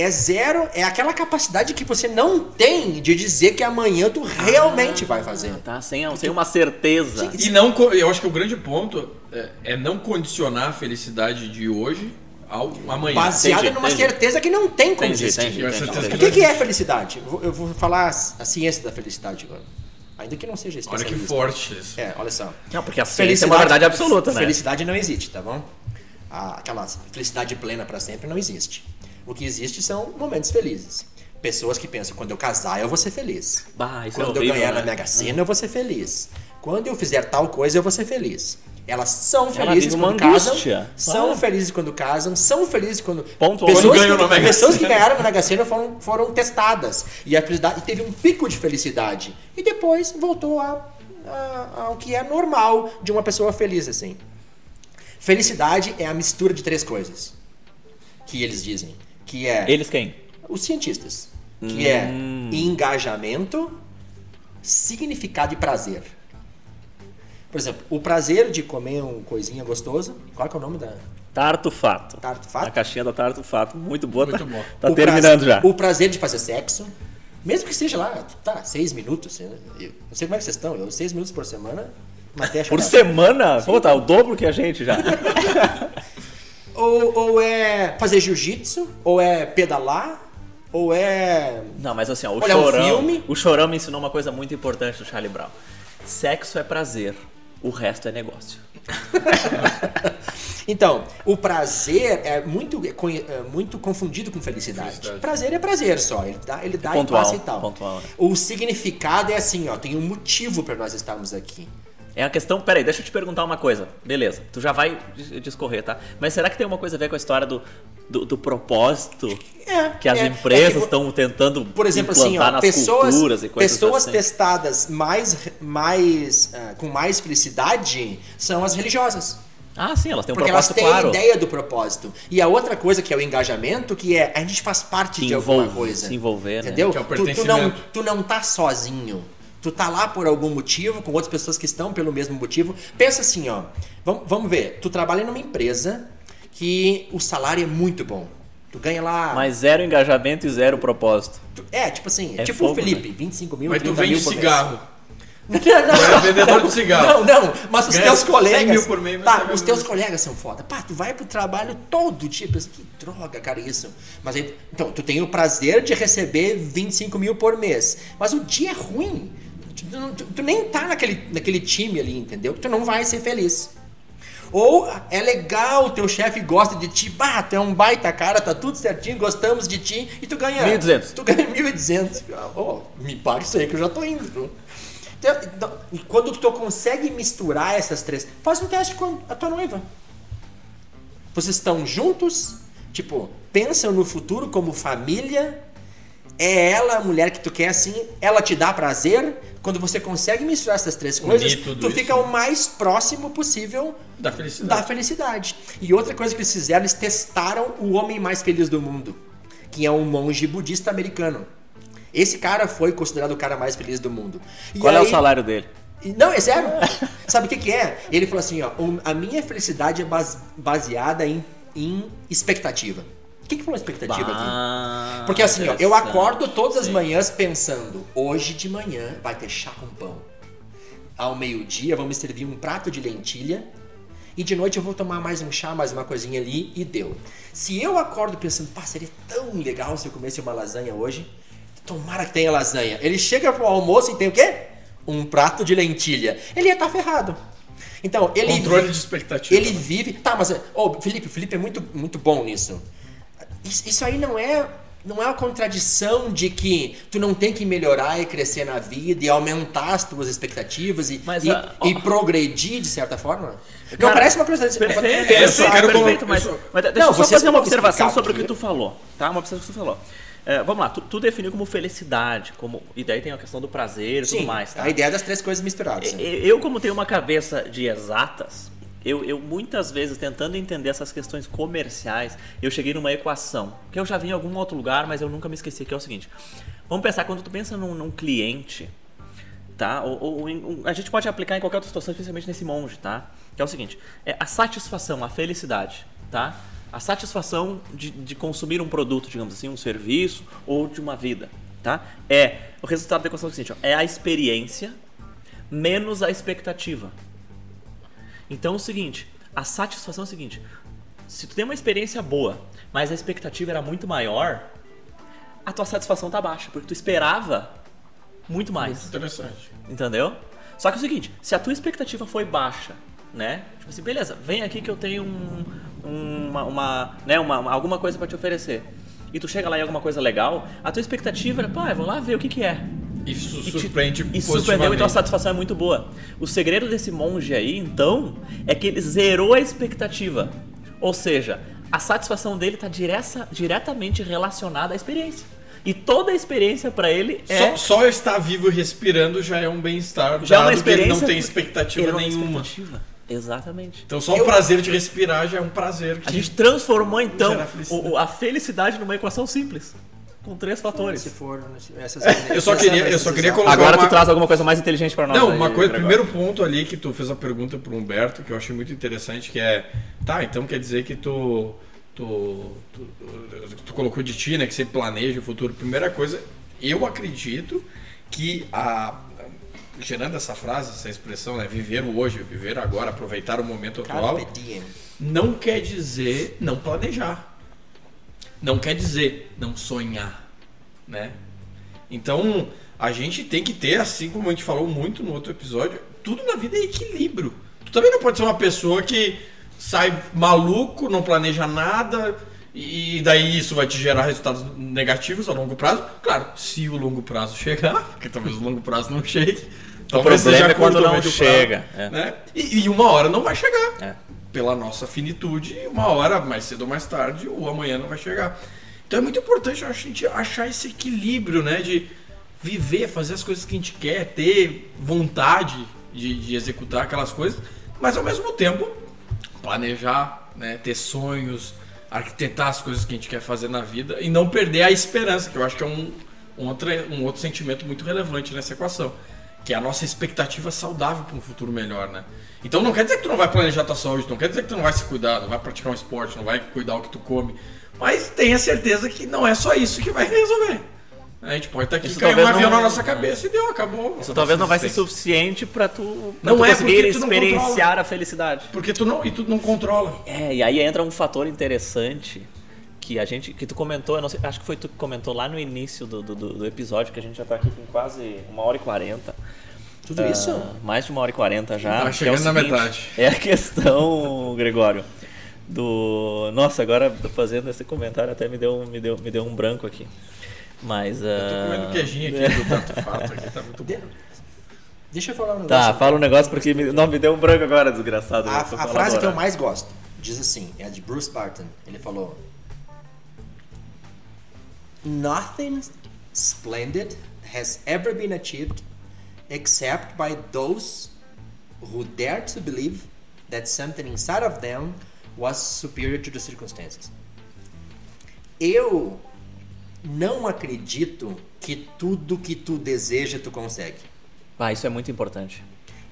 é zero, é aquela capacidade que você não tem de dizer que amanhã tu realmente vai fazer. Tá, sem, sem uma certeza. E não, eu acho que o grande ponto é, é não condicionar a felicidade de hoje ao amanhã. Baseado entendi, numa entendi. certeza que não tem como Entendi, existir. O que, que é felicidade? Eu vou, falar a ciência da felicidade agora. Ainda que não seja Olha que forte isso. É, olha só. Não, porque a ciência é uma verdade absoluta, né? Felicidade não existe, tá bom? Aquela felicidade plena pra sempre não existe. O que existe são momentos felizes. Pessoas que pensam, quando eu casar eu vou ser feliz. Bah, isso é Quando horrível, eu ganhar né? na Mega Sena eu vou ser feliz. Quando eu fizer tal coisa eu vou ser feliz. Elas são felizes quando casam, angústia. são Ah. felizes quando casam, são felizes quando Ponto pessoas, que, na Mega pessoas que ganharam na Mega Sena foram, foram testadas e a felicidade e teve um pico de felicidade e depois voltou a, a- ao que é normal de uma pessoa feliz assim. Felicidade é a mistura de três coisas que eles dizem, que é Eles quem? os cientistas, que é Hum. engajamento, significado e prazer. Por exemplo, o prazer de comer um coisinha gostosa, qual que é o nome da Tarto Fato. Tarto A caixinha da Tarto Fato. Muito boa. Muito tá, bom. Tá O terminando prazer- já. O prazer de fazer sexo, mesmo que seja lá, tá, seis minutos. Eu não sei como é que vocês estão, eu seis minutos por semana, Por semana? Pô, tá o dobro que a gente já. <laughs> Ou, ou é fazer jiu-jitsu, ou é pedalar, ou é Não, mas assim, ó, o Olhar um Chorão. filme. O Chorão me ensinou uma coisa muito importante do Charlie Brown. Sexo é prazer, o resto é negócio. <laughs> Então, o prazer é muito, é é muito confundido com felicidade. Felicidade. Prazer é prazer só, ele dá, ele dá e Pontual, passa e tal. pontual, né? O significado é assim, ó, tem um motivo para nós estarmos aqui. É a questão. Peraí, deixa eu te perguntar uma coisa. Beleza, tu já vai dis- discorrer, tá? Mas será que tem uma coisa a ver com a história do, do, do propósito É, que as é, empresas é estão tentando por exemplo, assim, implantar ó, nas pessoas, culturas e coisas pessoas assim? testadas mais, mais, ah, com mais felicidade são as religiosas. Ah, sim, elas têm um Porque elas propósito têm claro. a ideia do propósito. E a outra coisa que é o engajamento, que é a gente faz parte Se de alguma envolve- coisa. se envolver, né? Entendeu? Que é o tu, tu, não, tu não tá sozinho. Tu tá lá por algum motivo, com outras pessoas que estão pelo mesmo motivo. Pensa assim, ó. Vamos, vamos ver. Tu trabalha numa empresa que o salário é muito bom. Tu ganha lá. Mas zero engajamento e zero propósito. tu- é, tipo assim, É tipo fogo, o Felipe, 25 mil, Mas tu 30 vende mil por mês. cigarro. <laughs> Não, Tu é não, vendedor de cigarro. não, não, mas os Ganha teus 100 colegas. mil por mês, mas tá, vai os teus colegas são foda. Pá, tu vai pro trabalho todo dia, pensa, que droga, cara, isso. Mas aí, então, tu tem o prazer de receber 25 mil por mês. Mas o dia é ruim. Tu, tu- tu- nem tá naquele, naquele time ali, entendeu? Tu não vai ser feliz. Ou é legal, teu chefe gosta de ti, bah, tu é um baita cara, tá tudo certinho, gostamos de ti, e tu ganha. 1.200. Tu ganha 1.200. Oh, me paga isso aí que eu já tô indo. Então, então, e quando tu consegue misturar essas três, faz um teste com a tua noiva. Vocês estão juntos, tipo, pensam no futuro como família. É ela a mulher que tu quer assim, ela te dá prazer. Quando você consegue misturar essas três coisas, tu isso. fica o mais próximo possível Da felicidade. da felicidade. E outra coisa que eles fizeram, eles testaram o homem mais feliz do mundo, que é um monge budista americano. Esse cara foi considerado o cara mais feliz do mundo. E Qual é o aí- salário dele? Não, é zero. <laughs> Sabe o que, que é? Ele falou assim: ó, "Um- a minha felicidade é base- baseada em, em expectativa. O que, que falou expectativa aqui? Ah, Porque assim, ó, eu acordo todas as Sim. manhãs pensando: hoje de manhã vai ter chá com pão. Ao meio-dia vão me servir um prato de lentilha. E de noite eu vou tomar mais um chá, mais uma coisinha ali e deu. Se eu acordo pensando, pá, seria tão legal se eu comesse uma lasanha hoje. Tomara que tenha lasanha. Ele chega pro almoço e tem o quê? Um prato de lentilha. Ele ia estar ferrado. Então, ele Controle vi- de expectativa. ele vive. Tá, mas. Ô, Felipe, o Felipe é muito, muito bom nisso. Isso, aí não é não é uma contradição de que tu não tem que melhorar e crescer na vida e aumentar as tuas expectativas e, Mas, e, ah, e progredir de certa forma? não Cara, parece uma coisa Perfeito, Eu eu só quero perfeito, mas, eu mas deixa Não, eu só fazer uma observação sobre o que tu falou, tá? Uma observação que tu falou. É, vamos lá, tu, tu definiu como felicidade, como e daí tem a questão do prazer e Sim, tudo mais, tá? a ideia das três coisas misturadas. sim. E- Eu, como tenho uma cabeça de exatas, eu, eu muitas vezes tentando entender essas questões comerciais, eu cheguei numa equação, que eu já vi em algum outro lugar, mas eu nunca me esqueci, que é o seguinte. Vamos pensar, quando tu pensa num, num cliente, tá? Ou, ou um- a gente pode aplicar em qualquer outra situação, especialmente nesse monge, tá? Que é o seguinte, é a satisfação, a felicidade, tá? A satisfação de, de consumir um produto, digamos assim, um serviço ou de uma vida, tá? É, o resultado da equação é o seguinte, ó, é a experiência menos a expectativa. Então é o seguinte, a satisfação é o seguinte, se tu tem uma experiência boa, mas a expectativa era muito maior, a tua satisfação tá baixa, porque tu esperava muito mais. Interessante. Entendeu? Só que é o seguinte, se a tua expectativa foi baixa, né? Tipo assim, beleza, vem aqui que eu tenho um, um- uma, uma, né, uma, uma- alguma coisa pra te oferecer. E tu chega lá e alguma coisa legal, a tua expectativa era, pá, eu vou lá ver o que que é. Isso E te- surpreende E surpreendeu, então a satisfação é muito boa. O segredo desse monge aí, então, é que ele zerou a expectativa. Ou seja, a satisfação dele está diretamente relacionada à experiência. E toda a experiência para ele é. Só, só estar vivo e respirando já é um bem-estar. já é uma que ele experiência. não tem expectativa não nenhuma. expectativa. Exatamente. Então só o prazer de respirar já é um prazer. A que- gente transformou então Gera felicidade. a felicidade numa equação simples. Com três fatores. Se for essas <laughs> Eu só queria- eu só queria colocar- Agora uma- tu traz alguma coisa mais inteligente para nós. Não, aí, uma coisa, Gregório. primeiro ponto ali que tu fez a pergunta pro Humberto, que eu achei muito interessante, que é, tá, então quer dizer que tu tu, tu, tu- colocou de ti, né, que você planeja o futuro. Primeira coisa, eu acredito que a gerando essa frase, essa expressão, né, viver o hoje, viver agora, aproveitar o momento atual, não quer dizer não planejar. Não quer dizer não sonhar, né? Então, a gente tem que ter, assim como a gente falou muito no outro episódio, tudo na vida é equilíbrio. Tu também não pode ser uma pessoa que sai maluco, não planeja nada e daí isso vai te gerar resultados negativos a longo prazo. Claro, se o longo prazo chegar, <laughs> porque talvez o longo prazo não chegue. talvez problema é quando não médio chega, prazo, é. né? E, e uma hora não vai chegar É. pela nossa finitude, uma hora mais cedo ou mais tarde, o amanhã não vai chegar. Então é muito importante a gente achar esse equilíbrio, né? De viver, fazer as coisas que a gente quer, ter vontade de, de executar aquelas coisas, mas ao mesmo tempo planejar, né? ter sonhos, arquitetar as coisas que a gente quer fazer na vida e não perder a esperança, que eu acho que é um, um, outro, um outro sentimento muito relevante nessa equação. Que é a nossa expectativa saudável para um futuro melhor, né? Então não quer dizer que tu não vai planejar tua saúde, não quer dizer que tu não vai se cuidar, não vai praticar um esporte, não vai cuidar o que tu come. Mas tenha certeza que não é só isso que vai resolver. A gente pode estar aqui Isso cair um avião não- na nossa cabeça e deu, acabou. Isso talvez não vai ser Existência. suficiente para tu, pra Não tu é conseguir porque tu não experienciar a felicidade. Porque tu não, e tu não controla. É, e aí entra um fator interessante que a gente, que tu comentou, eu não sei, acho que foi tu que comentou lá no início do, do, do episódio, que a gente já tá aqui com quase uma hora e quarenta. Tudo Ah, isso? Mais de uma hora e quarenta já. Tá é chegando na seguinte, metade. É a questão, <laughs> Gregório, do... Nossa, agora fazendo esse comentário até me deu, um- me deu, me deu um branco aqui. Mas... Eu tô comendo queijinho aqui do <laughs> tanto fato aqui, tá muito bom. Deixa eu falar um negócio. Tá, fala um negócio porque me, não, me deu um branco agora, desgraçado. A, a frase que eu agora. mais gosto diz assim, é de Bruce Barton. Ele falou: Nothing splendid has ever been achieved except by those who dare to believe that something inside of them was superior to the circumstances. Eu não acredito que tudo que tu deseja tu consegue. Ah, isso é muito importante.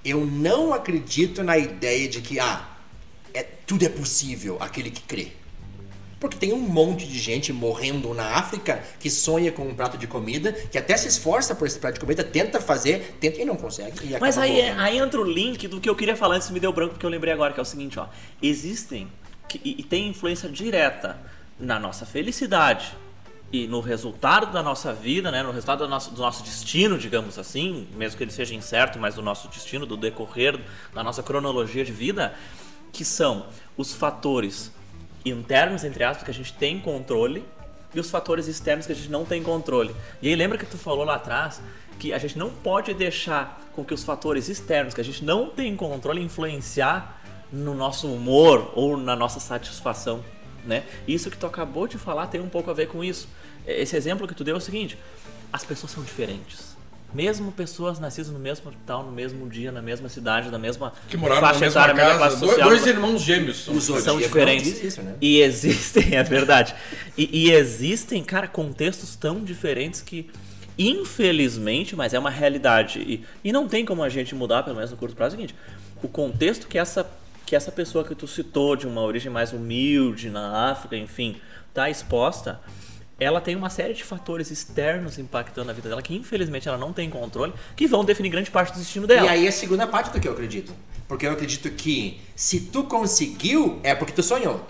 Eu não acredito na ideia de que ah, é, tudo é possível aquele que crê. Porque tem um monte de gente morrendo na África que sonha com um prato de comida, que até se esforça por esse prato de comida, tenta fazer, tenta e não consegue. e Mas aí, é- aí entra o link do que eu queria falar antes me deu branco, porque eu lembrei agora, que é o seguinte, ó. Existem que, e, e tem influência direta na nossa felicidade e no resultado da nossa vida, né, no resultado do nosso, do nosso destino, digamos assim, mesmo que ele seja incerto, mas do nosso destino, do decorrer da nossa cronologia de vida, que são os fatores internos, entre aspas, que a gente tem controle e os fatores externos que a gente não tem controle. E aí lembra que tu falou lá atrás que a gente não pode deixar com que os fatores externos que a gente não tem controle influenciar no nosso humor ou na nossa satisfação, né? Isso que tu acabou de falar tem um pouco a ver com isso. Esse exemplo que tu deu é o seguinte: as pessoas são diferentes. Mesmo pessoas nascidas no mesmo hospital, no mesmo dia, na mesma cidade, na mesma que moraram faixa na mesma etária, casa, mesma social, dois, irmãos gêmeos são, são diferentes. Isso, né? E existem, <laughs> é verdade. E, e existem, cara, contextos tão diferentes que infelizmente, mas é uma realidade. E, e não tem como a gente mudar, pelo menos no curto prazo, é o seguinte: o contexto que essa, que essa pessoa que tu citou, de uma origem mais humilde na África, enfim, está exposta, ela tem uma série de fatores externos impactando a vida dela que infelizmente ela não tem controle, que vão definir grande parte do destino dela. E aí a segunda parte do que eu acredito. Porque eu acredito que se tu conseguiu, é porque tu sonhou.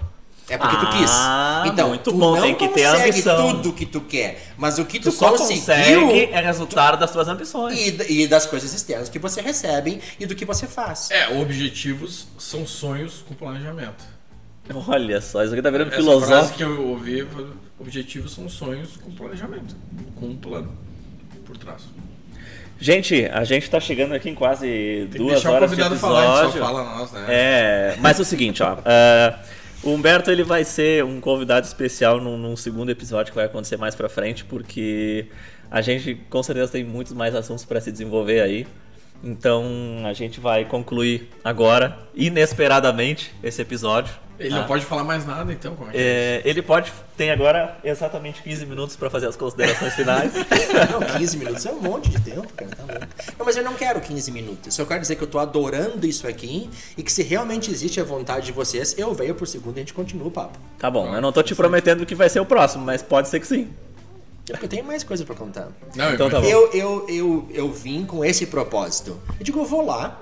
É porque ah, tu quis. Então, muito tu bom, não tem que ter ambição. tudo que tu quer, mas o que tu, tu só conseguiu é resultado tu, das tuas ambições. E, e, das coisas externas que você recebe e do que você faz. É, objetivos são sonhos com planejamento. Olha só, isso aqui tá virando Essa filosófico. frase que eu ouvi, objetivos são sonhos com planejamento, com um plano por trás. Gente, a gente tá chegando aqui em quase Tem duas horas de episódio. Falar, só fala nós, né? É, mas é o seguinte, ó. Uh, o Humberto ele vai ser um convidado especial num, num, segundo episódio que vai acontecer mais pra frente, porque a gente com certeza tem muitos mais assuntos para se desenvolver aí. Então a gente vai concluir agora, inesperadamente, esse episódio. Ele não ah. pode falar mais nada, então? Como é que é, é ele pode, tem agora exatamente 15 minutos para fazer as considerações finais. <laughs> não, 15 minutos é um monte de tempo, cara, tá louco. Não, mas eu não quero 15 minutos. Eu só quero dizer que eu tô adorando isso aqui e que se realmente existe a vontade de vocês, eu venho por segundo e a gente continua o papo. Tá bom, eu não tô te prometendo que vai ser o próximo, mas pode ser que sim. É porque eu tenho mais coisa para contar. Não, então tá bom. Eu, eu, eu, eu vim com esse propósito. Eu digo, eu vou lá,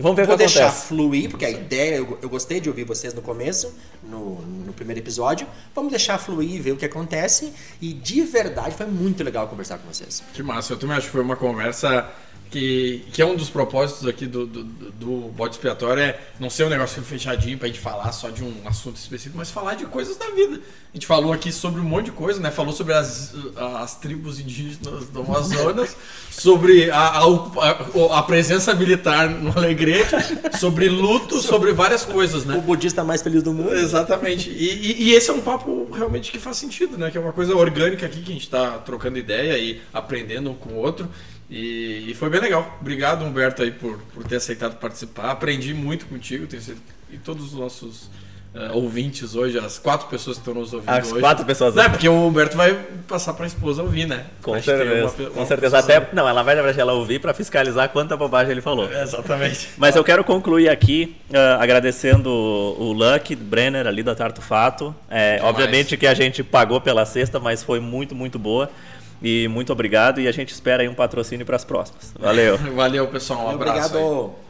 Vamos ver Vou o que deixar acontece. fluir, porque a ideia, eu, eu, gostei de ouvir vocês no começo, no, no primeiro episódio. Vamos deixar fluir e ver o que acontece. E de verdade foi muito legal conversar com vocês. Que massa, eu também acho que foi uma conversa que, que é um dos propósitos aqui do, do, do bode expiatório, é não ser um negócio fechadinho pra gente falar só de um assunto específico, mas falar de coisas da vida. A gente falou aqui sobre um monte de coisa, né? Falou sobre as, as tribos indígenas do Amazonas, <laughs> sobre a, a, a, presença militar no Alegrete, sobre luto, sobre várias coisas, né? O budista mais feliz do mundo. Exatamente. E, e, e, esse é um papo realmente que faz sentido, né? Que é uma coisa orgânica aqui que a gente tá trocando ideia e aprendendo um com o outro. E, e, foi bem legal. Obrigado, Humberto, aí, por, por ter aceitado participar. Aprendi muito contigo tenho certeza, e todos os nossos uh, ouvintes hoje, as quatro pessoas que estão nos ouvindo as hoje. As quatro pessoas. Não, é porque o Humberto vai passar para a esposa ouvir, né? Com Acho certeza. Uma, com certeza. Até, não, ela vai levar ela ouvir para fiscalizar quanta bobagem ele falou. É, exatamente. Mas eu quero concluir aqui uh, agradecendo o Luck Brenner ali da Tarto Fato. É, obviamente que a gente pagou pela sexta, mas foi muito, muito boa. E muito obrigado e a gente espera aí um patrocínio para as próximas. Valeu. <laughs> Valeu, pessoal. Um abraço. Obrigado. Aí.